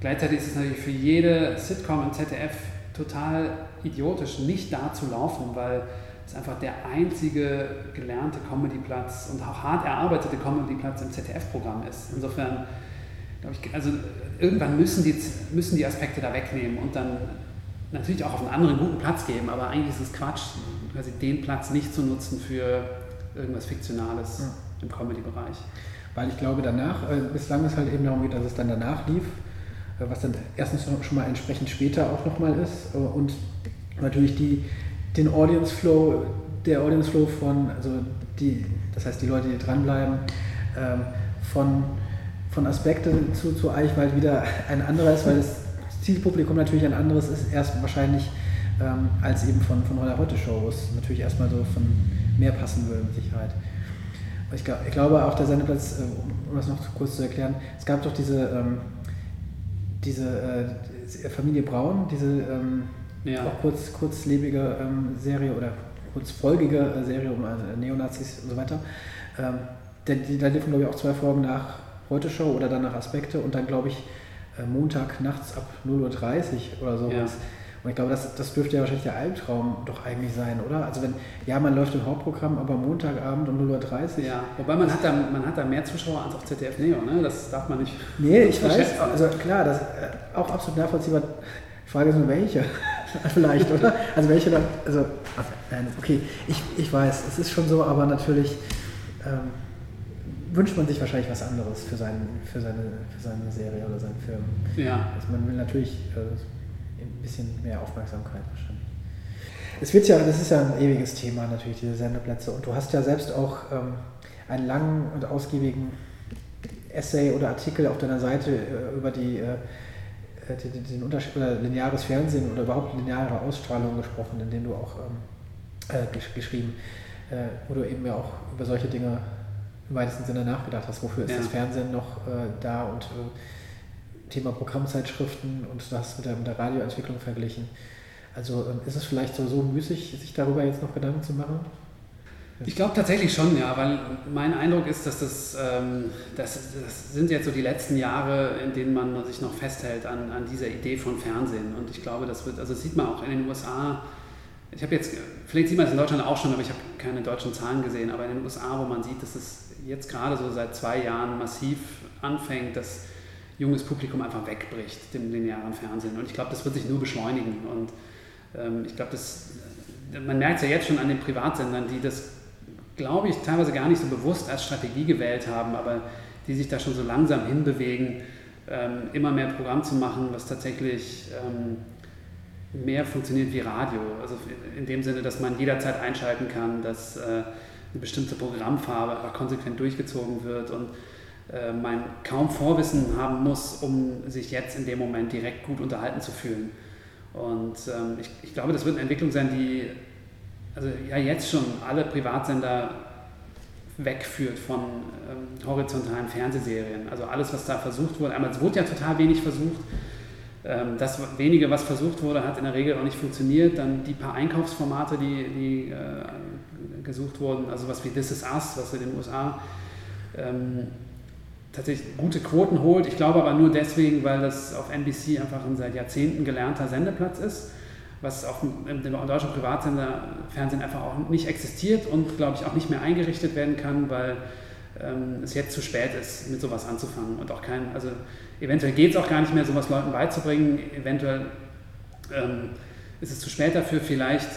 Gleichzeitig ist es natürlich für jede Sitcom im ZDF total idiotisch, nicht da zu laufen, weil es einfach der einzige gelernte Comedyplatz und auch hart erarbeitete Comedyplatz im ZDF-Programm ist. Insofern glaube ich, also irgendwann müssen die, müssen die Aspekte da wegnehmen und dann natürlich auch auf einen anderen guten Platz geben, aber eigentlich ist es Quatsch, quasi den Platz nicht zu nutzen für irgendwas Fiktionales Ja. Im Comedy-Bereich. Weil ich glaube, danach, äh, bislang ist halt eben darum geht, dass es dann danach lief, äh, was dann erstens schon mal entsprechend später auch nochmal ist äh, und natürlich die, den Audience Flow, der Audience Flow von, also die, das heißt die Leute, die dranbleiben, ähm, von, von Aspekte zu, zu Eichwald wieder ein anderer ist, weil das Zielpublikum natürlich ein anderes ist, erst wahrscheinlich ähm, als eben von, von Heute-Show, wo es natürlich erstmal so von mehr passen würde mit Sicherheit. Ich, glaub, ich glaube auch der Sendeplatz, äh, um das noch kurz zu erklären, es gab doch diese, ähm, diese äh, Familie Braun, diese ähm, Ja. auch kurz, kurzlebige ähm, Serie oder kurzfolgige äh, Serie um äh, Neonazis und so weiter. Ähm, da liefen, glaube ich, auch zwei Folgen nach Heute Show oder dann nach Aspekte und dann, glaube ich, äh, Montag nachts ab 0.30 Uhr oder sowas. Ja. Und ich glaube, das, das dürfte ja wahrscheinlich der Albtraum doch eigentlich sein, oder? Also wenn, ja, man läuft im Hauptprogramm, aber Montagabend um 0.30 Uhr. Ja, wobei man hat, da, man hat da mehr Zuschauer als auf ZDF Neo, ne? das darf man nicht Nee, ich weiß, also klar, das äh, auch absolut nachvollziehbar. Die Frage ist nur, welche? Vielleicht, oder? Also welche dann, also, nein, okay, ich, ich weiß, es ist schon so, aber natürlich, ähm, wünscht man sich wahrscheinlich was anderes für, seinen, für, seine, für seine Serie oder seinen Film. Ja. Also man will natürlich äh, ein bisschen mehr Aufmerksamkeit wahrscheinlich. Es wird ja, das ist ja ein ewiges Thema natürlich, diese Sendeplätze. Und du hast ja selbst auch ähm, einen langen und ausgiebigen Essay oder Artikel auf deiner Seite äh, über die, äh, die, den Unterschied oder lineares Fernsehen oder überhaupt lineare Ausstrahlung gesprochen, in dem du auch ähm, äh, gesch geschrieben, äh, wo du eben ja auch über solche Dinge im weitesten Sinne nachgedacht hast. Wofür ist Ja. das Fernsehen noch äh, da und äh, Thema Programmzeitschriften und du hast mit der, mit der Radioentwicklung verglichen. Also ähm, ist es vielleicht so, so müßig, sich darüber jetzt noch Gedanken zu machen? Ich glaube tatsächlich schon, ja, weil mein Eindruck ist, dass das, ähm, das, das sind jetzt so die letzten Jahre, in denen man sich noch festhält an, an dieser Idee von Fernsehen. Und ich glaube, das wird, also das sieht man auch in den USA. Ich habe jetzt, vielleicht sieht man es in Deutschland auch schon, aber ich habe keine deutschen Zahlen gesehen, aber in den USA, wo man sieht, dass es jetzt gerade so seit zwei Jahren massiv anfängt, dass junges Publikum einfach wegbricht, dem linearen Fernsehen. Und ich glaube, das wird sich nur beschleunigen. Und ähm, ich glaube, man merkt es ja jetzt schon an den Privatsendern, die das, glaube ich, teilweise gar nicht so bewusst als Strategie gewählt haben, aber die sich da schon so langsam hinbewegen, ähm, immer mehr Programm zu machen, was tatsächlich ähm, mehr funktioniert wie Radio. Also in dem Sinne, dass man jederzeit einschalten kann, dass äh, eine bestimmte Programmfarbe einfach konsequent durchgezogen wird und man kaum Vorwissen haben muss, um sich jetzt in dem Moment direkt gut unterhalten zu fühlen. Und ähm, ich, ich glaube, das wird eine Entwicklung sein, die also ja jetzt schon alle Privatsender wegführt von ähm, horizontalen Fernsehserien. Also alles, was da versucht wurde, einmal es wurde ja total wenig versucht. Ähm, das wenige, was versucht wurde, hat in der Regel auch nicht funktioniert. Dann die paar Einkaufsformate, die, die äh, gesucht wurden, also was wie This Is Us, was in den USA ähm, tatsächlich gute Quoten holt. Ich glaube aber nur deswegen, weil das auf NBC einfach ein seit Jahrzehnten gelernter Sendeplatz ist, was auf dem, deutschen Privatsenderfernsehen einfach auch nicht existiert und glaube ich auch nicht mehr eingerichtet werden kann, weil ähm, es jetzt zu spät ist, mit sowas anzufangen und auch kein, also eventuell geht es auch gar nicht mehr, sowas Leuten beizubringen, eventuell ähm, ist es zu spät dafür, vielleicht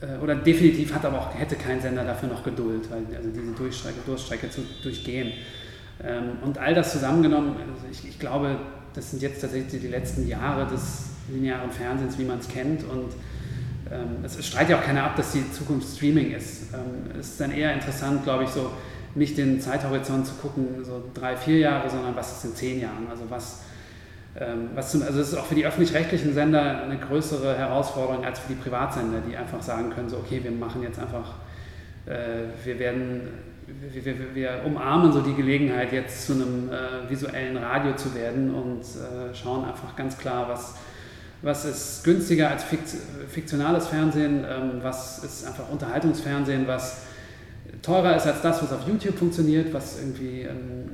äh, oder definitiv hat aber auch, hätte kein Sender dafür noch Geduld, weil also diese Durchstrecke, Durchstrecke zu durchgehen. Ähm, und all das zusammengenommen, also ich, ich, glaube, das sind jetzt tatsächlich die letzten Jahre des linearen Fernsehens, wie man es kennt. Und ähm, es streitet ja auch keiner ab, dass die Zukunft Streaming ist. Ähm, es ist dann eher interessant, glaube ich, so nicht den Zeithorizont zu gucken, so drei, vier Jahre, sondern was ist in zehn Jahren. Also was, was zum, also es ist auch für die öffentlich-rechtlichen Sender eine größere Herausforderung als für die Privatsender, die einfach sagen können, so okay, wir machen jetzt einfach, wir werden wir, wir, wir, umarmen so die Gelegenheit, jetzt zu einem äh, visuellen Radio zu werden und äh, schauen einfach ganz klar, was, was ist günstiger als fiktionales Fernsehen, ähm, was ist einfach Unterhaltungsfernsehen, was teurer ist als das, was auf YouTube funktioniert, was irgendwie ähm,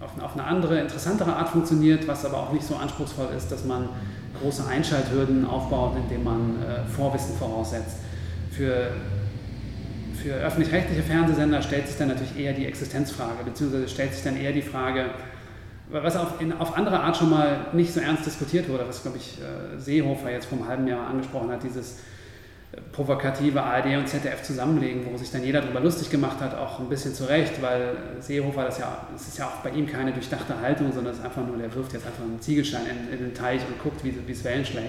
auf, auf, eine andere, interessantere Art funktioniert, was aber auch nicht so anspruchsvoll ist, dass man große Einschalthürden aufbaut, indem man äh, Vorwissen voraussetzt. Für für öffentlich-rechtliche Fernsehsender stellt sich dann natürlich eher die Existenzfrage, beziehungsweise stellt sich dann eher die Frage, was auf, in, auf andere Art schon mal nicht so ernst diskutiert wurde, was, glaube ich, äh, Seehofer jetzt vor einem halben Jahr angesprochen hat, dieses äh, provokative ARD und ZDF zusammenlegen, wo sich dann jeder darüber lustig gemacht hat, auch ein bisschen zu Recht, weil Seehofer, das, ja, das ist ja auch bei ihm keine durchdachte Haltung, sondern es ist einfach nur, der wirft jetzt einfach einen Ziegelstein in, in den Teich und guckt, wie es Wellen schlägt.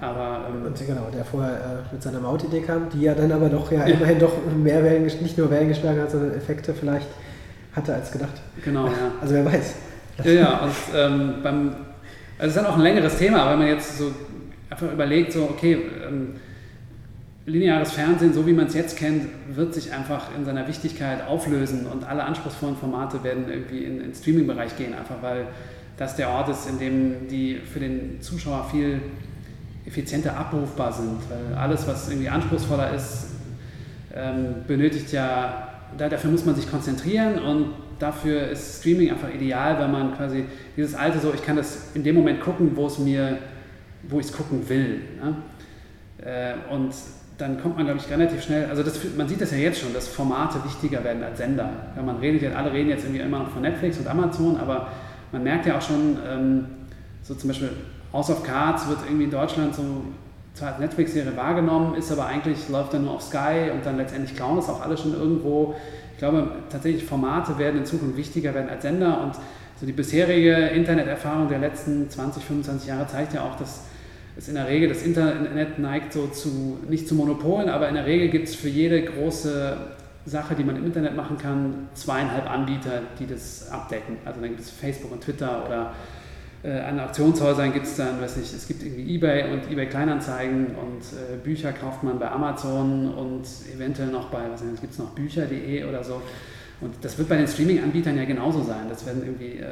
Aber, ähm, und genau, der vorher äh, mit seiner Mautidee kam, die ja dann aber doch ja, ja. immerhin doch mehr Wellen, nicht nur Wellen geschlagen hat, sondern Effekte vielleicht hatte als gedacht. Genau, ja. Also wer weiß. Ja, ja, und ähm, beim, also es ist dann auch ein längeres Thema, wenn man jetzt so einfach überlegt, so, okay, ähm, lineares Fernsehen, so wie man es jetzt kennt, wird sich einfach in seiner Wichtigkeit auflösen und alle anspruchsvollen Formate werden irgendwie in den Streaming-Bereich gehen, einfach weil das der Ort ist, in dem die für den Zuschauer viel effizienter abrufbar sind. Weil alles, was irgendwie anspruchsvoller ist, ähm, benötigt ja, da, dafür muss man sich konzentrieren und dafür ist Streaming einfach ideal, weil man quasi dieses alte so, ich kann das in dem Moment gucken, wo es mir, wo ich es gucken will. Ne? Äh, und dann kommt man, glaube ich, relativ schnell, also das, man sieht das ja jetzt schon, dass Formate wichtiger werden als Sender. Ja, man redet ja, alle reden jetzt irgendwie immer noch von Netflix und Amazon, aber man merkt ja auch schon, ähm, so zum Beispiel House of Cards wird irgendwie in Deutschland so zwar als Netflix-Serie wahrgenommen, ist aber eigentlich, läuft dann nur auf Sky und dann letztendlich klauen es auch alle schon irgendwo. Ich glaube tatsächlich, Formate werden in Zukunft wichtiger werden als Sender und so die bisherige Interneterfahrung der letzten 20, 25 Jahre zeigt ja auch, dass es in der Regel, das Internet neigt so zu, nicht zu Monopolen, aber in der Regel gibt es für jede große Sache, die man im Internet machen kann, zweieinhalb Anbieter, die das abdecken. Also dann gibt es Facebook und Twitter oder an Auktionshäusern gibt es dann, weiß nicht, es gibt irgendwie Ebay und Ebay Kleinanzeigen und äh, Bücher kauft man bei Amazon und eventuell noch bei, was gibt es noch, Bücher.de oder so. Und das wird bei den Streaming-Anbietern ja genauso sein. Das werden irgendwie äh,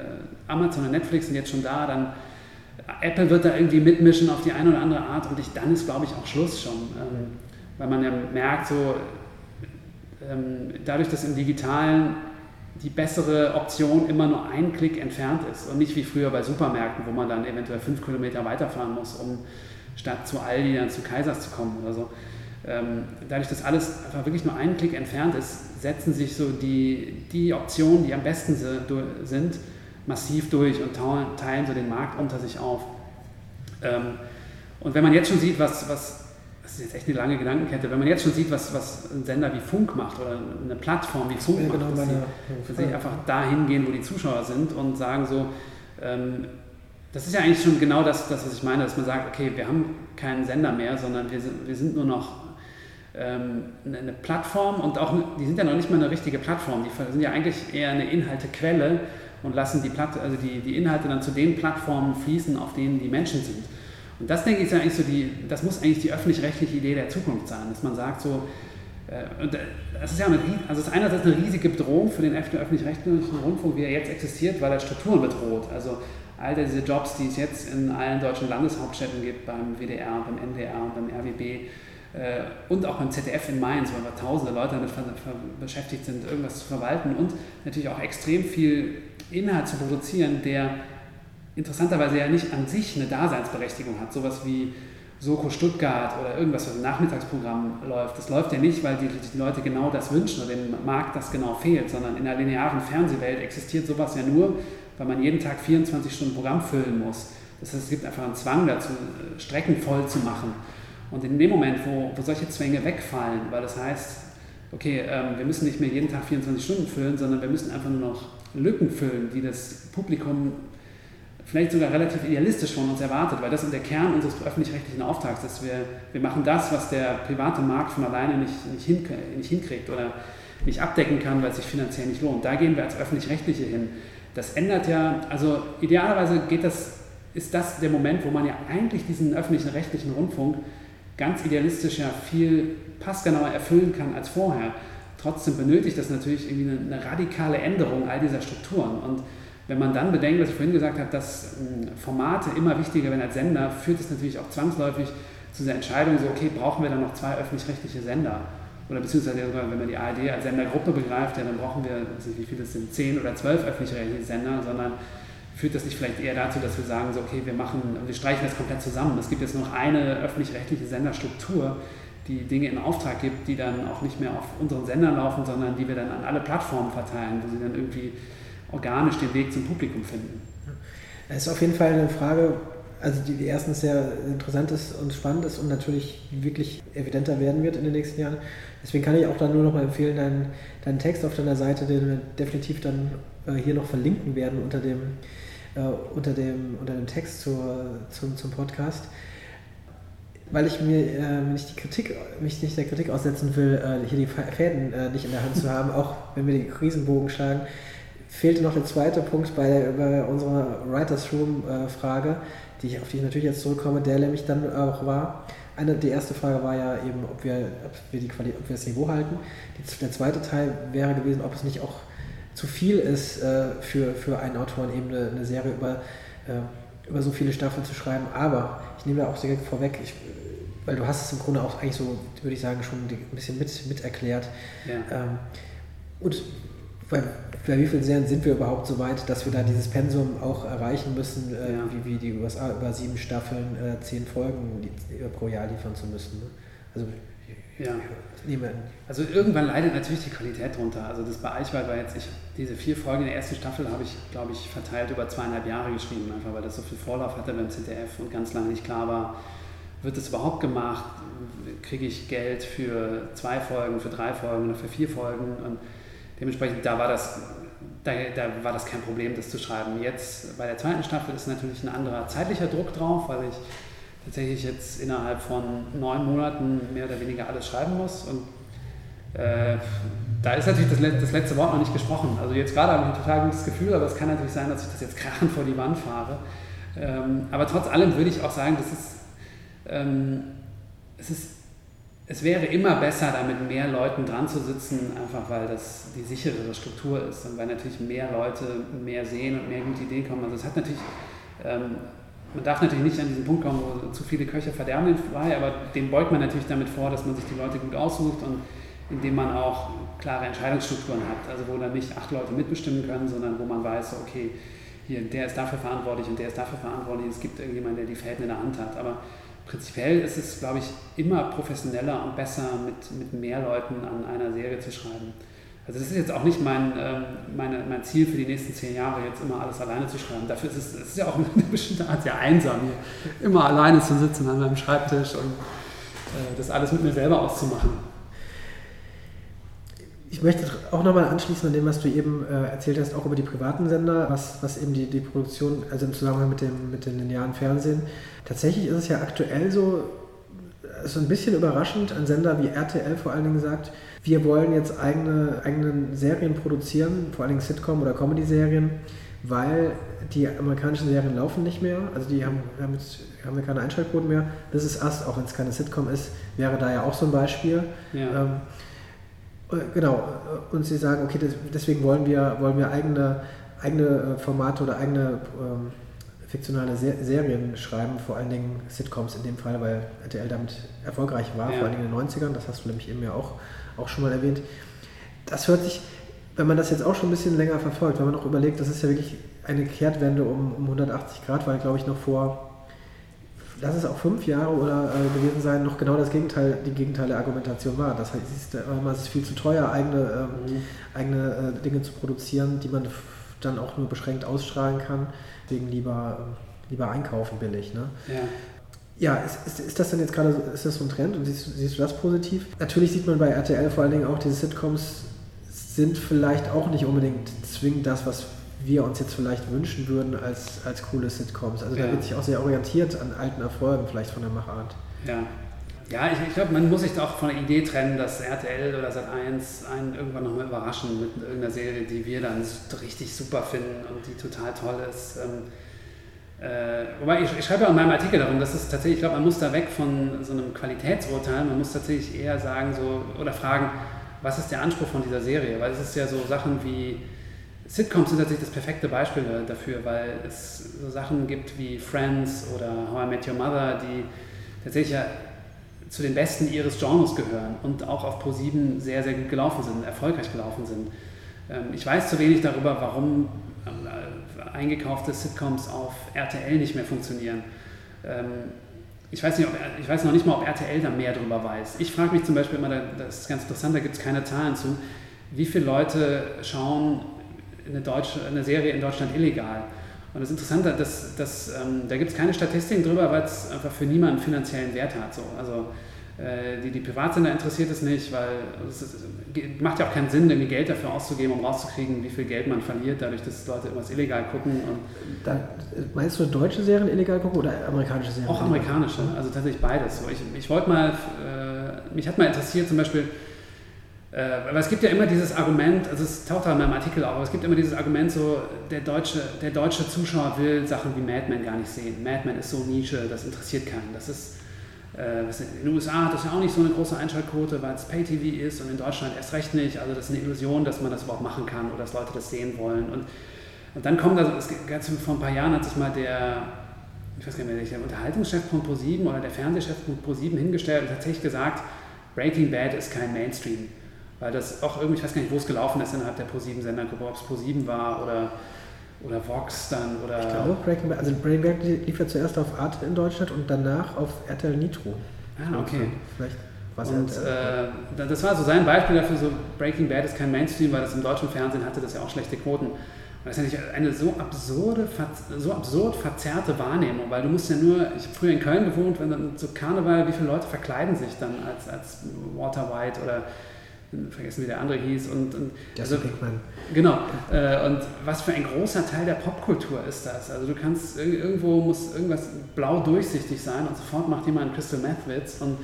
Amazon und Netflix sind jetzt schon da, dann Apple wird da irgendwie mitmischen auf die eine oder andere Art und ich, dann ist, glaube ich, auch Schluss schon. Ähm, weil man ja merkt, so ähm, dadurch, dass im Digitalen die bessere Option immer nur ein Klick entfernt ist und nicht wie früher bei Supermärkten, wo man dann eventuell fünf Kilometer weiterfahren muss, um statt zu Aldi dann zu Kaisers zu kommen oder so. Ähm, dadurch, dass alles einfach wirklich nur einen Klick entfernt ist, setzen sich so die, die Optionen, die am besten sind, massiv durch und teilen so den Markt unter sich auf. Ähm, und wenn man jetzt schon sieht, was, was das ist jetzt echt eine lange Gedankenkette, wenn man jetzt schon sieht, was, was ein Sender wie Funk macht oder eine Plattform wie Funk ja, genau macht, dass, meine, sie, dass sie einfach dahin gehen, wo die Zuschauer sind und sagen so, ähm, das ist ja eigentlich schon genau das, das, was ich meine, dass man sagt, okay, wir haben keinen Sender mehr, sondern wir sind, wir sind nur noch ähm, eine Plattform und auch, die sind ja noch nicht mal eine richtige Plattform, die sind ja eigentlich eher eine Inhaltequelle und lassen die, Platt, also die, die Inhalte dann zu den Plattformen fließen, auf denen die Menschen sind. Und das denke ich ist eigentlich so die, das muss eigentlich die öffentlich-rechtliche Idee der Zukunft sein, dass man sagt so, äh, und das ist ja eine, also ist einerseits eine riesige Bedrohung für den öffentlich-rechtlichen Rundfunk, wie er jetzt existiert, weil er Strukturen bedroht. Also all diese Jobs, die es jetzt in allen deutschen Landeshauptstädten gibt, beim WDR, beim NDR beim RWB äh, und auch beim ZDF in Mainz, wo wir tausende Leute damit beschäftigt sind, irgendwas zu verwalten und natürlich auch extrem viel Inhalt zu produzieren, der interessanterweise ja nicht an sich eine Daseinsberechtigung hat. Sowas wie Soko Stuttgart oder irgendwas, was im Nachmittagsprogramm läuft. Das läuft ja nicht, weil die, die Leute genau das wünschen oder dem Markt das genau fehlt, sondern in der linearen Fernsehwelt existiert sowas ja nur, weil man jeden Tag 24 Stunden Programm füllen muss. Das heißt, es gibt einfach einen Zwang dazu, Strecken voll zu machen. Und in dem Moment, wo, wo solche Zwänge wegfallen, weil das heißt, okay, ähm, wir müssen nicht mehr jeden Tag 24 Stunden füllen, sondern wir müssen einfach nur noch Lücken füllen, die das Publikum vielleicht sogar relativ idealistisch von uns erwartet, weil das ist der Kern unseres öffentlich-rechtlichen Auftrags, dass wir, wir machen das, was der private Markt von alleine nicht, nicht, hin, nicht hinkriegt oder nicht abdecken kann, weil es sich finanziell nicht lohnt. Da gehen wir als öffentlich-rechtliche hin. Das ändert ja, also idealerweise geht das, ist das der Moment, wo man ja eigentlich diesen öffentlichen rechtlichen Rundfunk ganz idealistisch ja viel passgenauer erfüllen kann als vorher. Trotzdem benötigt das natürlich irgendwie eine, eine radikale Änderung all dieser Strukturen und wenn man dann bedenkt, was ich vorhin gesagt habe, dass ähm, Formate immer wichtiger werden als Sender, führt es natürlich auch zwangsläufig zu der Entscheidung, so, okay, brauchen wir dann noch zwei öffentlich-rechtliche Sender? Oder beziehungsweise, wenn man die ARD als Sendergruppe begreift, ja, dann brauchen wir, nicht, wie viele es sind, zehn oder zwölf öffentlich-rechtliche Sender, sondern führt das nicht vielleicht eher dazu, dass wir sagen, so, okay, wir machen, wir streichen das komplett zusammen. Es gibt jetzt noch eine öffentlich-rechtliche Senderstruktur, die Dinge in Auftrag gibt, die dann auch nicht mehr auf unseren Sendern laufen, sondern die wir dann an alle Plattformen verteilen, wo sie dann irgendwie organisch den Weg zum Publikum finden. Es ist auf jeden Fall eine Frage, also die, die erstens sehr interessant ist und spannend ist und natürlich wirklich evidenter werden wird in den nächsten Jahren. Deswegen kann ich auch dann nur noch mal empfehlen, deinen, deinen Text auf deiner Seite, den wir definitiv dann äh, hier noch verlinken werden unter dem, äh, unter dem, unter dem Text zur, zum, zum Podcast. Weil ich mir äh, nicht die Kritik, mich nicht der Kritik aussetzen will, äh, hier die Fäden äh, nicht in der Hand zu haben, auch wenn wir den Krisenbogen schlagen, fehlte noch der zweite Punkt bei, bei unserer Writers Room-Frage, die ich, auf die ich natürlich jetzt zurückkomme, der nämlich dann auch war. Eine, die erste Frage war ja eben, ob wir, ob wir, die Quali ob wir das Niveau halten. Die, der zweite Teil wäre gewesen, ob es nicht auch zu viel ist, äh, für, für einen Autoren eben eine, eine Serie über, äh, über so viele Staffeln zu schreiben. Aber ich nehme da auch direkt vorweg, ich, weil du hast es im Grunde auch eigentlich so, würde ich sagen, schon ein bisschen mit, mit erklärt. Ja. Ähm, und bei, bei wie vielen Serien sind wir überhaupt so weit, dass wir da dieses Pensum auch erreichen müssen, äh, ja. wie, wie die USA über sieben Staffeln, äh, zehn Folgen die, pro Jahr liefern zu müssen? Ne? Also, ja. Also irgendwann leidet natürlich die Qualität drunter. Also das bei Eichwald war jetzt, ich, diese vier Folgen in der ersten Staffel habe ich, glaube ich, verteilt über zweieinhalb Jahre geschrieben, einfach weil das so viel Vorlauf hatte beim ZDF und ganz lange nicht klar war, wird es überhaupt gemacht? Kriege ich Geld für zwei Folgen, für drei Folgen oder für vier Folgen? Und dementsprechend, da war das, da, da war das kein Problem, das zu schreiben. Jetzt bei der zweiten Staffel ist natürlich ein anderer zeitlicher Druck drauf, weil ich tatsächlich jetzt innerhalb von neun Monaten mehr oder weniger alles schreiben muss. Und äh, da ist natürlich das, das, letzte Wort noch nicht gesprochen. Also jetzt gerade habe ich ein total gutes Gefühl, aber es kann natürlich sein, dass ich das jetzt krachend vor die Wand fahre. Ähm, aber trotz allem würde ich auch sagen, das ist, ähm, es ist es wäre immer besser, da mit mehr Leuten dran zu sitzen, einfach weil das die sicherere Struktur ist und weil natürlich mehr Leute mehr sehen und mehr gute Ideen kommen. Also es hat natürlich, ähm, man darf natürlich nicht an diesen Punkt kommen, wo zu viele Köche verderben den Frei, aber den beugt man natürlich damit vor, dass man sich die Leute gut aussucht und indem man auch klare Entscheidungsstrukturen hat, also wo dann nicht acht Leute mitbestimmen können, sondern wo man weiß, okay, hier, der ist dafür verantwortlich und der ist dafür verantwortlich, es gibt irgendjemanden, der die Fäden in der Hand hat. Aber prinzipiell ist es, glaube ich, immer professioneller und besser, mit, mit mehr Leuten an einer Serie zu schreiben. Also das ist jetzt auch nicht mein, ähm, meine, mein Ziel für die nächsten zehn Jahre, jetzt immer alles alleine zu schreiben. Dafür ist es, es ist ja auch eine bestimmte Art ja einsam, hier immer alleine zu sitzen an meinem Schreibtisch und äh, das alles mit mir selber auszumachen. Ich möchte auch nochmal anschließen an dem, was du eben äh, erzählt hast, auch über die privaten Sender, was, was eben die, die Produktion, also im Zusammenhang mit dem, mit dem linearen Fernsehen. Tatsächlich ist es ja aktuell so, so ein bisschen überraschend, ein Sender wie RTL vor allen Dingen sagt, wir wollen jetzt eigene, eigene Serien produzieren, vor allen Dingen Sitcom- oder Comedy-Serien, weil die amerikanischen Serien laufen nicht mehr, also die haben, haben, jetzt, haben wir keine Einschaltquoten mehr. This is Us, auch wenn es keine Sitcom ist, wäre da ja auch so ein Beispiel. Ja. Ähm, äh, genau, und sie sagen, okay, deswegen wollen wir, wollen wir eigene, eigene äh, Formate oder eigene ähm, fiktionale Serien schreiben, vor allen Dingen Sitcoms in dem Fall, weil RTL damit erfolgreich war, ja. vor allen Dingen in den 90ern, das hast du nämlich eben ja auch, auch schon mal erwähnt. Das hört sich, wenn man das jetzt auch schon ein bisschen länger verfolgt, wenn man auch überlegt, das ist ja wirklich eine Kehrtwende um, um 180 Grad, weil glaube ich noch vor lass es auch fünf Jahre oder äh, gewesen sein, noch genau das Gegenteil, die Gegenteil der Argumentation war. Das heißt, es ist viel zu teuer, eigene, ähm, mhm. eigene äh, Dinge zu produzieren, die man dann auch nur beschränkt ausstrahlen kann, wegen lieber, äh, lieber einkaufen billig. Ne? Ja. Ja, ist, ist, ist, das denn jetzt gerade ist das so ein Trend und siehst, siehst du das positiv? Natürlich sieht man bei RTL vor allen Dingen auch, diese Sitcoms sind vielleicht auch nicht unbedingt zwingend das, was wir uns jetzt vielleicht wünschen würden als, als coole Sitcoms. Also ja. da wird sich auch sehr orientiert an alten Erfolgen vielleicht von der Machart. Ja. Ja, ich, ich glaube, man muss sich doch von der Idee trennen, dass RTL oder Sat1 einen irgendwann nochmal überraschen mit irgendeiner Serie, die wir dann richtig super finden und die total toll ist. Ähm, äh, wobei ich, ich, schreibe ja in meinem Artikel darum, dass es tatsächlich, ich glaube, man muss da weg von so einem Qualitätsurteil, man muss tatsächlich eher sagen so oder fragen, was ist der Anspruch von dieser Serie? Weil es ist ja so Sachen wie Sitcoms sind tatsächlich das perfekte Beispiel dafür, weil es so Sachen gibt wie Friends oder How I Met Your Mother, die tatsächlich ja zu den besten ihres Genres gehören und auch auf Pro7 sehr, sehr gut gelaufen sind, erfolgreich gelaufen sind. Ähm, ich weiß zu wenig darüber, warum äh, eingekaufte Sitcoms auf RTL nicht mehr funktionieren. Ähm, ich weiß, nicht, ob, ich weiß noch nicht mal, ob RTL da mehr darüber weiß. Ich frage mich zum Beispiel immer, das ist ganz interessant, da gibt es keine Zahlen zu, wie viele Leute schauen eine, deutsche, eine Serie in Deutschland illegal. Und das Interessante, dass, dass, ähm, da gibt es keine Statistiken drüber, weil es einfach für niemanden finanziellen Wert hat. So. Also äh, die, die Privatsender interessiert es nicht, weil es, macht ja auch keinen Sinn, irgendwie Geld dafür auszugeben, um rauszukriegen, wie viel Geld man verliert, dadurch, dass Leute irgendwas illegal gucken. Und da, meinst du deutsche Serien illegal gucken oder amerikanische Serien? Auch amerikanische, also tatsächlich beides. So, ich, ich wollte mal, äh, mich hat mal interessiert zum Beispiel, äh, aber es gibt ja immer dieses Argument, also es taucht auch in meinem Artikel auf, aber es gibt immer dieses Argument so, der deutsche, der deutsche Zuschauer will Sachen wie Mad Men gar nicht sehen. Mad Men ist so Nische, das interessiert keinen. Das ist, äh, in den USA hat das ja auch nicht so eine große Einschaltquote, weil es Pay-TV ist und in Deutschland erst recht nicht. Also das ist eine Illusion, dass man das überhaupt machen kann oder dass Leute das sehen wollen. Und, und dann kommt da, ganz vor ein paar Jahren hat sich mal der, ich weiß gar nicht mehr, der Unterhaltungschef von ProSieben oder der Fernsehchef von ProSieben hingestellt und tatsächlich gesagt, Breaking Bad ist kein Mainstream weil das auch irgendwie, ich weiß gar nicht, wo es gelaufen ist innerhalb der Pro7-Sendergruppe, ob es Pro7 war oder, oder Vox dann oder. Ich glaube, Breaking Bad, also Breaking Bad lief ja zuerst auf Arte in Deutschland und danach auf RTL Nitro. Ah, okay. Vielleicht was und äh, das war so sein Beispiel dafür, so Breaking Bad ist kein Mainstream, weil das im deutschen Fernsehen hatte das ja auch schlechte Quoten. das ist natürlich eine so absurde, so absurd verzerrte Wahrnehmung, weil du musst ja nur, ich habe früher in Köln gewohnt, wenn dann zu Karneval, wie viele Leute verkleiden sich dann als, als Walter White oder vergessen wie der andere hieß und, und also, Pinkman. genau äh, und was für ein großer Teil der Popkultur ist das also du kannst irgendwo muss irgendwas blau durchsichtig sein und sofort macht jemand einen Crystal Meth Witz und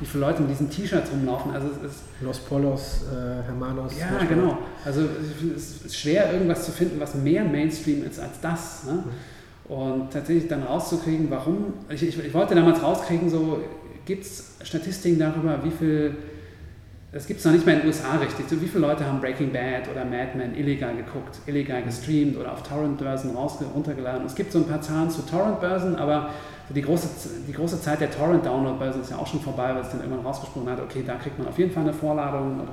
wie viele Leute mit diesen T-Shirts rumlaufen. Also es ist Los Polos, äh, Hermanos. Ja, genau. Also es ist schwer, irgendwas zu finden, was mehr Mainstream ist als das. Ne? Mhm. Und tatsächlich dann rauszukriegen, warum. Ich, ich, ich wollte damals rauskriegen, so gibt es Statistiken darüber, wie viel. Das gibt es noch nicht mal in den USA richtig. So, wie viele Leute haben Breaking Bad oder Mad Men illegal geguckt, illegal gestreamt oder auf Torrent-Börsen runtergeladen. Es gibt so ein paar Zahlen zu Torrent-Börsen, aber die große, die große Zeit der Torrent-Download-Börse ist ja auch schon vorbei, weil es dann irgendwann rausgesprochen hat, okay, da kriegt man auf jeden Fall eine Vorladung oder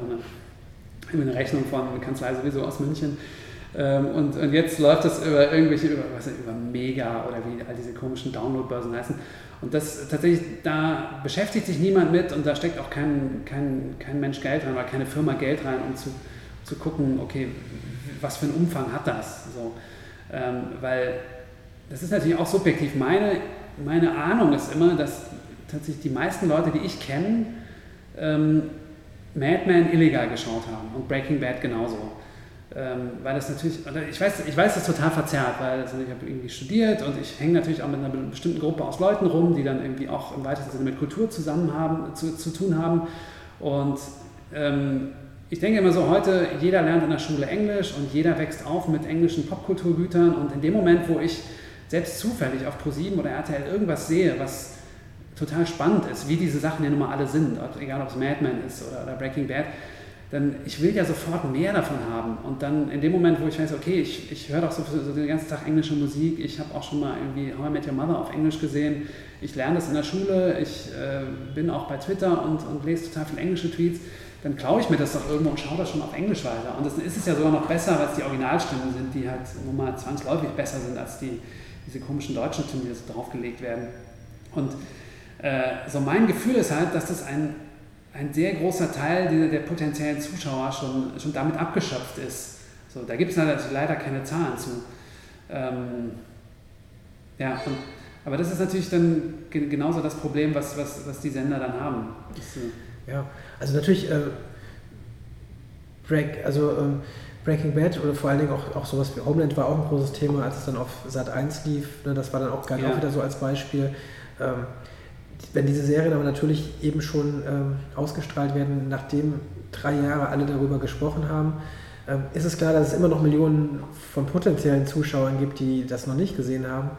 eine, eine Rechnung von einer Kanzlei sowieso aus München. Ähm, und, und jetzt läuft das über irgendwelche, über, was, über Mega oder wie all diese komischen Download-Börsen heißen. Und das tatsächlich, da beschäftigt sich niemand mit und da steckt auch kein, kein, kein Mensch Geld rein oder keine Firma Geld rein, um zu, zu gucken, okay, was für einen Umfang hat das? So, ähm, weil das ist natürlich auch subjektiv. Meine meine Ahnung ist immer, dass tatsächlich die meisten Leute, die ich kenne, ähm, Mad Men illegal geschaut haben und Breaking Bad genauso. Ähm, weil das natürlich, ich weiß, ich weiß, das total verzerrt, weil also ich habe irgendwie studiert und ich hänge natürlich auch mit einer bestimmten Gruppe aus Leuten rum, die dann irgendwie auch im weitesten Sinne mit Kultur zusammen haben, zu, zu tun haben. Und ähm, ich denke immer so, heute jeder lernt in der Schule Englisch und jeder wächst auf mit englischen Popkulturgütern und in dem Moment, wo ich selbst zufällig auf ProSieben oder RTL irgendwas sehe, was total spannend ist, wie diese Sachen ja nun mal alle sind, egal ob es Mad Men ist oder, oder, Breaking Bad, dann ich will ja sofort mehr davon haben. Und dann in dem Moment, wo ich weiß, okay, ich, ich höre doch so, so, den ganzen Tag englische Musik, ich habe auch schon mal irgendwie How I Met Your Mother auf Englisch gesehen, ich lerne das in der Schule, ich äh, bin auch bei Twitter und, und lese total viele englische Tweets, dann klaue ich mir das doch irgendwo und schaue das schon auf Englisch weiter. Und das ist es ja sogar noch besser, weil es die Originalstimmen sind, die halt nun mal zwangsläufig besser sind als die, diese komischen deutschen Stimmen, die so draufgelegt werden. Und äh, so mein Gefühl ist halt, dass das ein, ein sehr großer Teil der, der potenziellen Zuschauer schon, schon damit abgeschöpft ist. So, da gibt es leider keine Zahlen zu. Ähm, ja, und, aber das ist natürlich dann genauso das Problem, was, was, was die Sender dann haben. Das, äh ja, also natürlich, äh, Break, also ähm, Breaking Bad oder vor allen Dingen auch, auch sowas wie Homeland war auch ein großes Thema, als es dann auf Sat 1 lief. Ne, das war dann auch gerade ja. auch wieder so als Beispiel. Ähm, wenn diese Serien aber natürlich eben schon ähm, ausgestrahlt werden, nachdem drei Jahre alle darüber gesprochen haben, ähm, ist es klar, dass es immer noch Millionen von potenziellen Zuschauern gibt, die das noch nicht gesehen haben.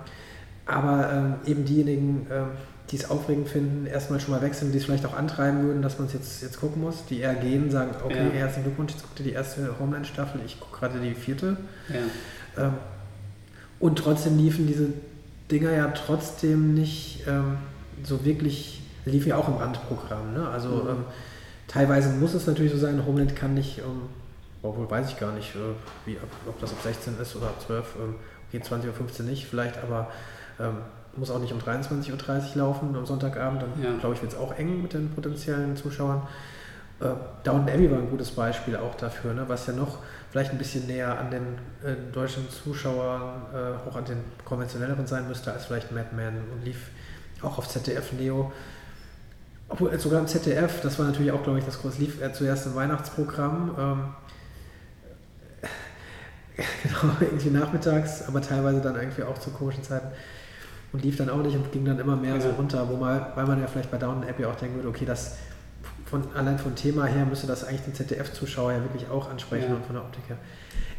Aber ähm, eben diejenigen, ähm, die es aufregend finden, erstmal schon mal wechseln, die es vielleicht auch antreiben würden, dass man es jetzt, jetzt gucken muss, die eher gehen, sagen, okay, ja. herzlichen Glückwunsch, jetzt guckt ihr die erste Homeland-Staffel, ich gucke gerade die vierte. Ja. Ähm, und trotzdem liefen diese Dinger ja trotzdem nicht ähm, so wirklich, liefen ja auch im Randprogramm. Ne? Also mhm. ähm, teilweise muss es natürlich so sein, Homeland kann nicht, ähm, obwohl weiß ich gar nicht, äh, wie, ob das ab 16 ist oder ab 12, ähm, okay, 20 oder 15 nicht vielleicht, aber ähm, muss auch nicht um 23.30 Uhr laufen am Sonntagabend, dann ja. glaube ich, wird es auch eng mit den potenziellen Zuschauern. Äh, Downton Abbey war ein gutes Beispiel auch dafür, ne, was ja noch vielleicht ein bisschen näher an den äh, deutschen Zuschauern, äh, auch an den konventionelleren sein müsste als vielleicht Mad Men und lief auch auf ZDF Neo. Obwohl äh, sogar im ZDF, das war natürlich auch, glaube ich, das große, lief er zuerst im Weihnachtsprogramm. Ähm, genau, irgendwie nachmittags, aber teilweise dann irgendwie auch zu komischen Zeiten und lief dann auch nicht und ging dann immer mehr ja. so runter, wo mal, weil man ja vielleicht bei Down Abbey auch denken würde, okay, das von, allein vom Thema her müsste das eigentlich den ZDF-Zuschauer ja wirklich auch ansprechen ja. und von der Optik her.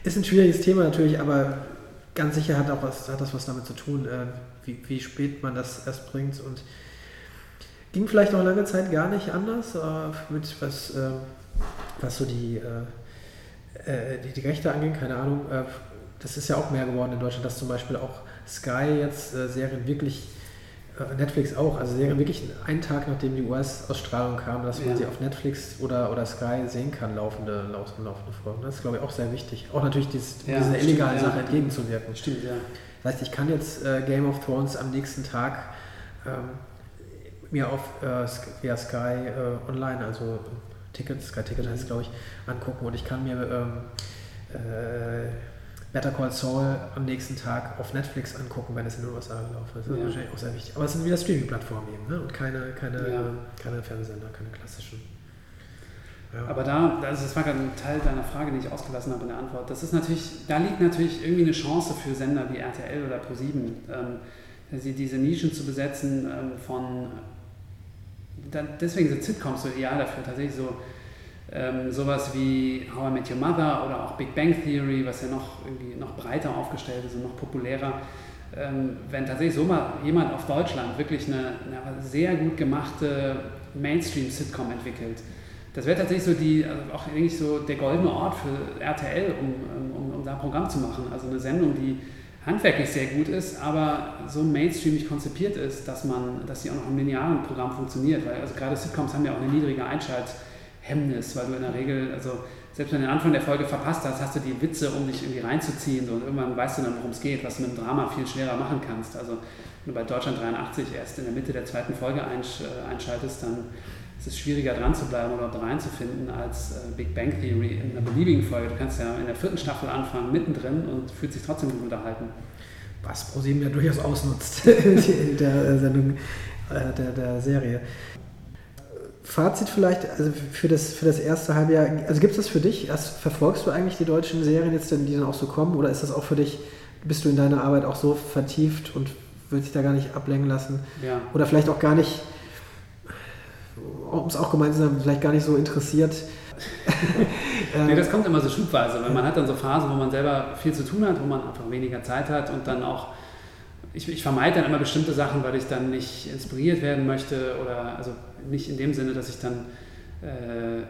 Ist ein schwieriges Thema natürlich, aber ganz sicher hat auch was, hat das was damit zu tun, äh, wie, wie spät man das erst bringt und ging vielleicht noch lange Zeit gar nicht anders, äh, mit was, äh, was so die, die, die, Rechte anging, keine Ahnung. Das ist ja auch mehr geworden in Deutschland, dass zum Beispiel auch Sky jetzt Serien wirklich, Netflix auch, also wirklich einen Tag nachdem die US-Ausstrahlung kam, dass man ja. sie auf Netflix oder, oder Sky sehen kann, laufende, laufende Folgen. Das ist, glaube ich, auch sehr wichtig. Auch natürlich dies, ja, dieser illegalen Sache ja. entgegenzuwirken. Stimmt, ja. Das heißt, ich kann jetzt äh, Game of Thrones am nächsten Tag ähm, mir auf äh, via Sky äh, online, also Ticket, Sky Ticket heißt es, glaube ich, angucken und ich kann mir ähm, äh, Better Call Saul am nächsten Tag auf Netflix angucken, wenn es in den USA gelaufen ist. Das ist Ja. wahrscheinlich auch sehr wichtig. Aber es sind wieder Streaming-Plattformen eben ne? und keine, keine, Ja. keine Fernsehsender, keine klassischen. Ja. Aber da, also das war gerade ein Teil deiner Frage, die ich ausgelassen habe in der Antwort. Das ist natürlich, da liegt natürlich irgendwie eine Chance für Sender wie RTL oder ProSieben, ähm, sie diese Nischen zu besetzen ähm, von, da, deswegen sind Sitcoms so ideal dafür, tatsächlich so ähm, sowas wie How I Met Your Mother oder auch Big Bang Theory, was ja noch irgendwie noch breiter aufgestellt ist und noch populärer. Ähm, wenn tatsächlich so mal jemand auf Deutschland wirklich eine, eine sehr gut gemachte Mainstream-Sitcom entwickelt, das wäre tatsächlich so die, also auch eigentlich so der goldene Ort für RTL, um, um, um da ein Programm zu machen. Also eine Sendung, die handwerklich sehr gut ist, aber so mainstreamig konzipiert ist, dass man, dass sie auch noch im linearen Programm funktioniert. Weil also gerade Sitcoms haben ja auch eine niedrige Einschalthemmnis, weil du in der Regel, also selbst wenn du den Anfang der Folge verpasst hast, hast du die Witze, um dich irgendwie reinzuziehen und irgendwann weißt du dann, worum es geht, was du mit dem Drama viel schwerer machen kannst. Also wenn du bei Deutschland 83 erst in der Mitte der zweiten Folge äh, einschaltest, dann ist es schwieriger dran zu bleiben oder reinzufinden als äh, Big Bang Theory in einer beliebigen Folge. Du kannst ja in der vierten Staffel anfangen, mittendrin und fühlt sich trotzdem gut unterhalten. Was ProSieben ja durchaus ausnutzt in der äh, Sendung, der, der Serie. Fazit vielleicht, also für das, für das erste Halbjahr, also gibt es das für dich? Erst, verfolgst du eigentlich die deutschen Serien jetzt, die dann auch so kommen? Oder ist das auch für dich, bist du in deiner Arbeit auch so vertieft und willst dich da gar nicht ablenken lassen? Ja. Oder vielleicht auch gar nicht, um es auch gemeint zu haben, vielleicht gar nicht so interessiert? nee, das kommt immer so schubweise, weil man hat dann so Phasen, wo man selber viel zu tun hat, wo man einfach weniger Zeit hat und dann auch, ich, ich vermeide dann immer bestimmte Sachen, weil ich dann nicht inspiriert werden möchte oder also nicht in dem Sinne, dass ich dann äh,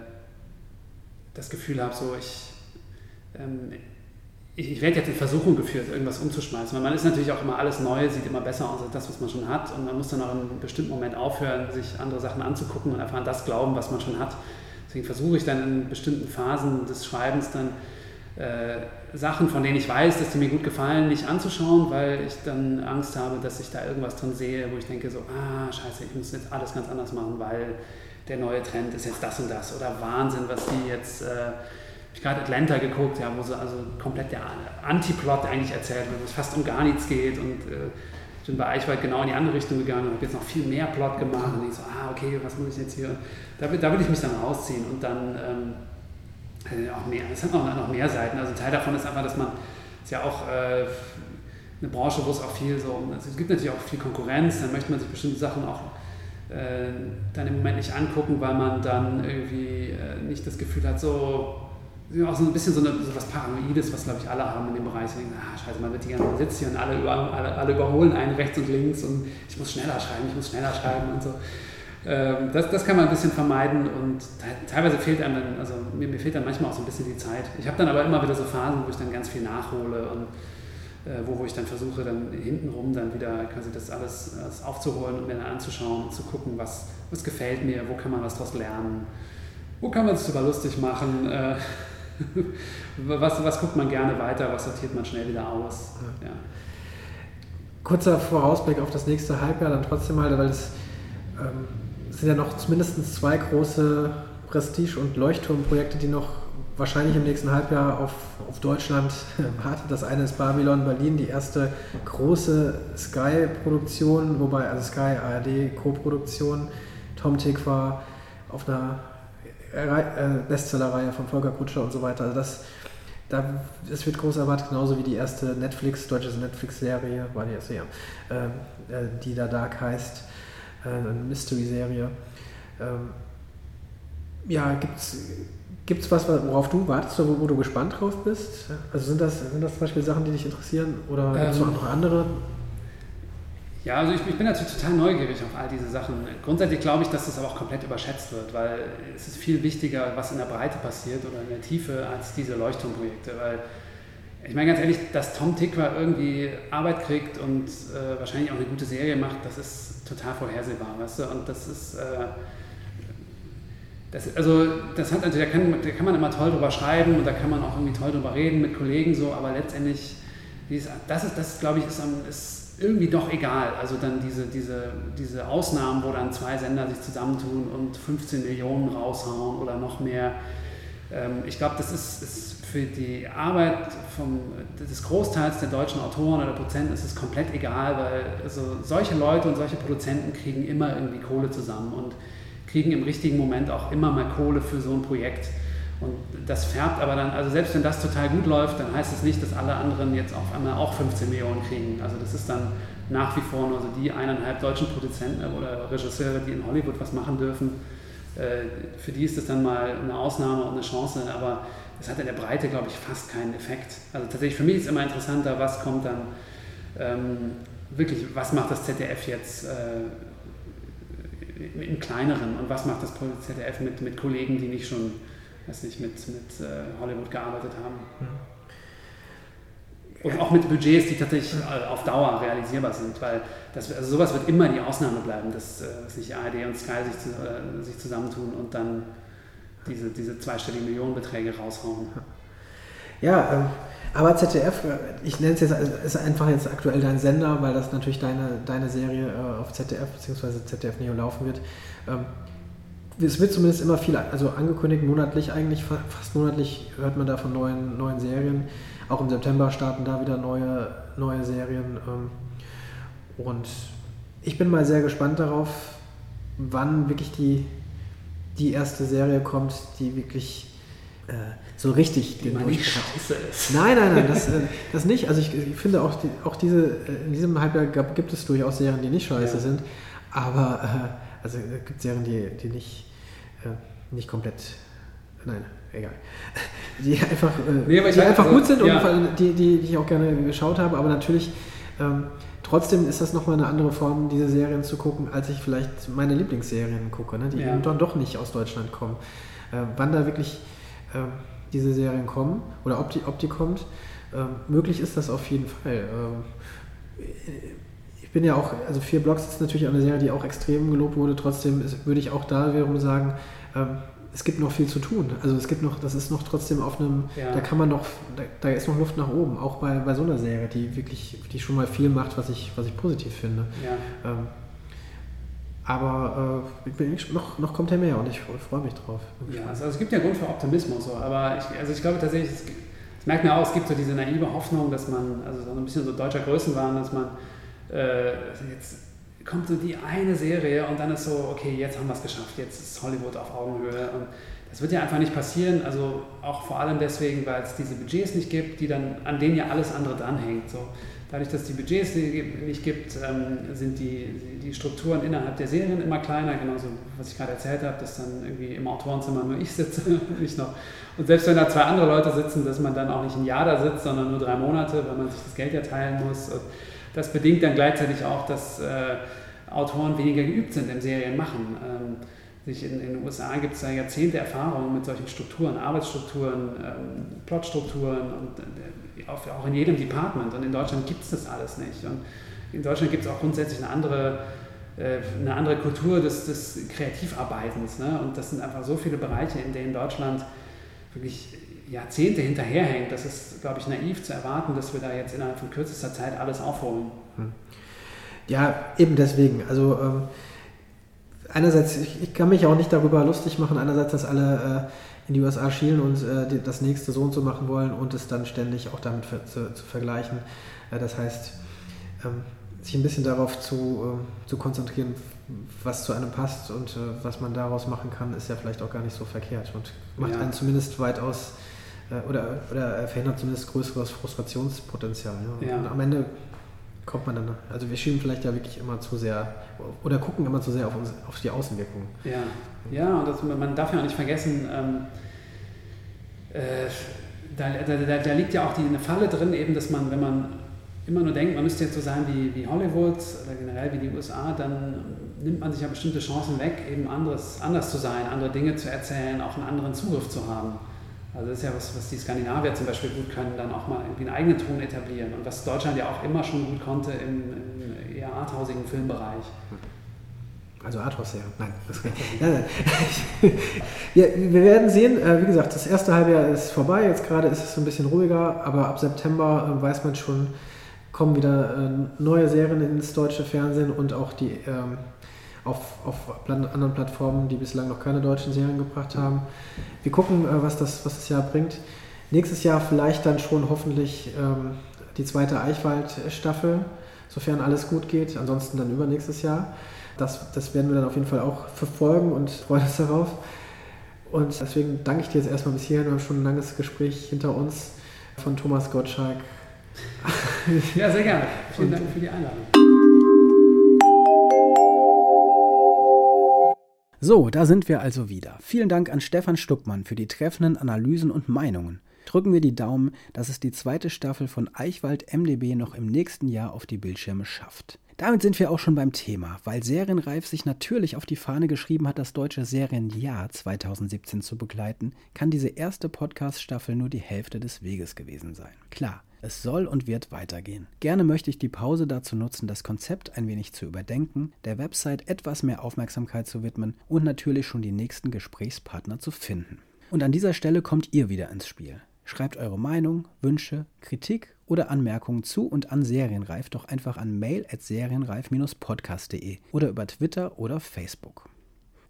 das Gefühl habe, so ich, ähm, ich, ich werde jetzt in Versuchung geführt, irgendwas umzuschmeißen. Weil man ist natürlich auch immer alles Neue, sieht immer besser aus als das, was man schon hat. Und man muss dann auch in einem bestimmten Moment aufhören, sich andere Sachen anzugucken und einfach an das glauben, was man schon hat. Deswegen versuche ich dann in bestimmten Phasen des Schreibens dann äh, Sachen, von denen ich weiß, dass die mir gut gefallen, nicht anzuschauen, weil ich dann Angst habe, dass ich da irgendwas drin sehe, wo ich denke so, ah, scheiße, ich muss jetzt alles ganz anders machen, weil der neue Trend ist jetzt das und das. Oder Wahnsinn, was die jetzt... Äh, ich gerade Atlanta geguckt, ja, wo so also komplett der Antiplot eigentlich erzählt wird, wo es fast um gar nichts geht und äh, ich bin bei Eichwald genau in die andere Richtung gegangen und habe jetzt noch viel mehr Plot gemacht und ich so, ah, okay, was muss ich jetzt hier? Da, da will ich mich dann rausziehen und dann ähm, auch mehr, es hat noch, noch mehr Seiten. Also ein Teil davon ist einfach, dass man, ist ja auch äh, eine Branche, wo es auch viel so, also es gibt natürlich auch viel Konkurrenz, dann möchte man sich bestimmte Sachen auch äh, dann im Moment nicht angucken, weil man dann irgendwie äh, nicht das Gefühl hat, so auch so ein bisschen so, eine, so was Paranoides, was glaube ich alle haben in dem Bereich. Denken, ah, scheiße, man wird die ganze sitzt hier und alle, über, alle, alle überholen einen rechts und links und ich muss schneller schreiben, ich muss schneller schreiben und so. Ähm, das, das kann man ein bisschen vermeiden und te- teilweise fehlt einem dann, also mir, mir fehlt dann manchmal auch so ein bisschen die Zeit. Ich habe dann aber immer wieder so Phasen, wo ich dann ganz viel nachhole und äh, wo, wo ich dann versuche, dann hintenrum dann wieder quasi das alles, alles aufzuholen und mir dann anzuschauen und zu gucken, was, was gefällt mir, wo kann man was daraus lernen, wo kann man es sogar lustig machen, äh, was, was guckt man gerne weiter, was sortiert man schnell wieder aus. Ja. Kurzer Vorausblick auf das nächste Halbjahr dann trotzdem mal, weil es ähm, es sind ja noch mindestens zwei große Prestige- und Leuchtturmprojekte, die noch wahrscheinlich im nächsten Halbjahr auf, auf Deutschland warten. Das eine ist Babylon Berlin, die erste große Sky-Produktion, wobei also Sky ARD-Co-Produktion. Tom Tick war auf einer äh, Bestsellerreihe von Volker Kutscher und so weiter. Also das, da, das wird groß erwartet, genauso wie die erste Netflix, deutsche Netflix-Serie, war die erste, ja, ähm, äh, die da Dark heißt, eine Mystery-Serie. Ähm, ja, gibt's Gibt's was, worauf du wartest oder wo, wo du gespannt drauf bist? Also sind das, sind das zum Beispiel Sachen, die dich interessieren oder gibt es Ähm, noch andere? Ja, also ich, ich bin natürlich total neugierig auf all diese Sachen. Grundsätzlich glaube ich, dass das aber auch komplett überschätzt wird, weil es ist viel wichtiger, was in der Breite passiert oder in der Tiefe als diese Leuchtturmprojekte. Weil ich meine ganz ehrlich, dass Tom Tikva irgendwie Arbeit kriegt und äh, wahrscheinlich auch eine gute Serie macht, das ist total vorhersehbar, weißt du? Und das ist, äh, das, also das hat natürlich, da kann, da kann man immer toll drüber schreiben und da kann man auch irgendwie toll drüber reden mit Kollegen so, aber letztendlich, dieses- das ist, das glaube ich, ist, ist irgendwie doch egal. Also dann diese, diese, diese Ausnahmen, wo dann zwei Sender sich zusammentun und 15 Millionen raushauen oder noch mehr. Ähm, ich glaube, das ist, ist, für die Arbeit vom, des Großteils der deutschen Autoren oder Produzenten ist es komplett egal, weil also solche Leute und solche Produzenten kriegen immer irgendwie Kohle zusammen und kriegen im richtigen Moment auch immer mal Kohle für so ein Projekt. Und das färbt aber dann, also selbst wenn das total gut läuft, dann heißt es das nicht, dass alle anderen jetzt auf einmal auch 15 Millionen kriegen. Also das ist dann nach wie vor nur so die eineinhalb deutschen Produzenten oder Regisseure, die in Hollywood was machen dürfen. Äh, für die ist das dann mal eine Ausnahme und eine Chance, aber das hat in der Breite, glaube ich, fast keinen Effekt. Also tatsächlich für mich ist immer interessanter, was kommt dann ähm, wirklich, was macht das ZDF jetzt äh, im Kleineren und was macht das ZDF mit, mit Kollegen, die nicht schon weiß nicht, mit, mit äh, Hollywood gearbeitet haben. Und auch mit Budgets, die tatsächlich auf Dauer realisierbar sind, weil das, also sowas wird immer die Ausnahme bleiben, dass, äh, dass nicht ARD und Sky sich, zu, äh, sich zusammentun und dann diese, diese zweistelligen Millionenbeträge raushauen. Ja, ähm, aber ZDF, äh, ich nenne es jetzt, ist einfach jetzt aktuell dein Sender, weil das natürlich deine, deine Serie auf ZDF bzw. ZDF Neo laufen wird. Ähm, es wird zumindest immer viel, also angekündigt, monatlich eigentlich, fast monatlich hört man da von neuen, neuen Serien. Auch im September starten da wieder neue, neue Serien. Ähm, und ich bin mal sehr gespannt darauf, wann wirklich die, die erste Serie kommt, die wirklich äh, so richtig die den Durchbruch hat. Nein, nein, nein, das, äh, das nicht. Also ich, ich finde auch, die, auch diese, äh, in diesem Halbjahr gibt es durchaus Serien, die nicht scheiße ja. sind. Aber äh, also es gibt Serien, die, die nicht, äh, nicht komplett. Nein, egal. Die einfach, äh, nee, die einfach also, gut sind ja. und die, die, die ich auch gerne geschaut habe. Aber natürlich ähm, Trotzdem ist das nochmal eine andere Form, diese Serien zu gucken, als ich vielleicht meine Lieblingsserien gucke, ne, die ja. eben dann doch nicht aus Deutschland kommen. Äh, wann da wirklich äh, diese Serien kommen oder ob die, ob die kommt, äh, möglich ist das auf jeden Fall. Ähm, ich bin ja auch, also vier Blocks ist natürlich eine Serie, die auch extrem gelobt wurde. Trotzdem ist, würde ich auch da wiederum sagen, ähm, es gibt noch viel zu tun. Also es gibt noch, das ist noch trotzdem auf einem, ja. da kann man noch, da, da, ist noch Luft nach oben, auch bei, bei so einer Serie, die wirklich, die schon mal viel macht, was ich, was ich positiv finde. Ja. Ähm, aber äh, noch, noch kommt er mehr und ich freue mich drauf. Ja, also es gibt ja Grund für Optimismus, so, aber ich, also ich glaube tatsächlich, das merkt man auch, es gibt so diese naive Hoffnung, dass man, also so ein bisschen so deutscher Größenwahn, dass man äh, jetzt kommt so die eine Serie und dann ist so, okay, jetzt haben wir es geschafft, jetzt ist Hollywood auf Augenhöhe. Und das wird ja einfach nicht passieren, also auch vor allem deswegen, weil es diese Budgets nicht gibt, die dann, an denen ja alles andere dranhängt. So. Dadurch, dass es die Budgets nicht gibt, ähm, sind die, die Strukturen innerhalb der Serien immer kleiner, genauso was ich gerade erzählt habe, dass dann irgendwie im Autorenzimmer nur ich sitze nicht noch. Und selbst wenn da zwei andere Leute sitzen, dass man dann auch nicht ein Jahr da sitzt, sondern nur drei Monate, weil man sich das Geld ja teilen muss. Und das bedingt dann gleichzeitig auch, dass äh, Autoren weniger geübt sind im Serienmachen. Ähm, sich in, in, den USA gibt es da Jahrzehnte Erfahrung mit solchen Strukturen, Arbeitsstrukturen, ähm, Plotstrukturen und äh, auch, in jedem Department. Und in Deutschland gibt es das alles nicht. Und in Deutschland gibt es auch grundsätzlich eine andere, äh, eine andere Kultur des, des Kreativarbeitens. Ne? Und das sind einfach so viele Bereiche, in denen Deutschland wirklich Jahrzehnte hinterherhängt. Das ist, glaube ich, naiv zu erwarten, dass wir da jetzt innerhalb von kürzester Zeit alles aufholen. Hm. Ja, eben deswegen. Also ähm, einerseits, ich, ich, kann mich auch nicht darüber lustig machen, einerseits, dass alle äh, in die USA schielen und äh, das nächste so und so machen wollen und es dann ständig auch damit für, zu, zu, vergleichen. Äh, das heißt, ähm, sich ein bisschen darauf zu, ähm, zu konzentrieren, was zu einem passt und äh, was man daraus machen kann, ist ja vielleicht auch gar nicht so verkehrt und macht ja. einen zumindest weitaus oder, oder verhindert zumindest größeres Frustrationspotenzial. Ja. Ja. Und am Ende kommt man dann, also wir schieben vielleicht ja wirklich immer zu sehr oder gucken immer zu sehr auf, uns, auf die Außenwirkung. Ja, ja und das, man darf ja auch nicht vergessen, ähm, äh, da, da, da, liegt ja auch die, eine Falle drin, eben, dass man, wenn man immer nur denkt, man müsste jetzt so sein wie, wie Hollywood oder generell wie die USA, dann nimmt man sich ja bestimmte Chancen weg, eben anderes, anders zu sein, andere Dinge zu erzählen, auch einen anderen Zugriff zu haben. Also das ist ja was, was die Skandinavier zum Beispiel gut können, dann auch mal irgendwie einen eigenen Ton etablieren und was Deutschland ja auch immer schon gut konnte im, im eher arthausigen Filmbereich. Also Arthouse, ja. Nein, das kann ja, wir werden sehen. Äh, wie gesagt, das erste Halbjahr ist vorbei. Jetzt gerade ist es so ein bisschen ruhiger, aber ab September äh, weiß man schon, kommen wieder äh, neue Serien ins deutsche Fernsehen und auch die ähm, auf, auf anderen Plattformen, die bislang noch keine deutschen Serien gebracht haben. Wir gucken, äh, was, das, was das Jahr bringt. Nächstes Jahr vielleicht dann schon hoffentlich ähm, die zweite Eichwald-Staffel, sofern alles gut geht. Ansonsten dann übernächstes Jahr. Das, das werden wir dann auf jeden Fall auch verfolgen und freuen uns darauf. Und deswegen danke ich dir jetzt erstmal bis hierhin. Wir haben schon ein langes Gespräch hinter uns von Thomas Gottschalk. Ja, sehr gerne. Vielen Dank für die Einladung. So, da sind wir also wieder. Vielen Dank an Stefan Stuckmann für die treffenden Analysen und Meinungen. Drücken wir die Daumen, dass es die zweite Staffel von Eichwald MDB noch im nächsten Jahr auf die Bildschirme schafft. Damit sind wir auch schon beim Thema, weil Serienreif sich natürlich auf die Fahne geschrieben hat, das deutsche Serienjahr 2017 zu begleiten, kann diese erste Podcast-Staffel nur die Hälfte des Weges gewesen sein. Klar, es soll und wird weitergehen. Gerne möchte ich die Pause dazu nutzen, das Konzept ein wenig zu überdenken, der Website etwas mehr Aufmerksamkeit zu widmen und natürlich schon die nächsten Gesprächspartner zu finden. Und an dieser Stelle kommt ihr wieder ins Spiel. Schreibt eure Meinung, Wünsche, Kritik oder Anmerkungen zu und an Serienreif doch einfach an mail at serienreif-podcast.de oder über Twitter oder Facebook.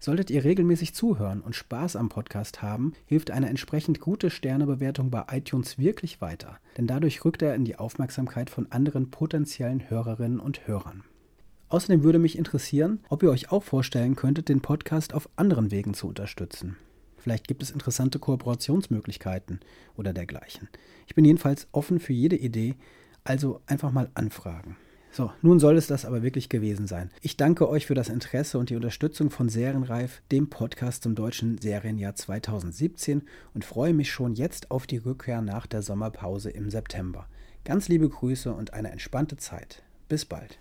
Solltet ihr regelmäßig zuhören und Spaß am Podcast haben, hilft eine entsprechend gute Sternebewertung bei iTunes wirklich weiter, denn dadurch rückt er in die Aufmerksamkeit von anderen potenziellen Hörerinnen und Hörern. Außerdem würde mich interessieren, ob ihr euch auch vorstellen könntet, den Podcast auf anderen Wegen zu unterstützen. Vielleicht gibt es interessante Kooperationsmöglichkeiten oder dergleichen. Ich bin jedenfalls offen für jede Idee, also einfach mal anfragen. So, nun soll es das aber wirklich gewesen sein. Ich danke euch für das Interesse und die Unterstützung von Serienreif, dem Podcast zum deutschen Serienjahr 2017 und freue mich schon jetzt auf die Rückkehr nach der Sommerpause im September. Ganz liebe Grüße und eine entspannte Zeit. Bis bald.